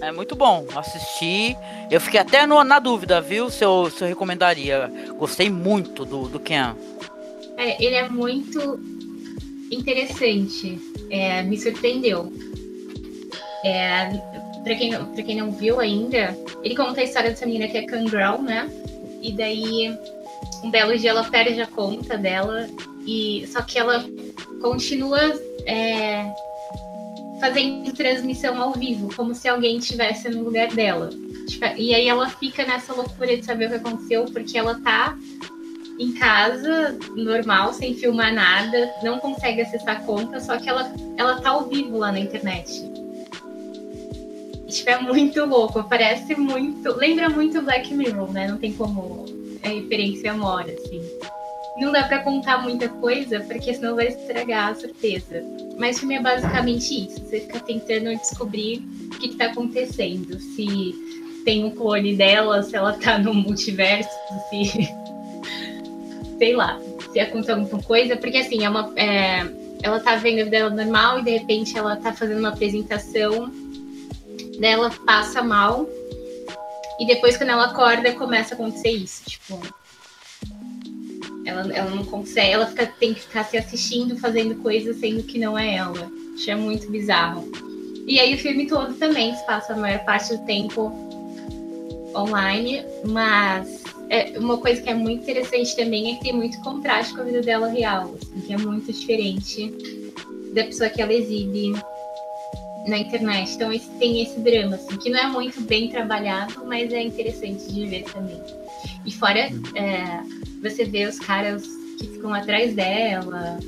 É muito bom. Assisti. Eu fiquei até no, na dúvida, viu? Se eu, se eu recomendaria. Gostei muito do, do Ken. É, ele é muito interessante. É, me surpreendeu. É, pra, quem, pra quem não viu ainda, ele conta a história dessa menina que é Kangrel, né? E daí, um belo dia ela perde a conta dela. E, só que ela continua é, fazendo transmissão ao vivo, como se alguém estivesse no lugar dela. E aí ela fica nessa loucura de saber o que aconteceu, porque ela tá em casa, normal, sem filmar nada, não consegue acessar a conta, só que ela, ela tá ao vivo lá na internet. Tipo, é muito louco, parece muito. Lembra muito Black Mirror, né? Não tem como a referência mora, assim. Não dá para contar muita coisa, porque senão vai estragar a surpresa. Mas o filme é basicamente isso. Você fica tentando descobrir o que, está acontecendo. Se tem um clone dela, se ela tá no multiverso, se, se sei lá, se aconteceu alguma coisa, porque assim, é uma, é, ela tá vendo a vida dela normal e de repente ela tá fazendo uma apresentação, dela passa mal, e depois quando ela acorda começa a acontecer isso, tipo. Ela, ela não consegue, ela fica, tem que ficar se assistindo, fazendo coisas sendo que não é ela. Isso é muito bizarro. E aí o filme todo também se passa a maior parte do tempo online, mas é, uma coisa que é muito interessante também é que tem muito contraste com a vida dela real, assim, que é muito diferente da pessoa que ela exibe na internet. Então esse, tem esse drama, assim, que não é muito bem trabalhado, mas é interessante de ver também. E fora, é, você vê os caras que ficam atrás dela,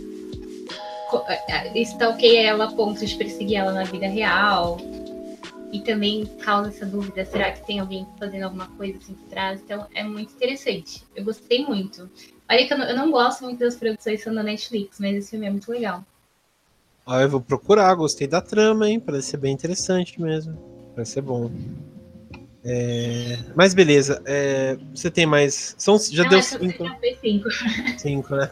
é, stalkeia ela a ponto de perseguir ela na vida real. E também causa essa dúvida, será que tem alguém fazendo alguma coisa assim por trás? Então é muito interessante. Eu gostei muito. Olha que eu não, eu não gosto muito das produções são da Netflix, mas esse filme é muito legal. Ah, eu vou procurar, gostei da trama, hein? Parece ser bem interessante mesmo. Vai ser bom. É... Mas beleza, é... você tem mais. São... Já Não, deu cinco. Já foi cinco. Cinco, né?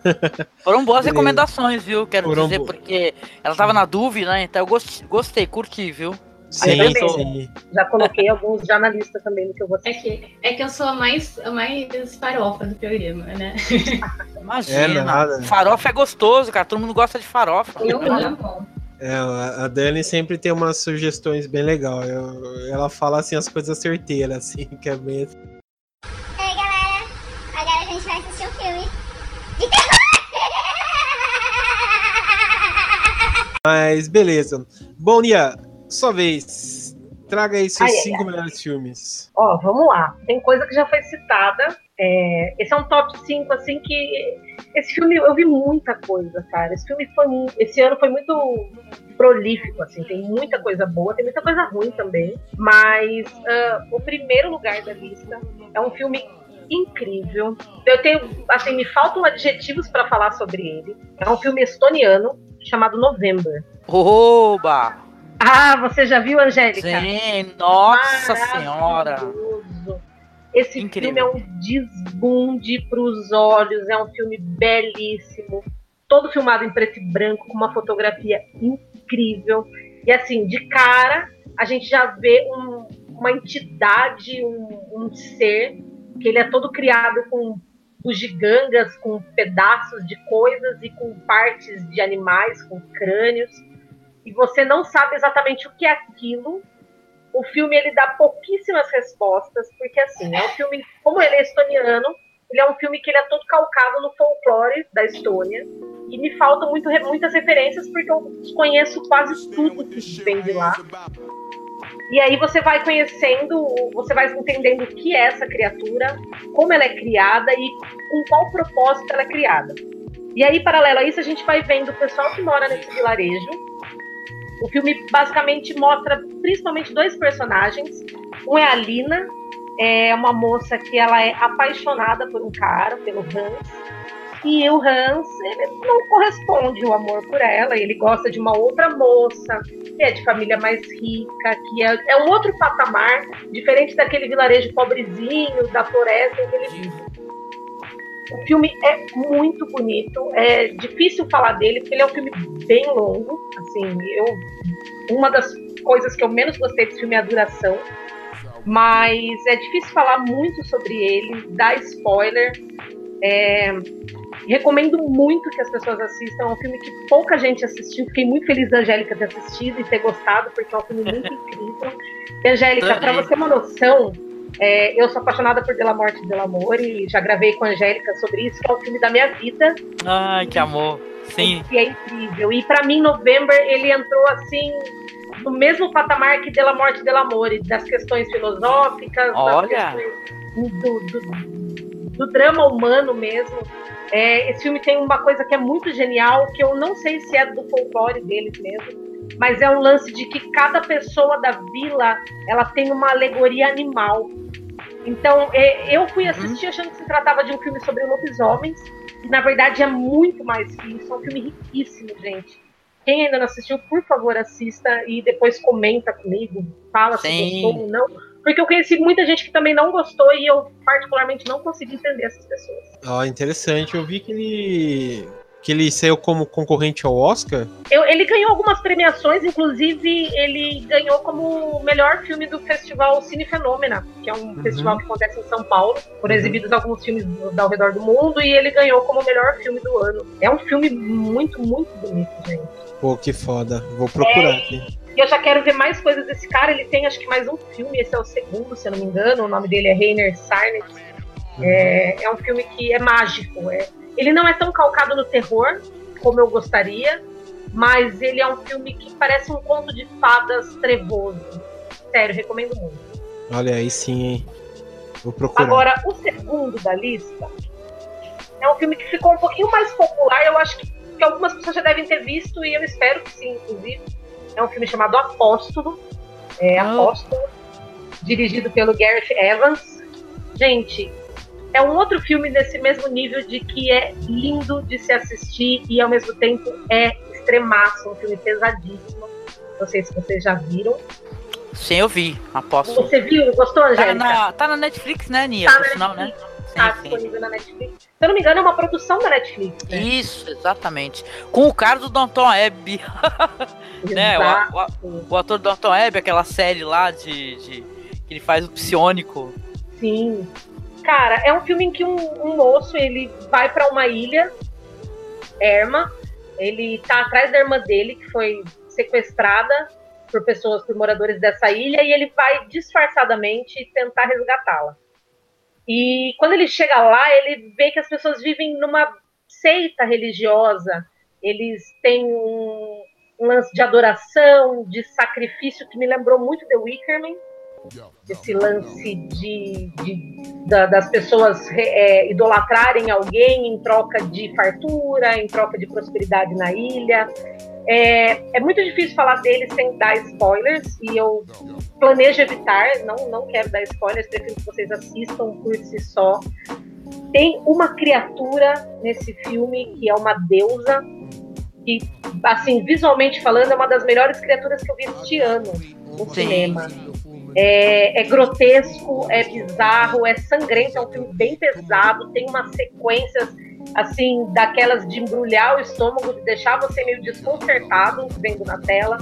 Foram boas beleza. recomendações, viu? Quero Foram dizer, bo... porque ela tava na dúvida, né? Então eu gostei, curti, viu? Sim, sim. Já coloquei alguns já na lista também do que eu vou É que, é que eu sou a mais, a mais farofa do programa, né? Imagina. É nada. Farofa é gostoso, cara. Todo mundo gosta de farofa. Eu amo. É, a Dani sempre tem umas sugestões bem legais. Ela fala assim as coisas certeiras, assim, que é bem. Ei, galera! Agora a gente vai assistir um filme de terror! Mas beleza. Bom, Nia, sua vez. Traga aí seus ai, cinco ai, melhores ai. filmes. Ó, vamos lá. Tem coisa que já foi citada. É, esse é um top 5, assim, que. Esse filme eu vi muita coisa, cara. Esse filme foi. Esse ano foi muito prolífico, assim. Tem muita coisa boa, tem muita coisa ruim também. Mas uh, o primeiro lugar da lista é um filme incrível. Eu tenho, assim, me faltam adjetivos para falar sobre ele. É um filme estoniano chamado November. Oba! Ah, você já viu, Angélica? Sim, nossa senhora! Esse Incrível. filme é um desbunde para os olhos, é um filme belíssimo, todo filmado em preto e branco, com uma fotografia incrível. E assim, de cara, a gente já vê um, uma entidade, um, um ser, que ele é todo criado com bugigangas, com pedaços de coisas e com partes de animais, com crânios e você não sabe exatamente o que é aquilo, o filme ele dá pouquíssimas respostas, porque assim, é um filme, como ele é estoniano, ele é um filme que ele é todo calcado no folclore da Estônia, e me faltam muito, muitas referências, porque eu conheço quase tudo que vem de lá. E aí você vai conhecendo, você vai entendendo o que é essa criatura, como ela é criada e com qual propósito ela é criada. E aí, paralelo a isso, a gente vai vendo o pessoal que mora nesse vilarejo, o filme basicamente mostra principalmente dois personagens. Um é a Lina, é uma moça que ela é apaixonada por um cara, pelo Hans. E o Hans, não corresponde o amor por ela, ele gosta de uma outra moça, que é de família mais rica, que é, é um outro patamar, diferente daquele vilarejo pobrezinho, da floresta em que ele vive. O filme é muito bonito, é difícil falar dele, porque ele é um filme bem longo. Assim, eu, uma das coisas que eu menos gostei desse filme é a duração. Mas é difícil falar muito sobre ele, dar spoiler. É, recomendo muito que as pessoas assistam. É um filme que pouca gente assistiu. Fiquei muito feliz da Angélica ter assistido e ter gostado, porque é um filme muito incrível. E, Angélica, para você ter uma noção, é, eu sou apaixonada por Della Morte e Del Amor e já gravei com a Angélica sobre isso, que é o filme da minha vida. Ai, que amor. Sim. Que é incrível. E para mim, November, ele entrou assim no mesmo patamar que Della Morte e Del Amor, das questões filosóficas, Olha. das questões do, do, do drama humano mesmo. É, esse filme tem uma coisa que é muito genial, que eu não sei se é do folclore deles mesmo, mas é um lance de que cada pessoa da vila ela tem uma alegoria animal. Então, é, eu fui uhum. assistir achando que se tratava de um filme sobre lobisomens, e na verdade é muito mais que isso. É um filme riquíssimo, gente. Quem ainda não assistiu, por favor, assista e depois comenta comigo, fala Sim. se gostou ou não, porque eu conheci muita gente que também não gostou e eu particularmente não consegui entender essas pessoas. Ó, interessante. Eu vi que ele que ele saiu como concorrente ao Oscar. Eu, ele ganhou algumas premiações, inclusive ele ganhou como melhor filme do festival Cine Fenômena, que é um uhum. festival que acontece em São Paulo, por uhum. exibidos alguns filmes do, ao redor do mundo, e ele ganhou como melhor filme do ano. É um filme muito, muito bonito, gente. Pô, que foda. Vou procurar é, aqui. E eu já quero ver mais coisas desse cara. Ele tem, acho que, mais um filme. Esse é o segundo, se eu não me engano. O nome dele é Rainer Sarnet. Uhum. É, é um filme que é mágico. É, ele não é tão calcado no terror como eu gostaria, mas ele é um filme que parece um conto de fadas trevoso. Sério, recomendo muito. Olha aí sim, hein? Vou procurar. Agora, o segundo da lista é um filme que ficou um pouquinho mais popular. Eu acho que, que algumas pessoas já devem ter visto, e eu espero que sim, inclusive. É um filme chamado Apóstolo. É, oh. Apóstolo, dirigido pelo Gareth Evans. Gente, é um outro filme nesse mesmo nível de que é lindo de se assistir e ao mesmo tempo é extremaço, um filme pesadíssimo. Não sei se vocês já viram. Sim, eu vi, aposto. Você viu? Gostou, Angélica? Tá na, tá na Netflix, né, Nia? Tá sinal, né? Sim, tá sim. disponível na Netflix. Se eu não me engano, é uma produção da Netflix. Né? Isso, exatamente. Com o cara do Danton Webb. né? O, o, o, ator do Danton Webb, aquela série lá de, de, que ele faz o psionico. Sim. Cara, é um filme em que um, um moço ele vai para uma ilha, Erma, ele tá atrás da irmã dele, que foi sequestrada por pessoas, por moradores dessa ilha, e ele vai disfarçadamente tentar resgatá-la. E quando ele chega lá, ele vê que as pessoas vivem numa seita religiosa, eles têm um, lance de adoração, de sacrifício, que me lembrou muito The Wickerman esse lance de, de da, das pessoas é, idolatrarem alguém em troca de fartura, em troca de prosperidade na ilha. É, é muito difícil falar dele sem dar spoilers e eu planejo evitar, não, não quero dar spoilers, prefiro que vocês assistam por si só. Tem uma criatura nesse filme que é uma deusa, que, assim, visualmente falando, é uma das melhores criaturas que eu vi este ano no Sim. cinema. É, é, grotesco, é bizarro, é sangrento, é um filme bem pesado, tem umas sequências assim, daquelas de embrulhar o estômago, de deixar você meio desconcertado vendo na tela.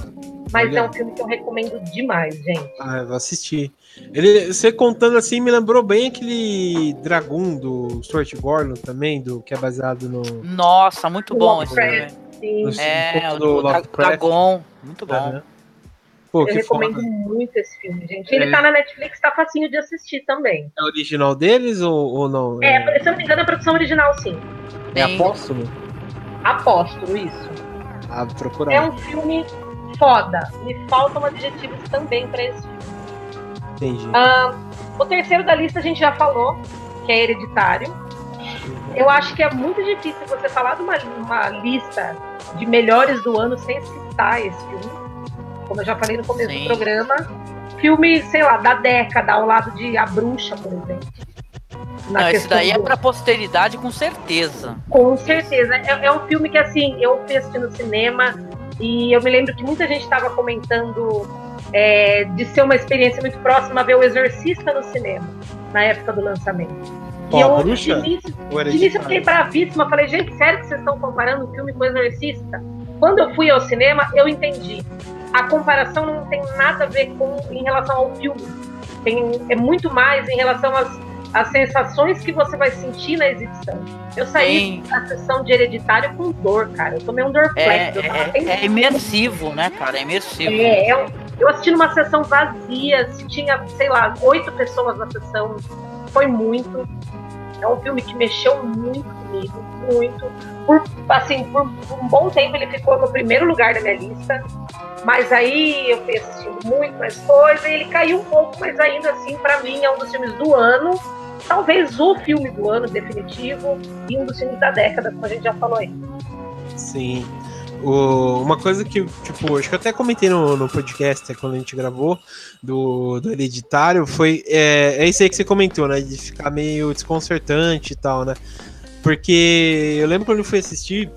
Mas Olha. é um filme que eu recomendo demais, gente. Ah, eu vou assistir. Ele, você contando assim, me lembrou bem aquele Dragon do Stuart Gordon também, do, que é baseado no. Nossa, muito bom esse filme. É, do, do Dragon, muito bom. Uhum. Pô, eu recomendo foda. muito esse filme, gente. Ele é. tá na Netflix, tá facinho de assistir também. É original deles ou, ou não? É, se eu não me engano, é produção original, sim. É Apóstolo? Apóstolo, isso. Ah, procurar. É um filme foda. Me faltam adjetivos também pra esse filme. Entendi. Ah, o terceiro da lista a gente já falou, que é Hereditário. Eu acho que é muito difícil você falar de uma, uma lista de melhores do ano sem citar esse filme como eu já falei no começo Sim. do programa. Filme, sei lá, da década, ao lado de A Bruxa, por exemplo. Não, esse daí é do... é pra posteridade, com certeza. Com certeza. É, é, um filme que, assim, eu fui assistir no cinema e eu me lembro que muita gente estava comentando é, de ser uma experiência muito próxima a ver o Exorcista no cinema, na época do lançamento. Qual, e eu, bruxa? De início, de início eu fiquei bravíssima. Falei, gente, sério que vocês estão comparando o filme com o Exorcista? Quando eu fui ao cinema, eu entendi a comparação não tem nada a ver com em relação ao filme. Tem, é muito mais em relação às, às sensações que você vai sentir na exibição. Eu saí Sim. da sessão de hereditário com dor, cara. Eu tomei um dor é, é, é, imersivo, né, cara? É imersivo. É, eu, eu assisti numa sessão vazia, tinha, sei lá, oito pessoas na sessão, foi muito. É um filme que mexeu muito comigo, muito. Por, assim, por, um bom tempo ele ficou no primeiro lugar da minha lista. Mas aí eu fui assistindo muito mais coisa e ele caiu um pouco, mas ainda assim, para mim, é um dos filmes do ano. Talvez o filme do ano definitivo e um dos filmes da década, como a gente já falou aí. Sim. O, uma coisa que, tipo, acho que eu até comentei no, no podcast quando a gente gravou do, do Hereditário, foi é, é isso aí que você comentou, né? De ficar meio desconcertante e tal, né? Porque eu lembro quando eu fui assistir,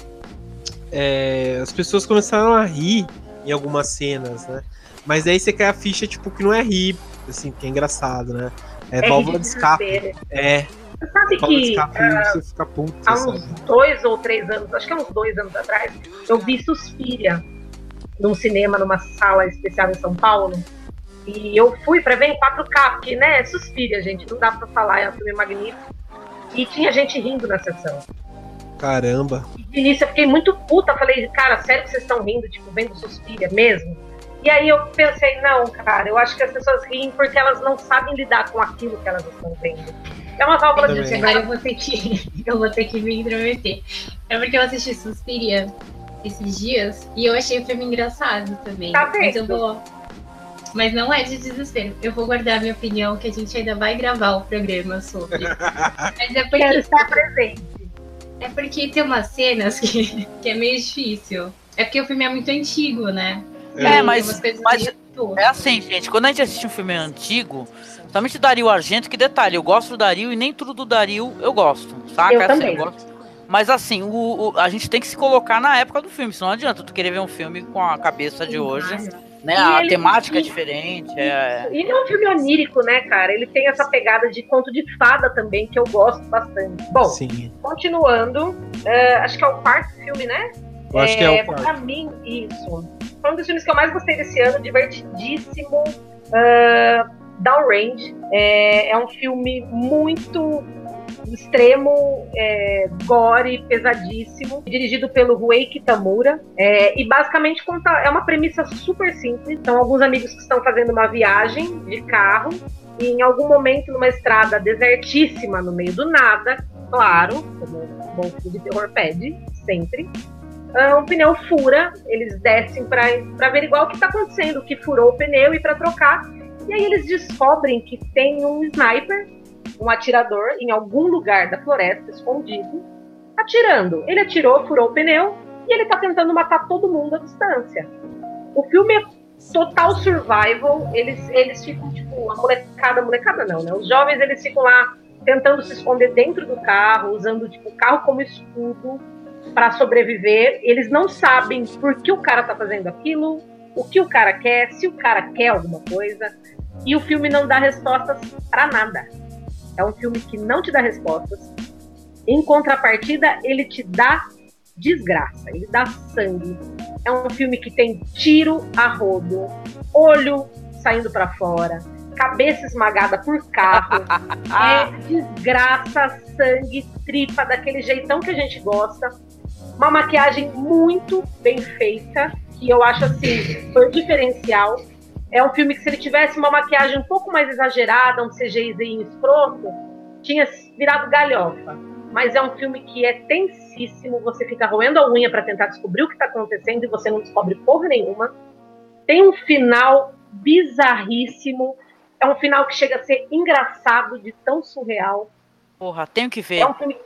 é, as pessoas começaram a rir em algumas cenas, né? Mas aí você cai a ficha, tipo, que não é rir assim, que é engraçado, né? É, É válvula de escape. É, Você sabe que ah, puto, há sabe? uns dois ou três anos, acho que há uns dois anos atrás, eu vi Suspiria num cinema, numa sala especial em São Paulo. E eu fui pra ver em 4K, porque, né, Suspiria, gente, não dá pra falar, é um filme magnífico. E tinha gente rindo na sessão. Caramba. E de início eu fiquei muito puta, falei, cara, sério que vocês estão rindo, tipo, vendo Suspiria mesmo? E aí eu pensei, não, cara, eu acho que as pessoas riem porque elas não sabem lidar com aquilo que elas estão vendo. É uma válvula de Também. Agora eu vou ter que, eu vou ter que me intrometer. É porque eu assisti Suspiria esses dias e eu achei o filme engraçado também. Tá mas eu vou. Mas não é de desespero. Eu vou guardar minha opinião, que a gente ainda vai gravar o programa sobre. Mas é Quero porque, estar presente. é porque tem umas cenas que, que é meio difícil. É porque o filme é muito antigo, né? É, E mas- mas-. É assim, gente, quando a gente assiste um filme antigo, somente o Dario Argento, que detalhe, eu gosto do Dario e nem tudo do Dario eu gosto, saca? Eu Assim, também. gosto. Mas assim, o, o- a gente tem que se colocar na época do filme, senão não adianta tu querer ver um filme com a cabeça de hoje, né? E A ele- temática é e- diferente, é... E ele é um filme onírico, né, cara? Ele tem essa pegada de conto de fada também, que eu gosto bastante. Bom, Sim. continuando, é, acho que é o quarto filme, né? Eu acho que é o quarto. Pra mim, isso. Foi um dos filmes que eu mais gostei desse ano, divertidíssimo. Uh, Downrange. É, é um filme muito extremo, é, gore, pesadíssimo, dirigido pelo Rui Kitamura. É, e basicamente conta, é uma premissa super simples. São alguns amigos que estão fazendo uma viagem de carro e em algum momento numa estrada desertíssima no meio do nada, claro, como bom filme de terror pede, sempre. ah, um pneu fura, eles descem para averiguar o que está acontecendo, o que furou o pneu e para trocar. E aí eles descobrem que tem um sniper, um atirador, em algum lugar da floresta, escondido, atirando. Ele atirou, furou o pneu e ele tá tentando matar todo mundo à distância. O filme é total survival, eles, eles ficam, tipo, a molecada, molecada não, né? Os jovens, eles ficam lá tentando se esconder dentro do carro, usando, tipo, o carro como escudo para sobreviver. Eles não sabem por que o cara tá fazendo aquilo, o que o cara quer, se o cara quer alguma coisa. E o filme não dá respostas para nada. É um filme que não te dá respostas. Em contrapartida, ele te dá desgraça, ele dá sangue. É um filme que tem tiro a rodo, olho saindo para fora, cabeça esmagada por carro, é desgraça, sangue, tripa, daquele jeitão que a gente gosta. Uma maquiagem muito bem feita, que eu acho assim, foi o diferencial. É um filme que se ele tivesse uma maquiagem um pouco mais exagerada, um CGIzinho escroto, tinha virado galhofa. Mas é um filme que é tensíssimo, você fica roendo a unha para tentar descobrir o que está acontecendo e você não descobre porra nenhuma. Tem um final bizarríssimo, é um final que chega a ser engraçado de tão surreal. Porra, tenho que ver. É um filme,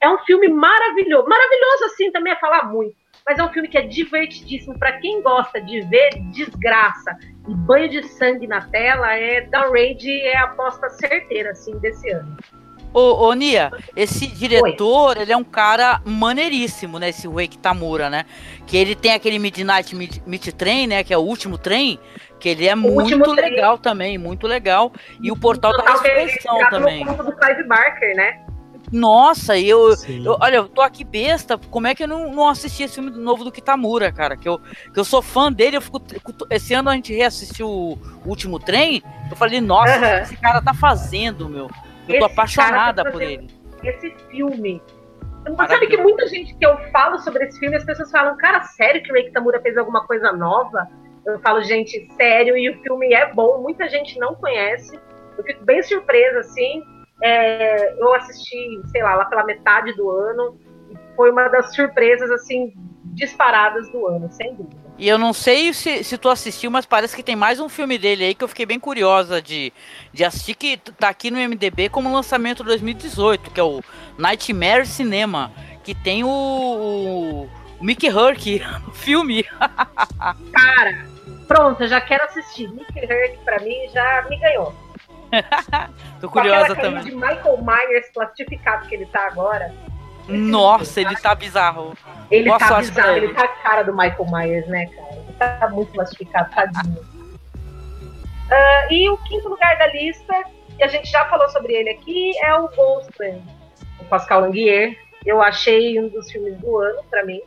é um filme maravilhoso. Maravilhoso, assim, também é falar muito. Mas é um filme que é divertidíssimo. Para quem gosta de ver desgraça e banho de sangue na tela, é Downrage é a aposta certeira, assim, desse ano. Ô, ô Nia, esse diretor, ele é um cara maneiríssimo, né? Esse Wake Tamura, né? Que ele tem aquele Midnight Mid, Mid Train, né? Que é o último trem, que ele é muito Último Trem. legal também, muito legal. E o Portal da que ele Ressurreição no também. do Clive Barker, né? Nossa, e eu, eu- olha, eu tô aqui besta, como é que eu não, não assisti esse filme novo do Kitamura, cara? Que eu, que eu sou fã dele, eu fico. Esse ano a gente reassistiu o Último Trem, eu falei, nossa, o que Aham. esse cara tá fazendo, meu? Eu tô Esse cara apaixonada tá por ele. Esse filme. Você sabe que muita gente que eu falo sobre esse filme, as pessoas falam, cara, sério que o Ray Tamura fez alguma coisa nova? Eu falo, gente, sério, e o filme é bom, muita gente não conhece. Eu fico bem surpresa, assim. É, eu assisti, sei lá, lá pela metade do ano, foi uma das surpresas, assim, disparadas do ano, sem dúvida. E eu não sei se, se tu assistiu, mas parece que tem mais um filme dele aí que eu fiquei bem curiosa de, de assistir, que tá aqui no MDB como lançamento 2018, que é o Nightmare Cinema, que tem o, o Mickey Herc no filme. Cara, pronto, eu já quero assistir. Nick Herc, pra mim, já me ganhou. Tô curiosa também. de Michael Myers plastificado que ele tá agora. Nossa, ele tá bizarro. Ele Boa tá bizarro, ele. ele tá a cara do Michael Myers, né, cara? Ele tá muito plastificado, tadinho. Uh, e o quinto lugar da lista, que a gente já falou sobre ele aqui, é o Ghostland, o Pascal Languier. Eu achei um dos filmes do ano, para mim.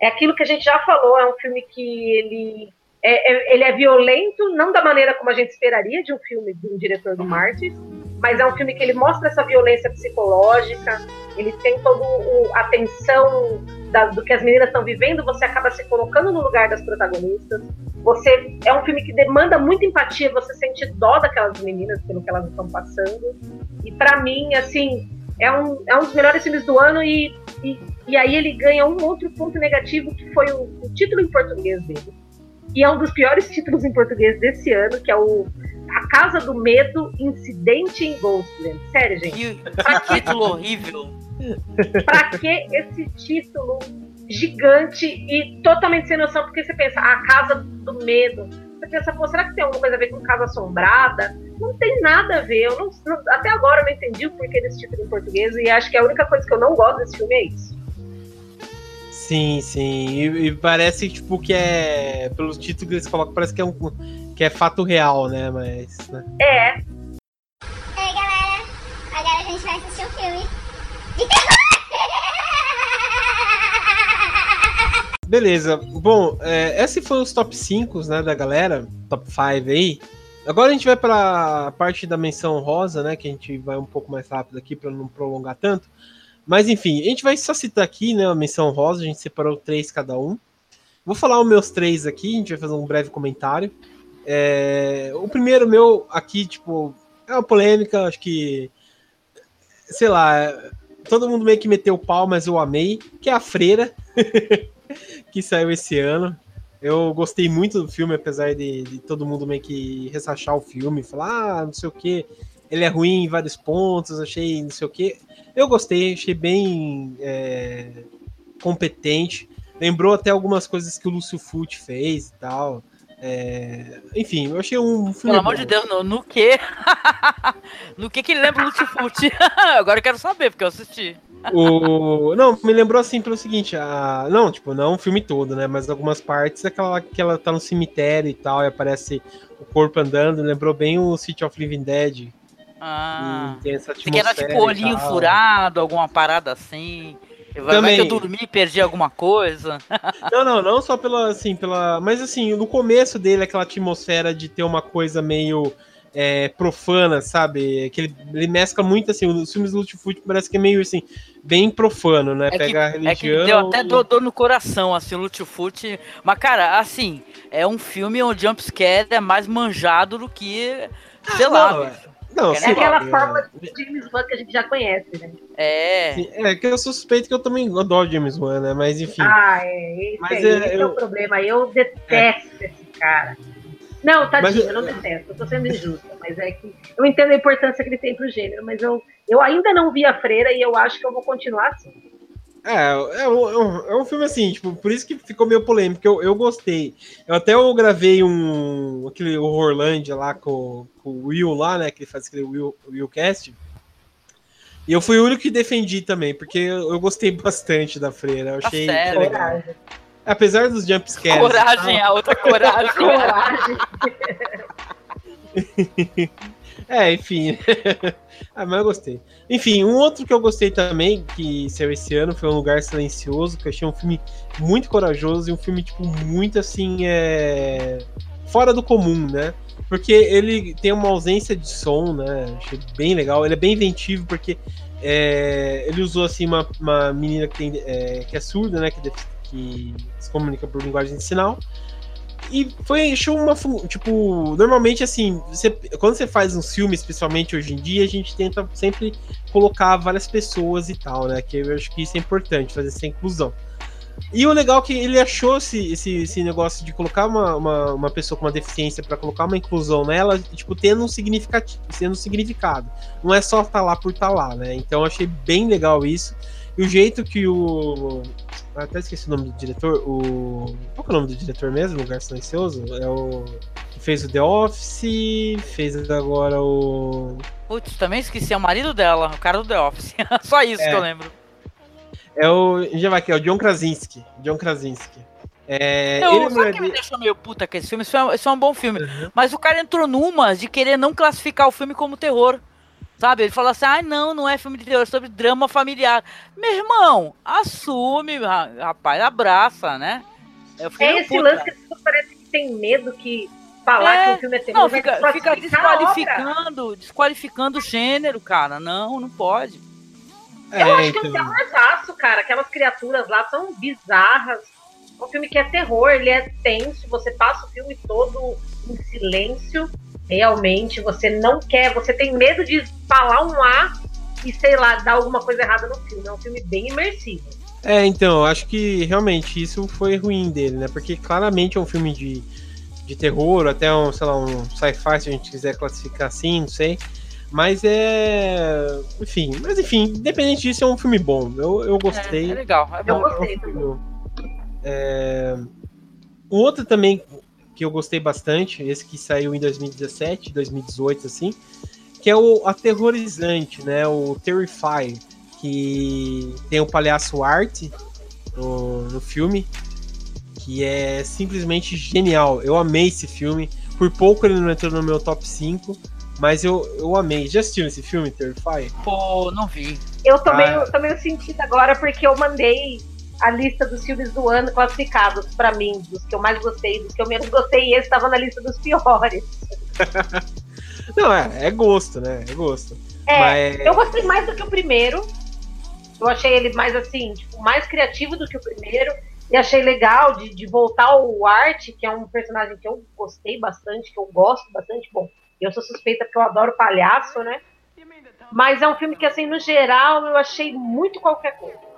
É aquilo que a gente já falou, é um filme que ele é, é, ele é violento, não da maneira como a gente esperaria de um filme de um diretor do Martins, mas é um filme que ele mostra essa violência psicológica, ele tem toda a tensão da, do que as meninas estão vivendo, você acaba se colocando no lugar das protagonistas. Você é um filme que demanda muita empatia, você sente dó daquelas meninas pelo que elas estão passando. E para mim, assim, é um, é um dos melhores filmes do ano e, e, e aí ele ganha um outro ponto negativo que foi o, o título em português dele. E é um dos piores títulos em português desse ano, que é o A Casa do Medo Incidente em Ghostland. Sério, gente. Que título horrível. Pra que esse título gigante e totalmente sem noção? Porque você pensa, a Casa do Medo. Você pensa, pô, será que tem alguma coisa a ver com Casa Assombrada? Não tem nada a ver. Eu não, até agora eu não entendi o porquê desse título em português. E acho que a única coisa que eu não gosto desse filme é isso. Sim, sim. E, e, parece tipo que é. Pelos títulos que eles colocam, parece que é um que é fato real, né? Mas. Né? É. Ei, galera! Agora a gente vai assistir um filme de terror! Beleza. Bom, é, esses foram os top 5 né, da galera, top 5 aí. Agora a gente vai para a parte da menção rosa, né? Que a gente vai um pouco mais rápido aqui para não prolongar tanto. Mas enfim, a gente vai só citar aqui, né? A menção rosa, a gente separou três cada um. Vou falar os meus três aqui, a gente vai fazer um breve comentário. É, o primeiro meu aqui, tipo, é uma polêmica, acho que. Sei lá, todo mundo meio que meteu o pau, mas eu amei, que é a Freira, que saiu esse ano. Eu gostei muito do filme, apesar de, de, todo mundo meio que ressachar o filme, falar, ah, não sei o que, ele é ruim em vários pontos, achei não sei o que. Eu gostei, achei bem é, competente. Lembrou até algumas coisas que o Lúcio Futi fez e tal. É, enfim, eu achei um filme. Pelo amor de Deus, no, no que? no que que ele lembra o Lúcio Futi? Agora eu quero saber, porque eu assisti. o... Não, me lembrou assim pelo seguinte, a... não, tipo, não o filme todo, né? Mas algumas partes, aquela que ela tá no cemitério e tal, e aparece o corpo andando, lembrou bem o City of Living Dead, ah. Tem essa Você quer tipo olhinho furado, alguma parada assim. Vai, Também. vai que eu dormi e perdi alguma coisa. não, não, não só pela, assim, pela. Mas assim, no começo dele, aquela atmosfera de ter uma coisa meio é, profana, sabe? Que ele, ele mescla muito assim, os filmes do Lutfoot parece que é meio assim, bem profano, né? É Pega que, a religião. É deu até dor, dor no coração, assim, o Lutfoot. Mas, cara, assim, é um filme onde jumpscare é mais manjado do que. Sei ah, lá. Não, é. Não, é aquela lá, forma de James Wan que a gente já conhece, né? É. Sim, é que eu suspeito que eu também adoro James Wan, né? Mas enfim. Ah, é. Esse, Mas aí, é, esse eu... é o problema. Eu detesto é. esse cara. Não, tadinho, mas, eu não detesto, eu tô sendo injusta, mas é que eu entendo a importância que ele tem pro gênero, mas eu, eu ainda não vi a freira e eu acho que eu vou continuar assim. É, é um, é um filme assim, tipo, por isso que ficou meio polêmico, eu, eu gostei. Eu até eu gravei um aquele Horrorlândia lá com, com o Will lá, né, que ele faz aquele Will, Willcast. E eu fui o único que defendi também, porque eu, eu gostei bastante da freira, eu tá achei tá legal. Apesar dos jumpscares. Coragem, a outra coragem. coragem. é, enfim. ah, mas eu gostei. Enfim, um outro que eu gostei também, que saiu esse ano, foi Um Lugar Silencioso, que eu achei um filme muito corajoso e um filme, tipo, muito assim, é... fora do comum, né? Porque ele tem uma ausência de som, né? Achei bem legal. Ele é bem inventivo, porque é... ele usou, assim, uma, uma menina que, tem, é... que é surda, né? Que, que se comunica por linguagem de sinal e foi achou uma tipo normalmente assim você, quando você faz um filme especialmente hoje em dia a gente tenta sempre colocar várias pessoas e tal né que eu acho que isso é importante fazer essa inclusão e o legal é que ele achou esse, esse, esse negócio de colocar uma, uma, uma pessoa com uma deficiência para colocar uma inclusão nela, tipo, tendo um significado, sendo um significado. Não é só estar tá lá por estar tá lá, né? Então achei bem legal isso. E o jeito que o. Até esqueci o nome do diretor. O. Qual é o nome do diretor mesmo? Lugar Silencioso? É o. Que fez o The Office, fez agora o. Putz, também esqueci, é o marido dela, o cara do The Office. Só isso é. que eu lembro. É o. Já vai aqui, é o John Krasinski. John Krasinski. É, Eu, sabe o que me deixou meio puta com esse filme? Esse é, esse é um bom filme. Uhum. Mas o cara entrou numa de querer não classificar o filme como terror. Sabe? Ele falou assim: ah, não, não é filme de terror, é sobre drama familiar. Meu irmão, assume, ra- rapaz, abraça, né? Eu fiquei É esse puta. lance que as pessoas parecem que tem medo que falar É, que o filme é terror Não, fica, fica desqualificando, desqualificando o gênero, cara. Não, não pode. É, Eu acho que é um então. terrorzaço, cara. Aquelas criaturas lá são bizarras. É um filme que é terror, ele é tenso. Você passa o filme todo em silêncio. Realmente, você não quer, você tem medo de falar um A e, sei lá, dar alguma coisa errada no filme. É um filme bem imersivo. É, então, eu acho que realmente isso foi ruim dele, né? Porque claramente é um filme de, de terror, até um, sei lá, um sci-fi, se a gente quiser classificar assim, não sei. Mas é. Enfim, mas enfim, independente disso, é um filme bom. Eu, eu É, gostei. é legal. É Eu bom. gostei. É... O outro também que eu gostei bastante, esse que saiu em 2017, 2018, assim, que é o Aterrorizante, né? O Terrify, que tem o palhaço Art no, no filme, que é simplesmente genial. Eu amei esse filme. Por pouco ele não entrou no meu top 5, mas eu, eu amei. Já assistiu esse filme, Terrify? Pô, não vi. Eu tô, Ah. meio, tô meio sentida agora porque eu mandei a lista dos filmes do ano classificados pra mim, dos que eu mais gostei, dos que eu menos gostei, e esse tava na lista dos piores. Não, é, é gosto, né? É gosto. É, Mas- eu gostei mais do que o primeiro. Eu achei ele mais assim, tipo, mais criativo do que o primeiro. E achei legal de, de voltar o Art, que é um personagem que eu gostei bastante, que eu gosto bastante. Bom, eu sou suspeita porque eu adoro palhaço, né? Mas é um filme que, assim, no geral, eu achei muito qualquer coisa.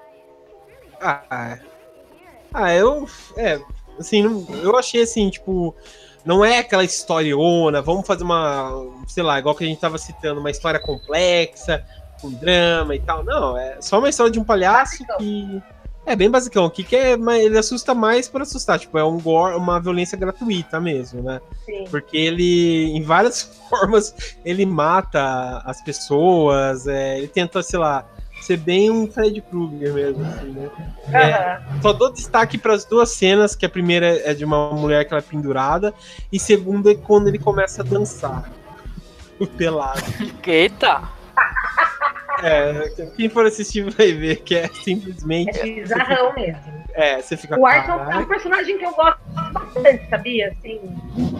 Ah, é. ah, eu. É, assim, não- eu achei assim, tipo. Não é aquela historiona, vamos fazer uma. Sei lá, igual que a gente tava citando, uma história complexa, com drama e tal. Não, é só uma história de um palhaço Basicão. que. É bem basicão, que quer, mas ele assusta mais por assustar, tipo, é um gore, uma violência gratuita mesmo, né? Sim. Porque ele, em várias formas, ele mata as pessoas, é, ele tenta, sei lá, ser bem um Fred Krueger mesmo, assim, né? É, só dou destaque para as duas cenas, que a primeira é de uma mulher que ela é pendurada, e segunda é quando ele começa a dançar. O pelado. Eita! É, quem for assistir vai ver que é simplesmente. É bizarrão mesmo. É, você fica. O Art é um- é um personagem que eu gosto bastante, sabia? Assim,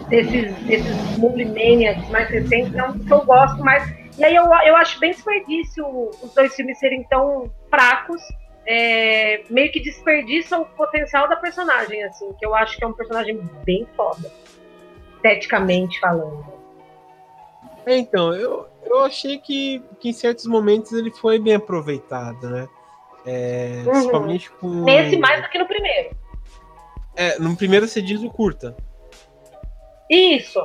desses, desses Movie Maniacs mais recentes, é um que eu gosto mais. E aí eu, eu acho bem desperdício os dois filmes serem tão fracos. é, meio que desperdiçam o potencial da personagem, assim, que eu acho que é um personagem bem foda. Esteticamente falando. É, então, eu, eu achei que, que em certos momentos ele foi bem aproveitado, né? É, Uhum. Principalmente com. Nesse mais do que no primeiro. É, no primeiro você diz o curta. Isso.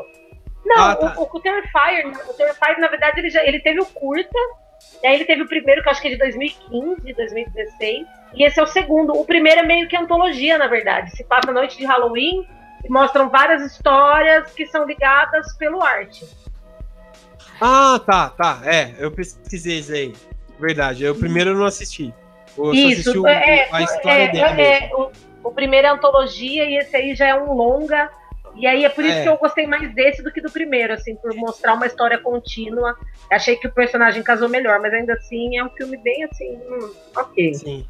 Não, Ah, tá. o, o, o Terrifier, o Terrifier, na verdade, ele, já, ele teve o curta, e aí ele teve o primeiro, que eu acho que é de 2015, 2016, e esse é o segundo. O primeiro é meio que antologia, na verdade. Se passa a noite de Halloween e mostram várias histórias que são ligadas pelo arte. Ah, tá, tá. É, eu pesquisei isso aí. Verdade. Eu, o primeiro eu não assisti. Eu só assisti Isso, o- é, a história é, dele. é, o, o primeiro é antologia e esse aí já é um longa. E aí é por isso É. que eu gostei mais desse do que do primeiro, assim, por mostrar uma história contínua. Achei que o personagem casou melhor, mas ainda assim é um filme bem assim, hum, ok. Sim.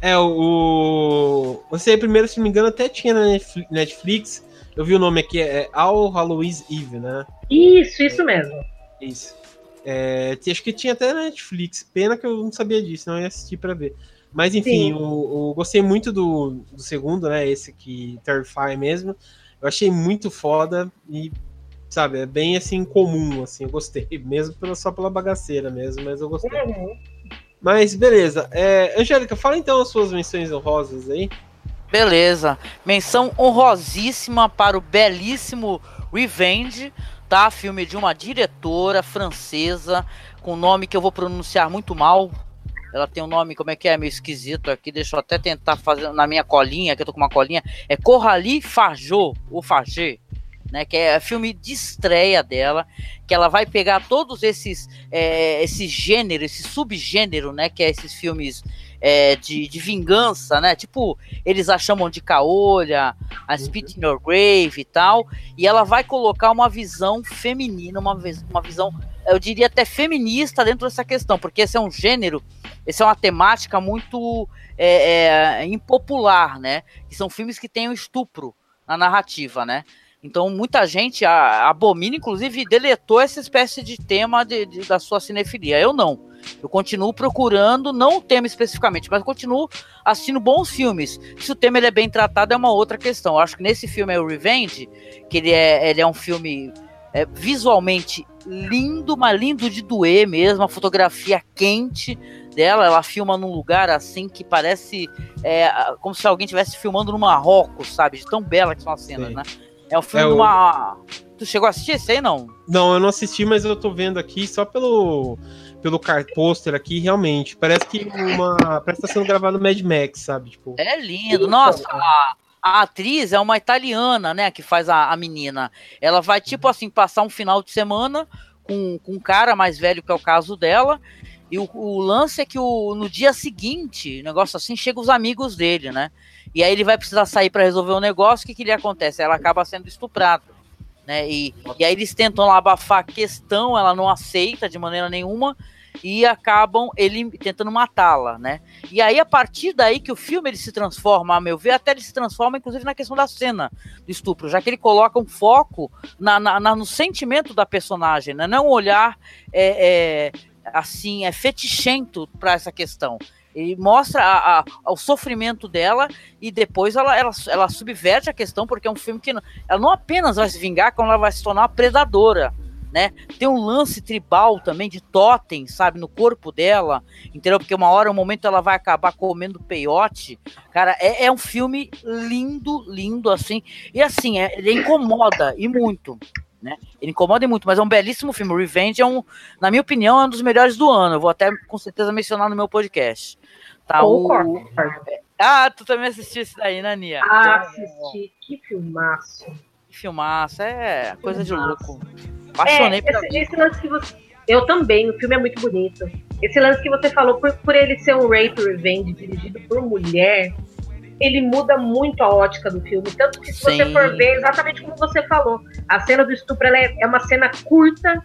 É, o. Você primeiro, se não me engano, até tinha na Netfli- Netflix. Eu vi o nome aqui, é All Halloween Eve, né? Isso, isso mesmo. Isso. É, acho que tinha até na Netflix. Pena que eu não sabia disso, não ia assistir pra ver. Mas enfim, o, o- gostei muito do, do segundo, né? Esse que Terrify mesmo. Eu achei muito foda e, sabe, é bem assim comum, assim, eu gostei, mesmo pela, só pela bagaceira mesmo, mas eu gostei. Uhum. Mas beleza. É, Angélica, fala então as suas menções honrosas aí. Beleza. Menção honrosíssima para o belíssimo Revenge, tá? Filme de uma diretora francesa com nome que eu vou pronunciar muito mal. Ela tem um nome, como é que é? Meio esquisito aqui. Deixa eu até tentar fazer na minha colinha, que eu tô com uma colinha. É Coralie Fajot, ou Fagé. né? Que é filme de estreia dela, que ela vai pegar todos esses é, esse gênero, esse subgênero, né? Que é esses filmes é, de, de vingança, né? Tipo, eles a chamam de caolha, a Spit in Your Grave e tal. E ela vai colocar uma visão feminina, uma, uma visão, eu diria até feminista dentro dessa questão, porque esse é um gênero, esse é uma temática muito é, é, impopular, né? Que são filmes que têm o estupro na narrativa, né? Então muita gente abomina, inclusive deletou essa espécie de tema de, de, da sua cinefilia. Eu não. Eu continuo procurando, não o tema especificamente, mas continuo assistindo bons filmes. Se o tema ele é bem tratado, é uma outra questão. Eu acho que nesse filme é o Revenge, que ele é, ele é um filme é, visualmente lindo, mas lindo de doer mesmo, a fotografia quente dela, ela filma num lugar assim que parece é, como se alguém estivesse filmando no Marrocos, sabe? De tão bela que são as cenas, Sim. né? É um filme é de uma. O... Tu chegou a assistir esse aí, não? Não, eu não assisti, mas eu tô vendo aqui só pelo pelo car pôster aqui, realmente. Parece que uma. Parece que tá sendo gravado no Mad Max, sabe? Tipo... É lindo. Nossa, a, a, atriz é uma italiana, né? Que faz a, a menina. Ela vai, tipo assim, passar um final de semana com, com um cara mais velho, que é o caso dela. E o, o lance é que o, no dia seguinte, negócio assim, chega os amigos dele, né? E aí ele vai precisar sair para resolver um negócio. O que, que lhe acontece? Ela acaba sendo estuprada. Né? E, e aí eles tentam lá abafar a questão, ela não aceita de maneira nenhuma e acabam ele tentando matá-la, né? E aí a partir daí que o filme ele se transforma, a meu ver, até ele se transforma inclusive na questão da cena do estupro, já que ele coloca um foco na, na, na no sentimento da personagem, né? Não olhar é, é, assim é fetichento para essa questão. E mostra a, a, o sofrimento dela e depois ela, ela, ela subverte a questão, porque é um filme que não, ela não apenas vai se vingar, como ela vai se tornar uma predadora. Né? Tem um lance tribal também de totem, sabe, no corpo dela, entendeu? Porque uma hora, um momento, ela vai acabar comendo peiote. Cara, é, é um filme lindo, lindo, assim. E assim, é, ele incomoda, e muito. Né? Ele incomoda muito, mas é um belíssimo filme. Revenge é um, na minha opinião, é um dos melhores do ano. Eu vou até com certeza mencionar no meu podcast. Tá, o... Ah, tu também assistiu esse daí, né, Nia? Ah, assisti. Que filmaço. Que filmaço. É coisa filmaço. de louco. Apaixonei é, esse, esse lance que você... Eu também, o filme é muito bonito. Esse lance que você falou, por, por ele ser um rape revenge dirigido por mulher, ele muda muito a ótica do filme. Tanto que se Sim. você for ver, exatamente como você falou, a cena do estupro é, é uma cena curta,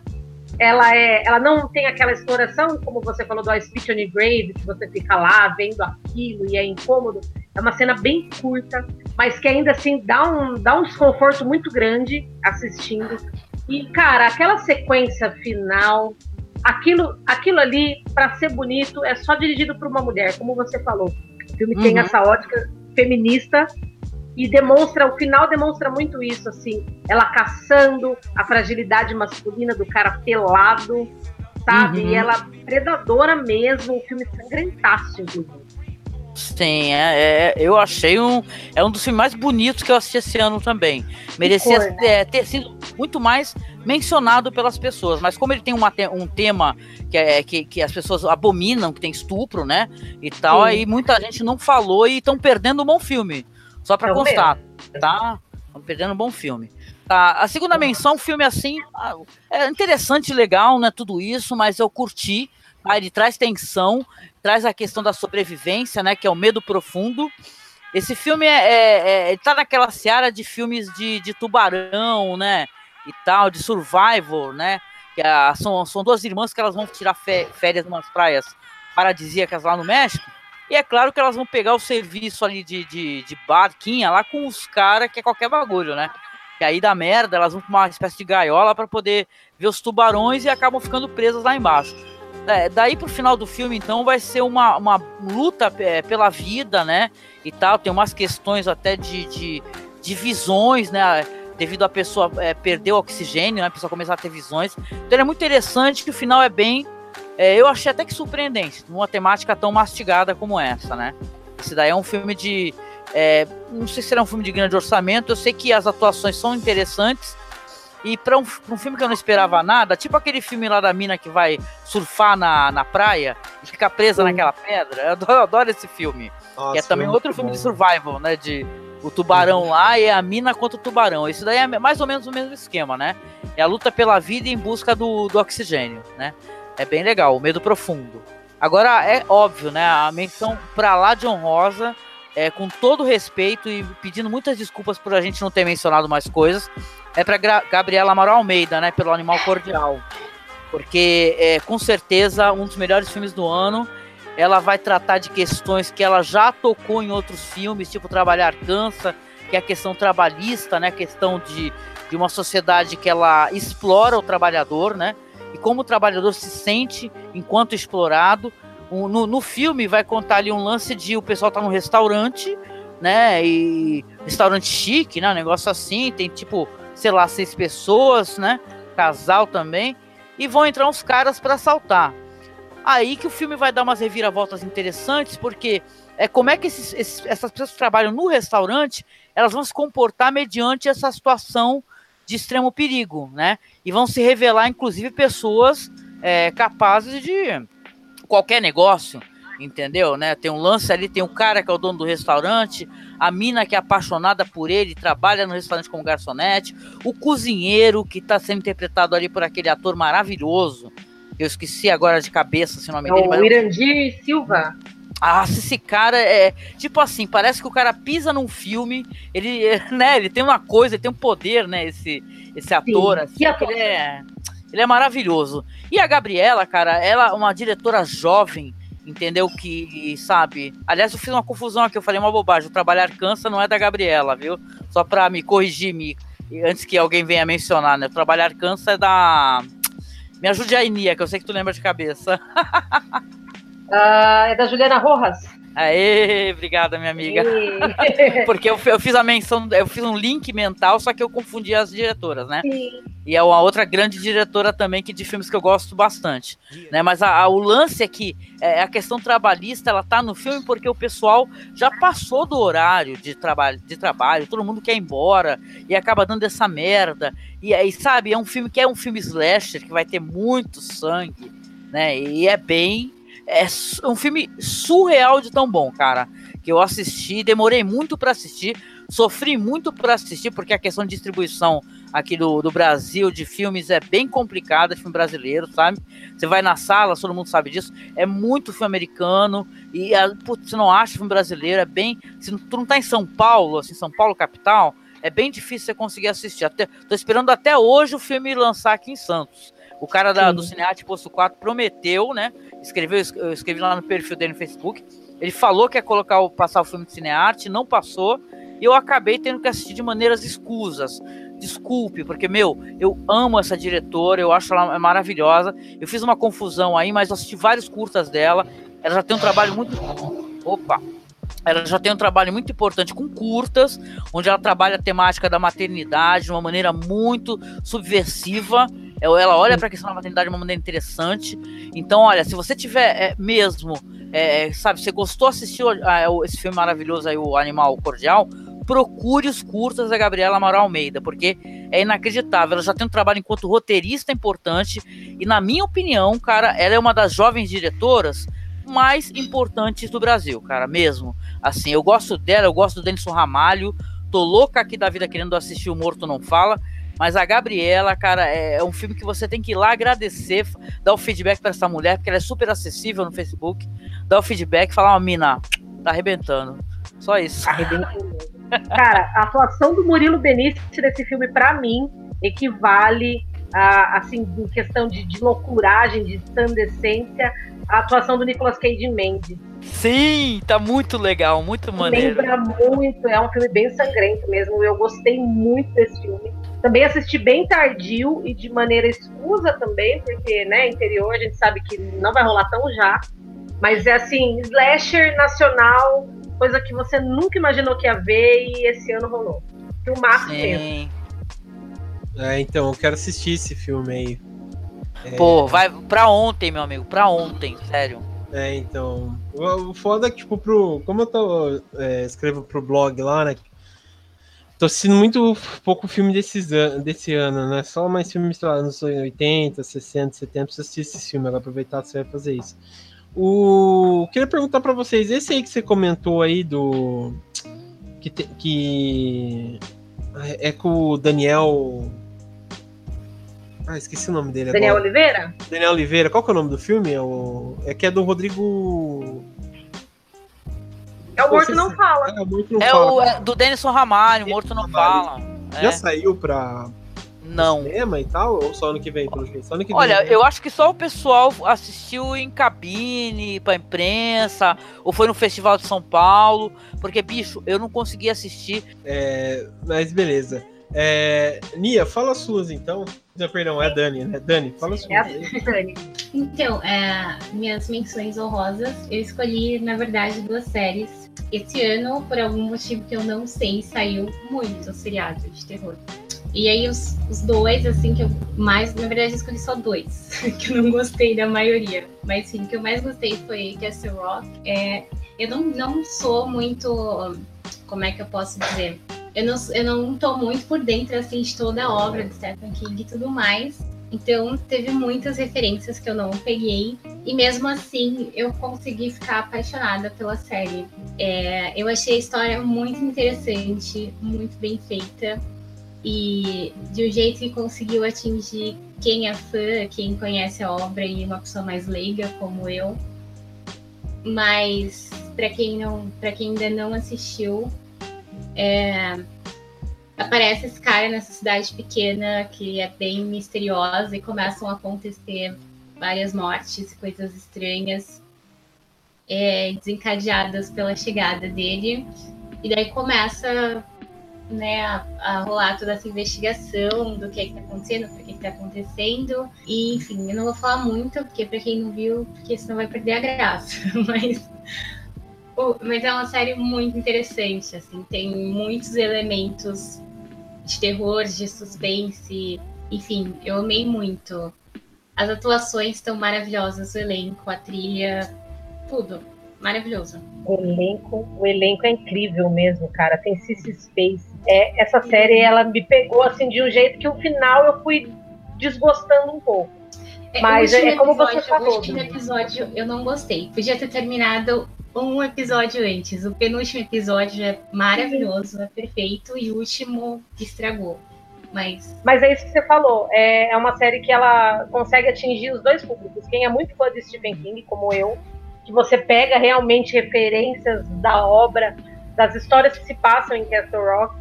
ela é, ela não tem aquela exploração, como você falou do I Speech on Grave, que você fica lá vendo aquilo e é incômodo. É uma cena bem curta, mas que ainda assim dá um, dá um desconforto muito grande assistindo. E, cara, aquela sequência final, aquilo, aquilo ali, para ser bonito, é só dirigido por uma mulher, como você falou. O filme uhum. tem essa ótica feminista e demonstra, o final demonstra muito isso, assim, ela caçando a fragilidade masculina do cara pelado, sabe? Uhum. E ela predadora mesmo, o filme sangrentaço, inclusive. Sim, é, é, eu achei um. É um dos filmes mais bonitos que eu assisti esse ano também. Merecia Foi, né? é, ter sido muito mais mencionado pelas pessoas. Mas como ele tem uma, um tema que, é, que, que as pessoas abominam, que tem estupro, né? E tal, Sim. aí muita gente não falou e estão perdendo um bom filme. Só para constar, tá? Estão perdendo um bom filme. Tá, a segunda menção, um filme assim, ah, é interessante, legal, né? Tudo isso, mas eu curti. Ele traz tensão, traz a questão da sobrevivência, né? Que é o medo profundo. Esse filme é, é, é tá naquela seara de filmes de, de tubarão, né? E tal, de survival, né? Que a, são, são duas irmãs que elas vão tirar férias em umas praias paradisíacas lá no México. E é claro que elas vão pegar o serviço ali de, de, de barquinha lá com os caras que é qualquer bagulho, né? E aí dá merda, elas vão pra uma espécie de gaiola para poder ver os tubarões e acabam ficando presas lá embaixo. É, daí pro final do filme, então, vai ser uma, uma luta é, pela vida, né? E tal, tem umas questões até de, de, de visões, né? Devido a pessoa é, perder o oxigênio, né? A pessoa começar a ter visões. Então é muito interessante que o final é bem é, eu achei até que surpreendente, numa temática tão mastigada como essa, né? Esse daí é um filme de. É, não sei se será um filme de grande orçamento, eu sei que as atuações são interessantes. E para um, um, filme que eu não esperava nada, tipo aquele filme lá da mina que vai surfar na, na praia e ficar presa naquela pedra. Eu adoro, eu adoro esse filme. Nossa, que é também outro filme bom. de survival, né? De, o tubarão lá e a mina contra o tubarão. Isso daí é mais ou menos o mesmo esquema, né? É a luta pela vida em busca do, do oxigênio, né? É bem legal, o medo profundo. Agora, é óbvio, né? A menção pra lá de honrosa, é, com todo respeito e pedindo muitas desculpas por a gente não ter mencionado mais coisas, é pra Gra Gabriela Amaral Almeida, né? Pelo Animal Cordial. Porque é com certeza um dos melhores filmes do ano. Ela vai tratar de questões que ela já tocou em outros filmes, tipo Trabalhar Cansa, que é a questão trabalhista, né? A questão de, de uma sociedade que ela explora o trabalhador, né? E como o trabalhador se sente enquanto explorado. No, no filme vai contar ali um lance de o pessoal tá num restaurante, né? E restaurante chique, né? Um negócio assim, tem tipo, sei lá, seis pessoas, né? Casal também e vão entrar uns caras para assaltar. Aí que o filme vai dar umas reviravoltas interessantes, porque é como é que esses, esses, essas pessoas que trabalham no restaurante, elas vão se comportar mediante essa situação de extremo perigo, né? E vão se revelar, inclusive, pessoas é, capazes de qualquer negócio entendeu? Né? Tem um lance ali, tem o cara que é o dono do restaurante, a mina que é apaixonada por ele, trabalha no restaurante como garçonete, o cozinheiro que está sendo interpretado ali por aquele ator maravilhoso. Eu esqueci agora de cabeça se o nome é dele. O Irandir Silva. Ah, esse cara é tipo assim, parece que o cara pisa num filme, ele, né, ele tem uma coisa, ele tem um poder, né, esse esse ator, assim, ator. ele é ele é maravilhoso. E a Gabriela, cara, ela é uma diretora jovem, entendeu? Que, sabe? Aliás, eu fiz uma confusão aqui, eu falei uma bobagem. O Trabalhar Cansa não é da Gabriela, viu? Só pra me corrigir, me, antes que alguém venha mencionar, né? O Trabalhar Cansa é da. Me ajude aí, Nia, que eu sei que tu lembra de cabeça. uh, é da Juliana Rojas. Aê, obrigada, minha amiga. Porque eu, eu, fiz a menção, eu fiz um link mental, só que eu confundi as diretoras, né? Sim. E é uma outra grande diretora também que de filmes que eu gosto bastante, né? Mas a, a, o lance é que é, a questão trabalhista, ela tá no filme porque o pessoal já passou do horário de trabalho, de trabalho, todo mundo quer ir embora e acaba dando essa merda. E aí, sabe, é um filme que é um filme slasher que vai ter muito sangue, né? E é bem é um filme surreal de tão bom, cara. Que eu assisti, demorei muito para assistir, sofri muito para assistir, porque a questão de distribuição aqui do, do Brasil de filmes é bem complicada, filme brasileiro, sabe? Você vai na sala, todo mundo sabe disso, é muito filme americano, e a, putz, você não acha filme brasileiro, é bem. Se tu não tá em São Paulo, assim, São Paulo capital, é bem difícil você conseguir assistir. Até, tô esperando até hoje o filme lançar aqui em Santos. O cara da, do Cinearte Posto 4 prometeu, né? Escreveu, eu escrevi lá no perfil dele no Facebook. Ele falou que ia colocar o, passar o filme de Cinearte, não passou. E eu acabei tendo que assistir de maneiras escusas. Desculpe, porque, meu, eu amo essa diretora, eu acho ela maravilhosa. Eu fiz uma confusão aí, mas eu assisti vários curtas dela. Ela já tem um trabalho muito. Opa! Ela já tem um trabalho muito importante com curtas, onde ela trabalha a temática da maternidade de uma maneira muito subversiva. Ela olha para a questão da maternidade de uma maneira interessante. Então, olha, se você tiver é, mesmo, é, sabe, você gostou de assistir a, esse filme maravilhoso aí, o Animal Cordial, procure os curtas da Gabriela Amaral Almeida, porque é inacreditável. Ela já tem um trabalho enquanto roteirista importante e, na minha opinião, cara, ela é uma das jovens diretoras mais importantes do Brasil, cara, mesmo. Assim, eu gosto dela, eu gosto do Denison Ramalho, tô louca aqui da vida querendo assistir o Morto Não Fala, mas a Gabriela, cara, é, é um filme que você tem que ir lá agradecer, dar o feedback para essa mulher, porque ela é super acessível no Facebook, dar o feedback, falar, ó, oh, mina, tá arrebentando. Só isso. Cara, a atuação do Murilo Benício desse filme, para mim, equivale a, assim, em questão de, de loucuragem, de sandescência, a atuação do Nicolas Cage Mendes. Sim, tá muito legal, muito maneiro. Lembra muito, é um filme bem sangrento mesmo. Eu gostei muito desse filme. Também assisti bem tardio e de maneira escusa também, porque, né, interior a gente sabe que não vai rolar tão já. Mas é assim, slasher nacional, coisa que você nunca imaginou que ia ver e esse ano rolou. Filmaço mesmo. É, então, eu quero assistir esse filme aí. É... Pô, vai pra ontem, meu amigo, pra ontem, sério. É, então. O foda é que, tipo, pro. Como eu tô, é, escrevo pro blog lá, né? Tô assistindo muito pouco filme desses an desse ano, né? Só mais filmes, sei lá, nos 80, 60, 70, pra assistir esse filme, agora aproveitar você vai fazer isso. O... Queria perguntar para vocês, esse aí que você comentou aí do. Que, te- que é com o Daniel. Ah, esqueci o nome dele Daniel agora. Oliveira? Daniel Oliveira. Qual que é o nome do filme? É, o... é que é do Rodrigo. É o Morto Não Fala. É, o Morto não É fala. o é do Denison Ramalho, Morto Não Fala. Já É, saiu pra não. cinema e tal? Ou só ano que vem, pelo jeito? Só ano que Olha, vem. né? eu acho que só o pessoal assistiu em cabine, pra imprensa, ou foi no Festival de São Paulo, porque, bicho, eu não consegui assistir. É, mas beleza. É, Nia, fala as suas então. Não, perdão, é a Dani, né? Dani, fala as suas. É Dani. Então, é, minhas menções honrosas, eu escolhi, na verdade, duas séries. Esse ano, por algum motivo que eu não sei, saiu muito seriado de terror. E aí, os, os dois, assim, que eu mais. Na verdade, eu escolhi só dois, que eu não gostei da maioria. Mas, sim, o que eu mais gostei foi Castle Rock. É, eu não, não sou muito. Como é que eu posso dizer? Eu não, eu não tô muito por dentro, assim, de toda a obra de Stephen King e tudo mais. Então, teve muitas referências que eu não peguei. E mesmo assim, eu consegui ficar apaixonada pela série. É, eu achei a história muito interessante, muito bem feita. E de um jeito que conseguiu atingir quem é fã, quem conhece a obra e uma pessoa mais leiga como eu. Mas para quem não, para quem ainda não assistiu, é, aparece esse cara nessa cidade pequena que é bem misteriosa e começam a acontecer várias mortes, coisas estranhas é, desencadeadas pela chegada dele. E daí começa né, a, a rolar toda essa investigação do que está acontecendo, por que está acontecendo. E, enfim, eu não vou falar muito, porque para quem não viu, porque senão vai perder a graça. Mas, mas é uma série muito interessante, assim, tem muitos elementos de terror, de suspense, enfim, eu amei muito. As atuações estão maravilhosas, o elenco, a trilha, tudo maravilhoso. O elenco, o elenco é incrível mesmo, cara. Tem Cissy Space. É, essa série ela me pegou assim de um jeito que o final eu fui desgostando um pouco. É, Mas é como você episódio- falou, O último episódio eu não gostei. Podia ter terminado um episódio antes. O penúltimo episódio é maravilhoso, é perfeito, e o último estragou. Mas Mas é isso que você falou. É, é uma série que ela consegue atingir os dois públicos. Quem é muito fã de Stephen King, como eu, que você pega realmente referências da obra, das histórias que se passam em Castle Rock,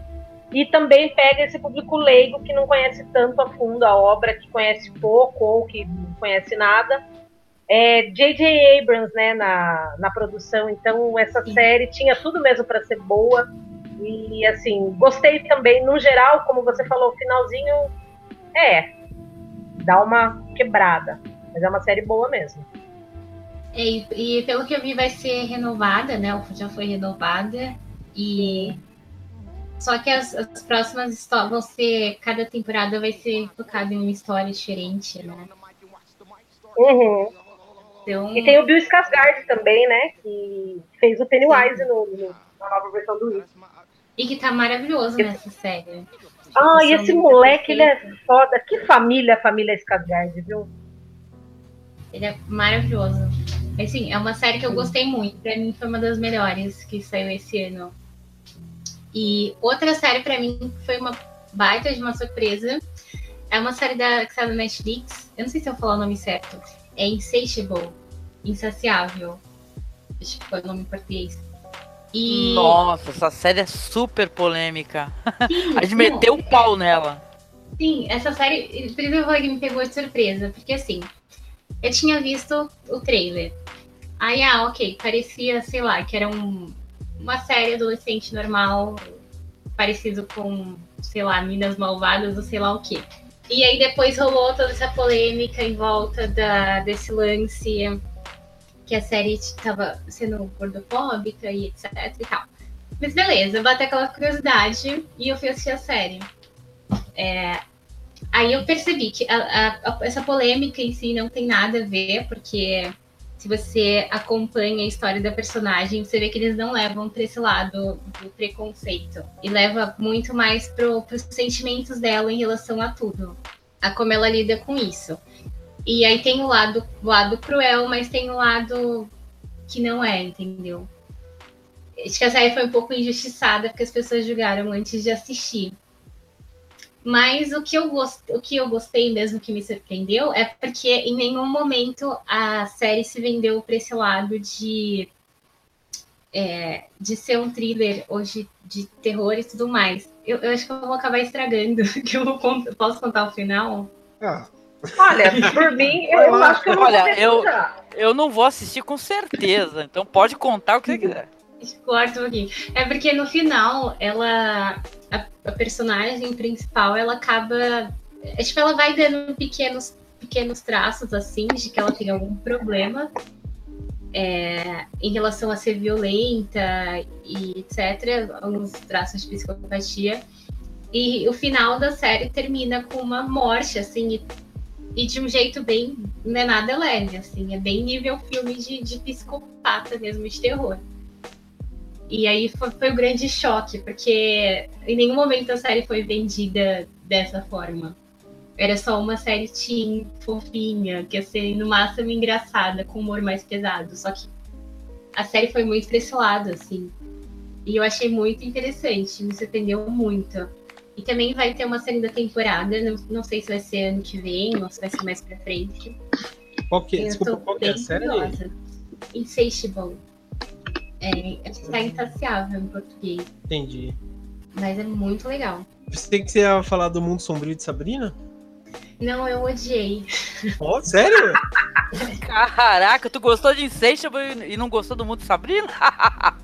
e também pega esse público leigo que não conhece tanto a fundo a obra, que conhece pouco ou que não conhece nada. É J.J. Abrams, né, na, na produção. Então essa série tinha tudo mesmo para ser boa. E assim, gostei também, no geral, como você falou, o finalzinho é dá uma quebrada, mas é uma série boa mesmo. é, e, e pelo que eu vi vai ser renovada, né? Já foi renovada. E só que as, as próximas histórias vão ser. Cada temporada vai ser focada em uma história diferente, né? Uhum. Então, E tem o Bill Skarsgård também, né, que fez o Pennywise no, no- na nova versão do It. e que tá maravilhoso nessa série. Ah, e São esse moleque, ele é foda. Que família, a família Skarsgård, viu? Ele é maravilhoso. Assim, é uma série que eu gostei muito. Pra mim foi uma das melhores que saiu esse ano. E outra série pra mim foi uma baita de uma surpresa. É uma série da, que saiu da Netflix. Eu não sei se eu falar o nome certo. É Insatiable. Insaciável. Acho que foi o nome em português. E Nossa, essa série é super polêmica. sim, A gente meteu o pau nela. Sim, essa série, por isso eu falei que me pegou de surpresa, porque assim, eu tinha visto o trailer. Aí, ah, ok, parecia, sei lá, que era um, uma série adolescente normal, parecido com, sei lá, Minas Malvadas ou sei lá o quê. E aí depois rolou toda essa polêmica em volta da, desse lance que a série estava sendo gordofóbica e etc e tal. Mas beleza, bateu aquela curiosidade e eu fui assistir a série. É, aí eu percebi que a- a- essa polêmica em si não tem nada a ver, porque se você acompanha a história da personagem, você vê que eles não levam para esse lado do preconceito. E leva muito mais para os sentimentos dela em relação a tudo. A como ela lida com isso. E aí tem o lado, o lado cruel, mas tem o lado que não é, entendeu? acho que a série foi um pouco injustiçada porque as pessoas julgaram antes de assistir. Mas o que, eu gost... o que eu gostei mesmo, que me surpreendeu, é porque em nenhum momento a série se vendeu para esse lado de, é, de ser um thriller ou de, de terror e tudo mais. Eu, eu, acho que eu vou acabar estragando, que eu vou posso contar o final? Ah. Olha, por mim, eu, eu acho que eu vou Olha, eu, eu não vou assistir com certeza, então pode contar o que você quiser. Corta um pouquinho. É porque no final, ela. A, a, personagem principal, ela acaba. É, tipo, ela vai dando pequenos, pequenos traços, assim, de que ela tem algum problema é, em relação a ser violenta e etc. Alguns traços de psicopatia. E o final da série termina com uma morte, assim, e, e de um jeito bem. Não é nada leve, assim, é bem nível filme de, de psicopata mesmo, de terror. E aí foi, foi, um grande choque, porque em nenhum momento a série foi vendida dessa forma. Era só uma série teen, fofinha, que ia ser no máximo engraçada, com humor mais pesado. Só que a série foi muito pra esse lado, assim. E eu achei muito interessante, me surpreendeu muito. E também vai ter uma segunda temporada, não, não sei se vai ser ano que vem ou se vai ser mais pra frente. Qual que, desculpa, qual que é a série? Insatiable. É, acho que tá insaciável em português. Entendi. Mas é muito legal. Pensei que você ia falar do Mundo Sombrio de Sabrina? Não, eu odiei. Oh, sério? Caraca, tu gostou de Insatiable e não gostou do Mundo de Sabrina?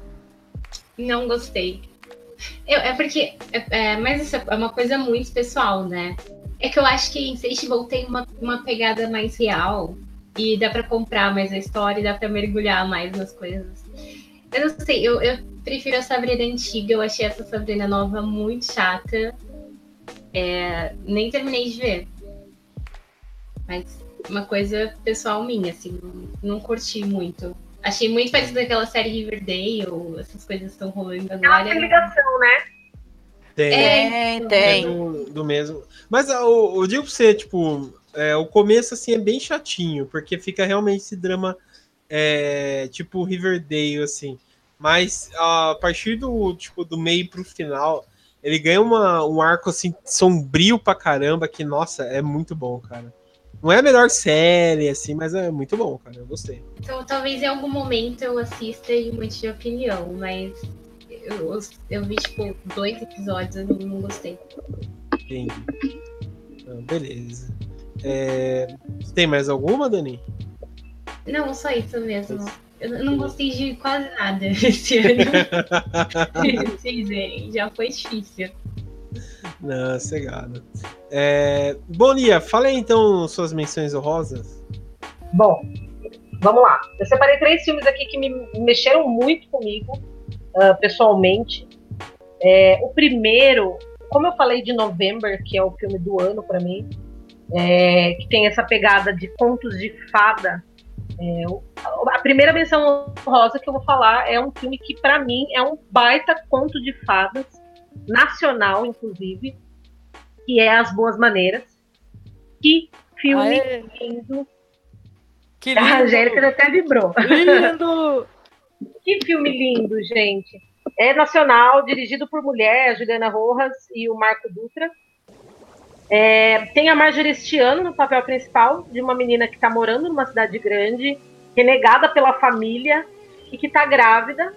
não gostei. Eu, é porque. É, é, mas isso é uma coisa muito pessoal, né? É que eu acho que Insatiable tem uma, uma pegada mais real. E dá para comprar mais a história e dá para mergulhar mais nas coisas. Eu não sei, eu, eu prefiro a Sabrina antiga. Eu achei essa Sabrina nova muito chata. É, nem terminei de ver. Mas uma coisa pessoal minha, assim, não, não curti muito. Achei muito parecido com aquela série Riverdale, essas coisas estão rolando agora. Tem ligação, né? Tem, é, tem. É do, do, mesmo. Mas eu, ah, eu digo pra você, tipo, é, o começo assim é bem chatinho, porque fica realmente esse drama é, tipo Riverdale, assim. Mas a partir do, tipo, do meio pro final, ele ganha uma, um arco assim sombrio pra caramba, que, nossa, é muito bom, cara. Não é a melhor série, assim, mas é muito bom, cara. Eu gostei. Então, talvez em algum momento eu assista e mude de opinião, mas eu, eu vi, tipo, dois episódios e não, gostei. Entendi. Então, beleza. É... Tem mais alguma, Dani? Não, só isso mesmo. Eu não gostei de quase nada esse ano. Vocês verem, já foi difícil. Não, cegado. É... Bonia, fala aí então suas menções honrosas. Bom, vamos lá. Eu separei três filmes aqui que me mexeram muito comigo, uh, pessoalmente. É, o primeiro, como eu falei de November, que é o filme do ano para mim, é, que tem essa pegada de contos de fada é, a primeira menção rosa que eu vou falar é um filme que, para mim, é um baita conto de fadas, nacional, inclusive, que é As Boas Maneiras. Que filme Aê. lindo. Que lindo. A Angélica até vibrou. Lindo! que filme lindo, gente. É nacional, dirigido por mulher, a Juliana Rojas e o Marco Dutra. É, tem a Marjorie este ano no papel principal, de uma menina que está morando numa cidade grande, renegada pela família e que está grávida.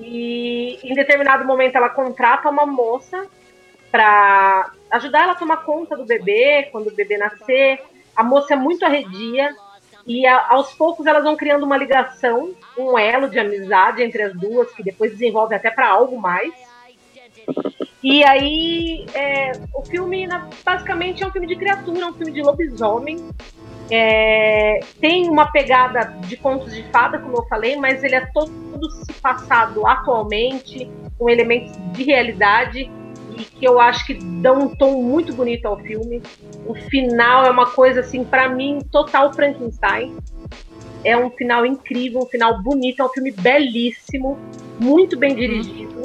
E em determinado momento ela contrata uma moça para ajudar ela a tomar conta do bebê, quando o bebê nascer. A moça é muito arredia e a, aos poucos elas vão criando uma ligação, um elo de amizade entre as duas, que depois desenvolve até para algo mais. E aí, é, o filme basicamente é um filme de criatura, é um filme de lobisomem. É, tem uma pegada de contos de fada, como eu falei, mas ele é todo se passado atualmente, com elementos de realidade e que eu acho que dão um tom muito bonito ao filme. O final é uma coisa assim, para mim, total Frankenstein. É um final incrível, um final bonito, é um filme belíssimo, muito bem dirigido.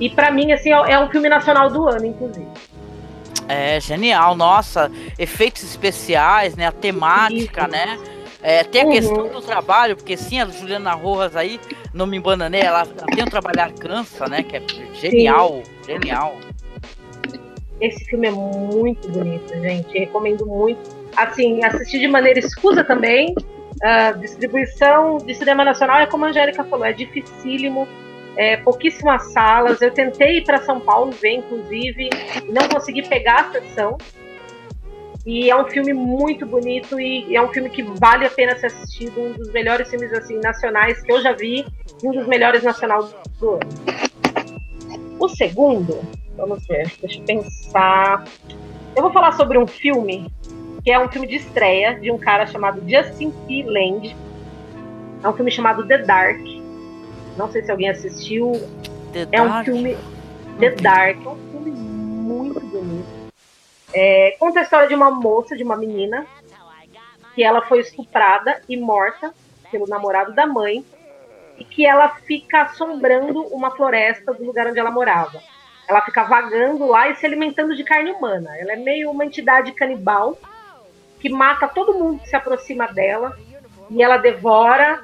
E para mim, assim, é um filme nacional do ano, inclusive. É, genial, nossa, efeitos especiais, né, a temática, Isso. né? É, tem a Uhum. questão do trabalho, porque sim, a Juliana Rojas aí, não me embananei, ela tem um trabalhar cansa, né? Que é genial, genial. Esse filme é muito bonito, gente. Recomendo muito. Assim, assistir de maneira escusa também. A distribuição de cinema nacional é como a Angélica falou, é dificílimo. É, pouquíssimas salas. Eu tentei ir para São Paulo ver, inclusive, não consegui pegar a sessão. E é um filme muito bonito e é um filme que vale a pena ser assistido, um dos melhores filmes assim nacionais que eu já vi, um dos melhores nacionais do ano. O segundo, vamos ver, deixa eu pensar. Eu vou falar sobre um filme que é um filme de estreia de um cara chamado Justin P. Land. É um filme chamado The Dark. Não sei se alguém assistiu. The É um Dark. filme The Dark, é um filme muito bonito. É, conta a história de uma moça, de uma menina, que ela foi estuprada e morta pelo namorado da mãe, e que ela fica assombrando uma floresta do lugar onde ela morava. Ela fica vagando lá e se alimentando de carne humana. Ela é meio uma entidade canibal que mata todo mundo que se aproxima dela e ela devora.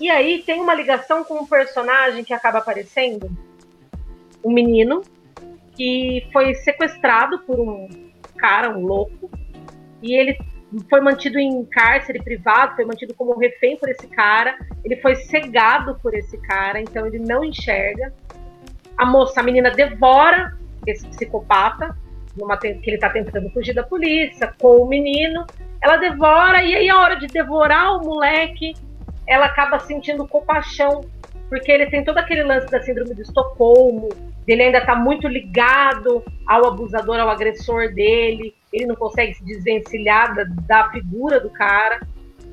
E aí tem uma ligação com um personagem que acaba aparecendo, um menino que foi sequestrado por um cara, um louco, e ele foi mantido em cárcere privado, foi mantido como refém por esse cara, ele foi cegado por esse cara, então ele não enxerga. A moça, a menina devora esse psicopata, numa que ele está tentando fugir da polícia, com o menino. Ela devora, e aí a hora de devorar o moleque, ela acaba sentindo compaixão, porque ele tem todo aquele lance da síndrome de Estocolmo, ele ainda está muito ligado ao abusador, ao agressor dele, ele não consegue se desvencilhar da, da figura do cara,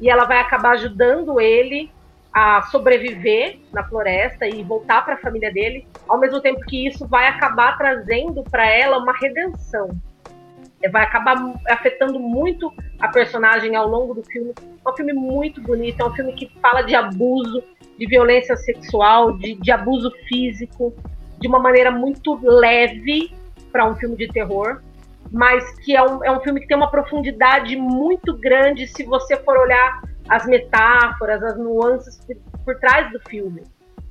e ela vai acabar ajudando ele a sobreviver na floresta e voltar para a família dele, ao mesmo tempo que isso vai acabar trazendo para ela uma redenção. É, Vai acabar afetando muito a personagem ao longo do filme. É um filme muito bonito, é um filme que fala de abuso, de violência sexual, de, de abuso físico, de uma maneira muito leve para um filme de terror, mas que é um, é um filme que tem uma profundidade muito grande se você for olhar as metáforas, as nuances por, por trás do filme.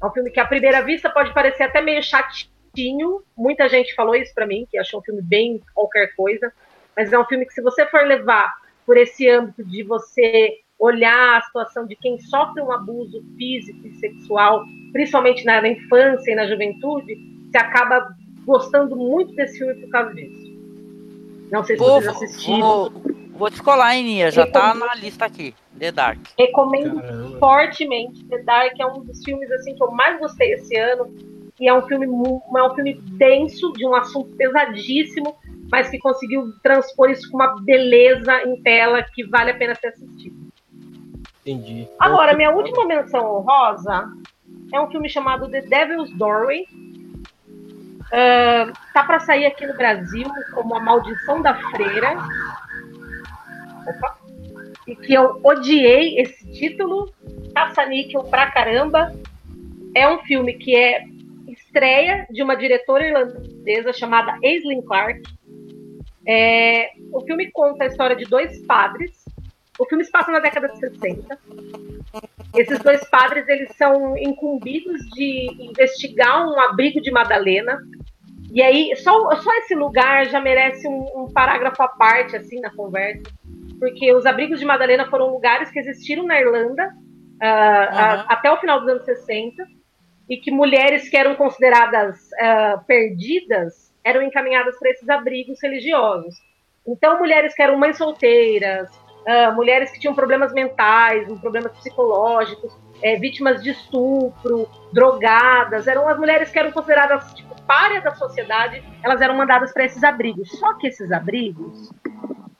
É um filme que à primeira vista pode parecer até meio chatinho. Muita gente falou isso para mim, que achou um filme bem qualquer coisa, mas é um filme que se você for levar por esse âmbito de você olhar a situação de quem sofre um abuso físico e sexual, principalmente na, infância e na juventude, você acaba gostando muito desse filme por causa disso. Não sei se Vou, vocês assistiram. vou, vou descolar, hein, Nia? Já tá na lista aqui. The Dark. Recomendo Caramba. fortemente. The Dark é um dos filmes assim que eu mais gostei esse ano. E é um filme mu- é um filme denso, de um assunto pesadíssimo, mas que conseguiu transpor isso com uma beleza em tela que vale a pena ser assistido. Entendi. Agora, minha última menção honrosa é um filme chamado The Devil's Doorway. Ah, tá para sair aqui no Brasil como A Maldição da Freira. Opa. E que eu odiei esse título, caça-níquel pra caramba. É um filme que é estreia de uma diretora irlandesa chamada Aislinn Clark. É, o filme conta a história de dois padres. O filme se passa na década de 60. Esses dois padres eles são incumbidos de investigar um abrigo de Madalena. E aí, só, só esse lugar já merece um, um parágrafo à parte, assim, na conversa. Porque os abrigos de Madalena foram lugares que existiram na Irlanda a- Uhum. até o final dos anos 60 e que mulheres que eram consideradas ah, perdidas eram encaminhadas para esses abrigos religiosos. Então, mulheres que eram mães solteiras, ah, mulheres que tinham problemas mentais, problemas psicológicos, eh, vítimas de estupro, drogadas, eram as mulheres que eram consideradas tipo párias da sociedade, elas eram mandadas para esses abrigos. Só que esses abrigos,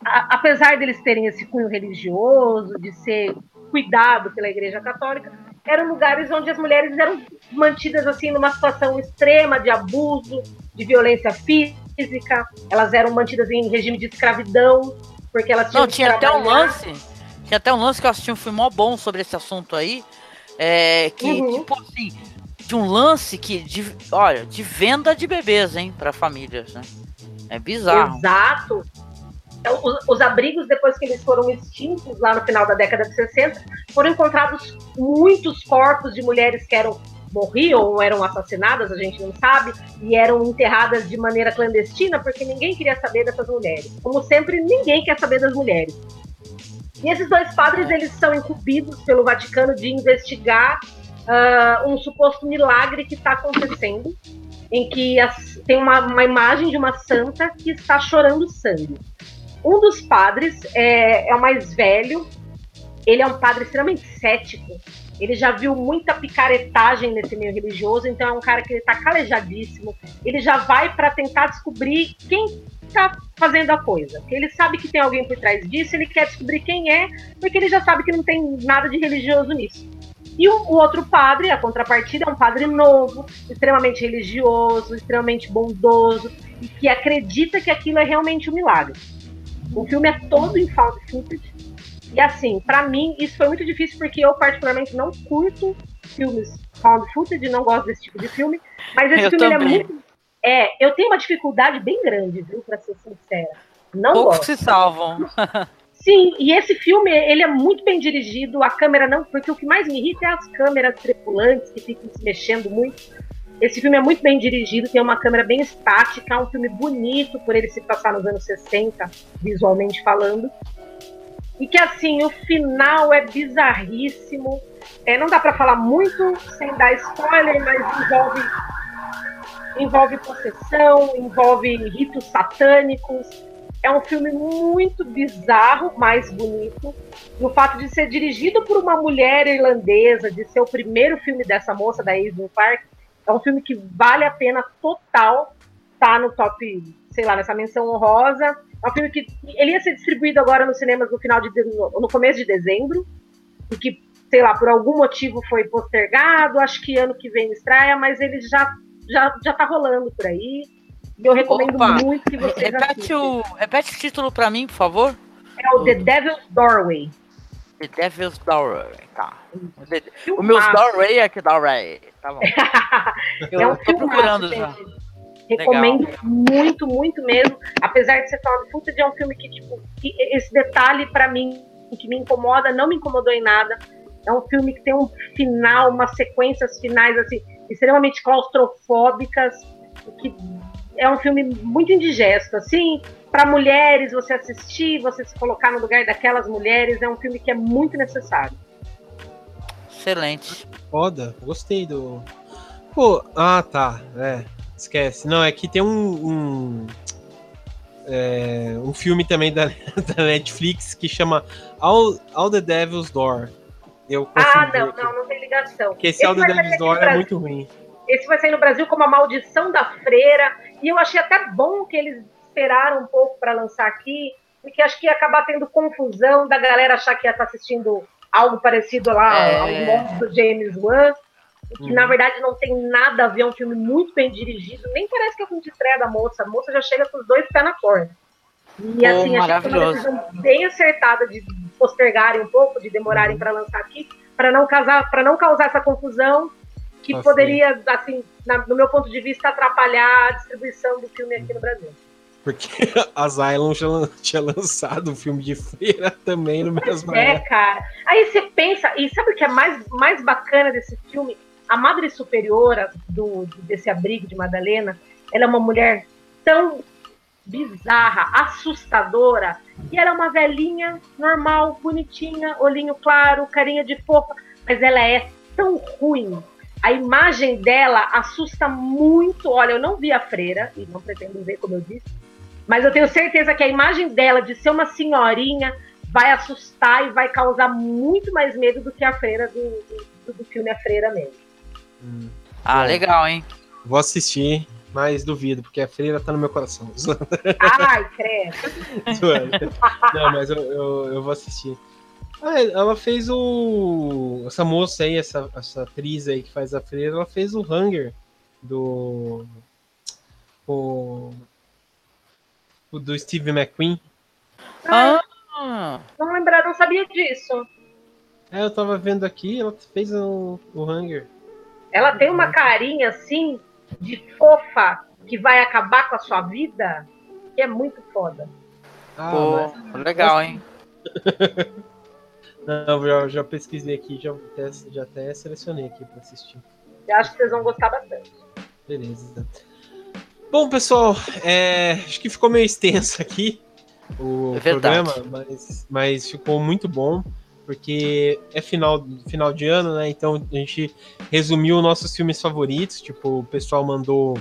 a- apesar deles terem esse cunho religioso, de ser cuidado pela Igreja Católica, eram lugares onde as mulheres eram mantidas assim numa situação extrema de abuso, de violência física, elas eram mantidas em regime de escravidão, porque elas tinham Não, tinha até um lance. Tinha até um lance que eu assisti um filme mó bom sobre esse assunto aí. É, que, Uhum. tipo assim, de um lance que. De, olha, de venda de bebês, hein, pra famílias, né? É bizarro. Exato. os, os, abrigos, depois que eles foram extintos lá no final da década de 60, foram encontrados muitos corpos de mulheres que eram morriam ou eram assassinadas, a gente não sabe, e eram enterradas de maneira clandestina, porque ninguém queria saber dessas mulheres. Como sempre, ninguém quer saber das mulheres. E esses dois padres, eles são incumbidos pelo Vaticano de investigar uh, um suposto milagre que está acontecendo, em que as, tem uma, uma imagem de uma santa que está chorando sangue. Um dos padres é, é o mais velho, ele é um padre extremamente cético, ele já viu muita picaretagem nesse meio religioso, então é um cara que ele tá calejadíssimo. Ele já vai para tentar descobrir quem tá fazendo a coisa. Porque ele sabe que tem alguém por trás disso, ele quer descobrir quem é, porque ele já sabe que não tem nada de religioso nisso. E o, o, outro padre, a contrapartida, é um padre novo, extremamente religioso, extremamente bondoso, e que acredita que aquilo é realmente um milagre. O filme é todo em found footage. E assim, para mim, isso foi muito difícil porque eu, particularmente, não curto filmes found footage, não gosto desse tipo de filme. Mas esse eu filme é muito. É, eu tenho uma dificuldade bem grande, viu, pra ser sincera. Não Poucos gosto. se salvam. Sim, e esse filme, ele é muito bem dirigido, a câmera não, porque o que mais me irrita é as câmeras tripulantes que ficam se mexendo muito. Esse filme é muito bem dirigido, tem uma câmera bem estática, é um filme bonito por ele se passar nos anos 60, visualmente falando. E que assim, o final é bizarríssimo. É, não dá para falar muito sem dar spoiler, mas envolve envolve possessão, envolve ritos satânicos. É um filme muito bizarro, mas bonito. No fato de ser dirigido por uma mulher irlandesa, de ser o primeiro filme dessa moça, da Aislinn Park, é um filme que vale a pena total tá no top, sei lá, nessa menção honrosa. É um filme que ele ia ser distribuído agora nos cinemas no final de no começo de dezembro e que sei lá por algum motivo foi postergado. Acho que ano que vem estreia, mas ele já já já tá rolando por aí. E eu recomendo Opa, muito que vocês repete o repete o título para mim, por favor. É o The Devil's Doorway. The Devil's Doorway, tá. O meu Doorway é que Doorway, tá bom. eu é um tô procurando já. Recomendo Legal. muito, muito mesmo. Apesar de ser falando puta é um filme que, tipo, esse detalhe para mim, que me incomoda, não me incomodou em nada. É um filme que tem um final, umas sequências finais, assim, extremamente claustrofóbicas, que é um filme muito indigesto, assim, para mulheres, você assistir, você se colocar no lugar daquelas mulheres, é um filme que é muito necessário. Excelente. Foda, gostei do. Pô, ah, tá, é. Esquece. Não, é que tem um. um, é, um filme também da, da, Netflix que chama All, All the Devil's Door. Eu ah, não, não, não tem ligação. Porque esse, esse All the Devil's Door é muito ruim. Esse vai sair no Brasil como a maldição da freira. E eu achei até bom que eles esperaram um pouco para lançar aqui, porque acho que ia acabar tendo confusão da galera achar que ia estar tá assistindo algo parecido lá é... ao monstro James Wan que uhum. na verdade não tem nada a ver, é um filme muito bem dirigido, nem parece que é um filme de estreia da moça, a moça já chega com os dois pés na porta. E assim, oh, achei que uma decisão bem acertada de postergarem um pouco, de demorarem uhum. para lançar aqui, para não casar, para não causar essa confusão que assim. poderia, assim, na, no meu ponto de vista, atrapalhar a distribuição do filme aqui no Brasil. Porque a Zylon já tinha lançado um filme de feira também no mesmo É, cara. Aí você pensa, e sabe o que é mais, mais bacana desse filme? A Madre Superiora do, desse abrigo de Madalena, ela é uma mulher tão bizarra, assustadora, e ela é uma velhinha normal, bonitinha, olhinho claro, carinha de fofa, mas ela é tão ruim. A imagem dela assusta muito. Olha, eu não vi a freira, e não pretendo ver, como eu disse, mas eu tenho certeza que a imagem dela de ser uma senhorinha vai assustar e vai causar muito mais medo do que a freira do, do, do filme A Freira mesmo. Hum. Ah, Bom, legal, hein? Vou assistir, mas duvido, porque a freira tá no meu coração. Ai, credo. Não, mas eu, eu, eu vou assistir. Ah, ela fez o. Essa moça aí, essa, essa atriz aí que faz a freira, ela fez o Hunger do. O. o do Steve McQueen. Ah! Não lembrar, não sabia disso. É, eu tava vendo aqui, ela fez o, o Hunger. Ela tem uma carinha assim de fofa que vai acabar com a sua vida, que é muito foda. Ah, Pô, mas... legal, hein? Não, já, já pesquisei aqui, já até, já até selecionei aqui para assistir. Eu acho que vocês vão gostar bastante. Beleza. Bom, pessoal, é, acho que ficou meio extenso aqui o é programa, mas, mas ficou muito bom, porque é final, final de ano, né? Então a gente resumiu nossos filmes favoritos, tipo, o pessoal mandou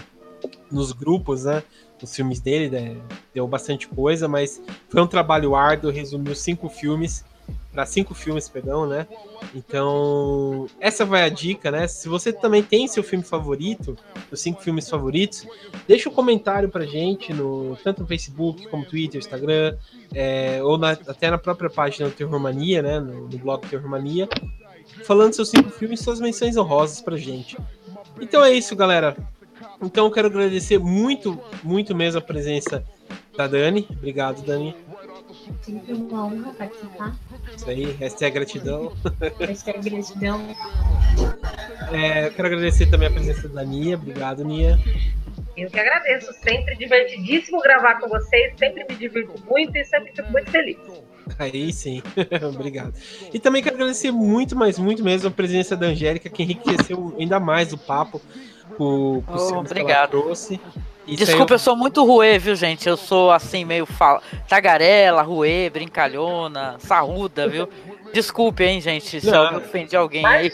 nos grupos, né? Os filmes dele, né, deu bastante coisa, mas foi um trabalho árduo, resumiu cinco filmes para cinco filmes, perdão, né? Então, essa vai a dica, né? Se você também tem seu filme favorito, os cinco filmes favoritos, deixa um comentário pra gente, no, tanto no Facebook como Twitter, Instagram, é, ou na, até na própria página do Terrormania, né? No, no blog Terrormania, falando seus cinco filmes e suas menções honrosas pra gente. Então é isso, galera. Então eu quero agradecer muito, muito mesmo a presença da Dani. Obrigado, Dani. Sempre uma honra participar. Isso aí, hashtag gratidão. Hashtag gratidão. É, quero agradecer também a presença da Nia. Obrigado, Nia. Eu que agradeço. Sempre divertidíssimo gravar com vocês. Sempre me divirto muito e sempre fico muito feliz. Aí sim, obrigado. E também quero agradecer muito, mas muito mesmo a presença da Angélica, que enriqueceu ainda mais o papo com, com oh, obrigado. que ela trouxe. Isso Desculpa, eu... eu... sou muito ruê, viu, gente? Eu sou assim, meio fala... tagarela, ruê, brincalhona, sarruda, viu? Desculpe, hein, gente, se eu ofendi alguém aí.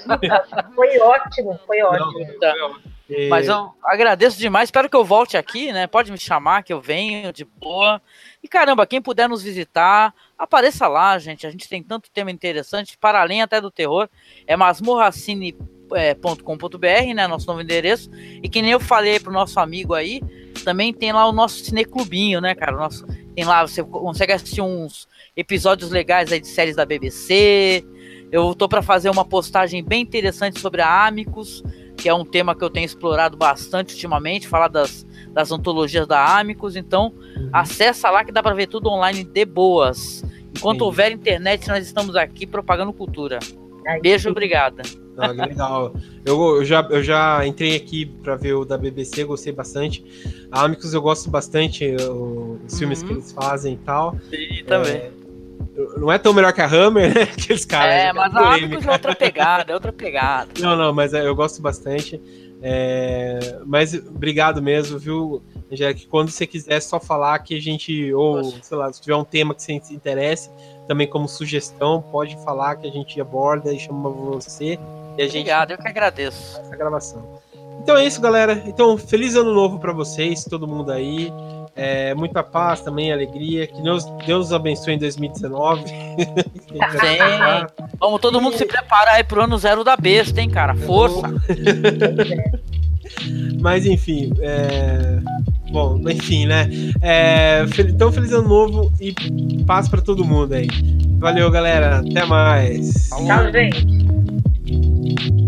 Foi ótimo, foi ótimo. Não, foi Mas eu agradeço demais, espero que eu volte aqui, né? Pode me chamar, que eu venho de boa. E caramba, quem puder nos visitar, apareça lá, gente. A gente tem tanto tema interessante, para além até do terror. É masmorracine.com é, .com.br, né? Nosso novo endereço. E que nem eu falei pro nosso amigo aí, também tem lá o nosso cineclubinho, né, cara? Nosso, tem lá, você consegue assistir uns episódios legais aí de séries da BBC. Eu tô para fazer uma postagem bem interessante sobre a Amicus, que é um tema que eu tenho explorado bastante ultimamente, falar das, das antologias da Amicus. Então, uhum. acessa lá que dá para ver tudo online de boas. Enquanto Sim. houver internet, nós estamos aqui propagando cultura. Beijo, obrigada. Ah, legal. Eu, eu, já, eu já entrei aqui para ver o da BBC, gostei bastante. A Amicus eu gosto bastante, os uhum. filmes que eles fazem e tal. Sim, também. É, não é tão melhor que a Hammer, né? Aqueles caras. É, mas a Amicus é outra pegada, é outra pegada. Não, não, mas é, eu gosto bastante. É, mas obrigado mesmo, viu, Angélica? Quando você quiser, só falar que a gente, ou Poxa. sei lá, se tiver um tema que você se interesse, também como sugestão, pode falar que a gente aborda e chama você. E a gente Obrigado, eu que agradeço. Essa gravação. Então é isso, galera. Então, feliz ano novo para vocês, todo mundo aí. É, muita paz também, alegria. Que Deus, Deus abençoe em 2019. Sim. Vamos todo mundo se preparar aí pro ano zero da besta, hein, cara? Força. Mas enfim, é... bom, enfim, né? É... Então, feliz ano novo e paz para todo mundo aí. Valeu, galera. Até mais. Tchau, gente. Música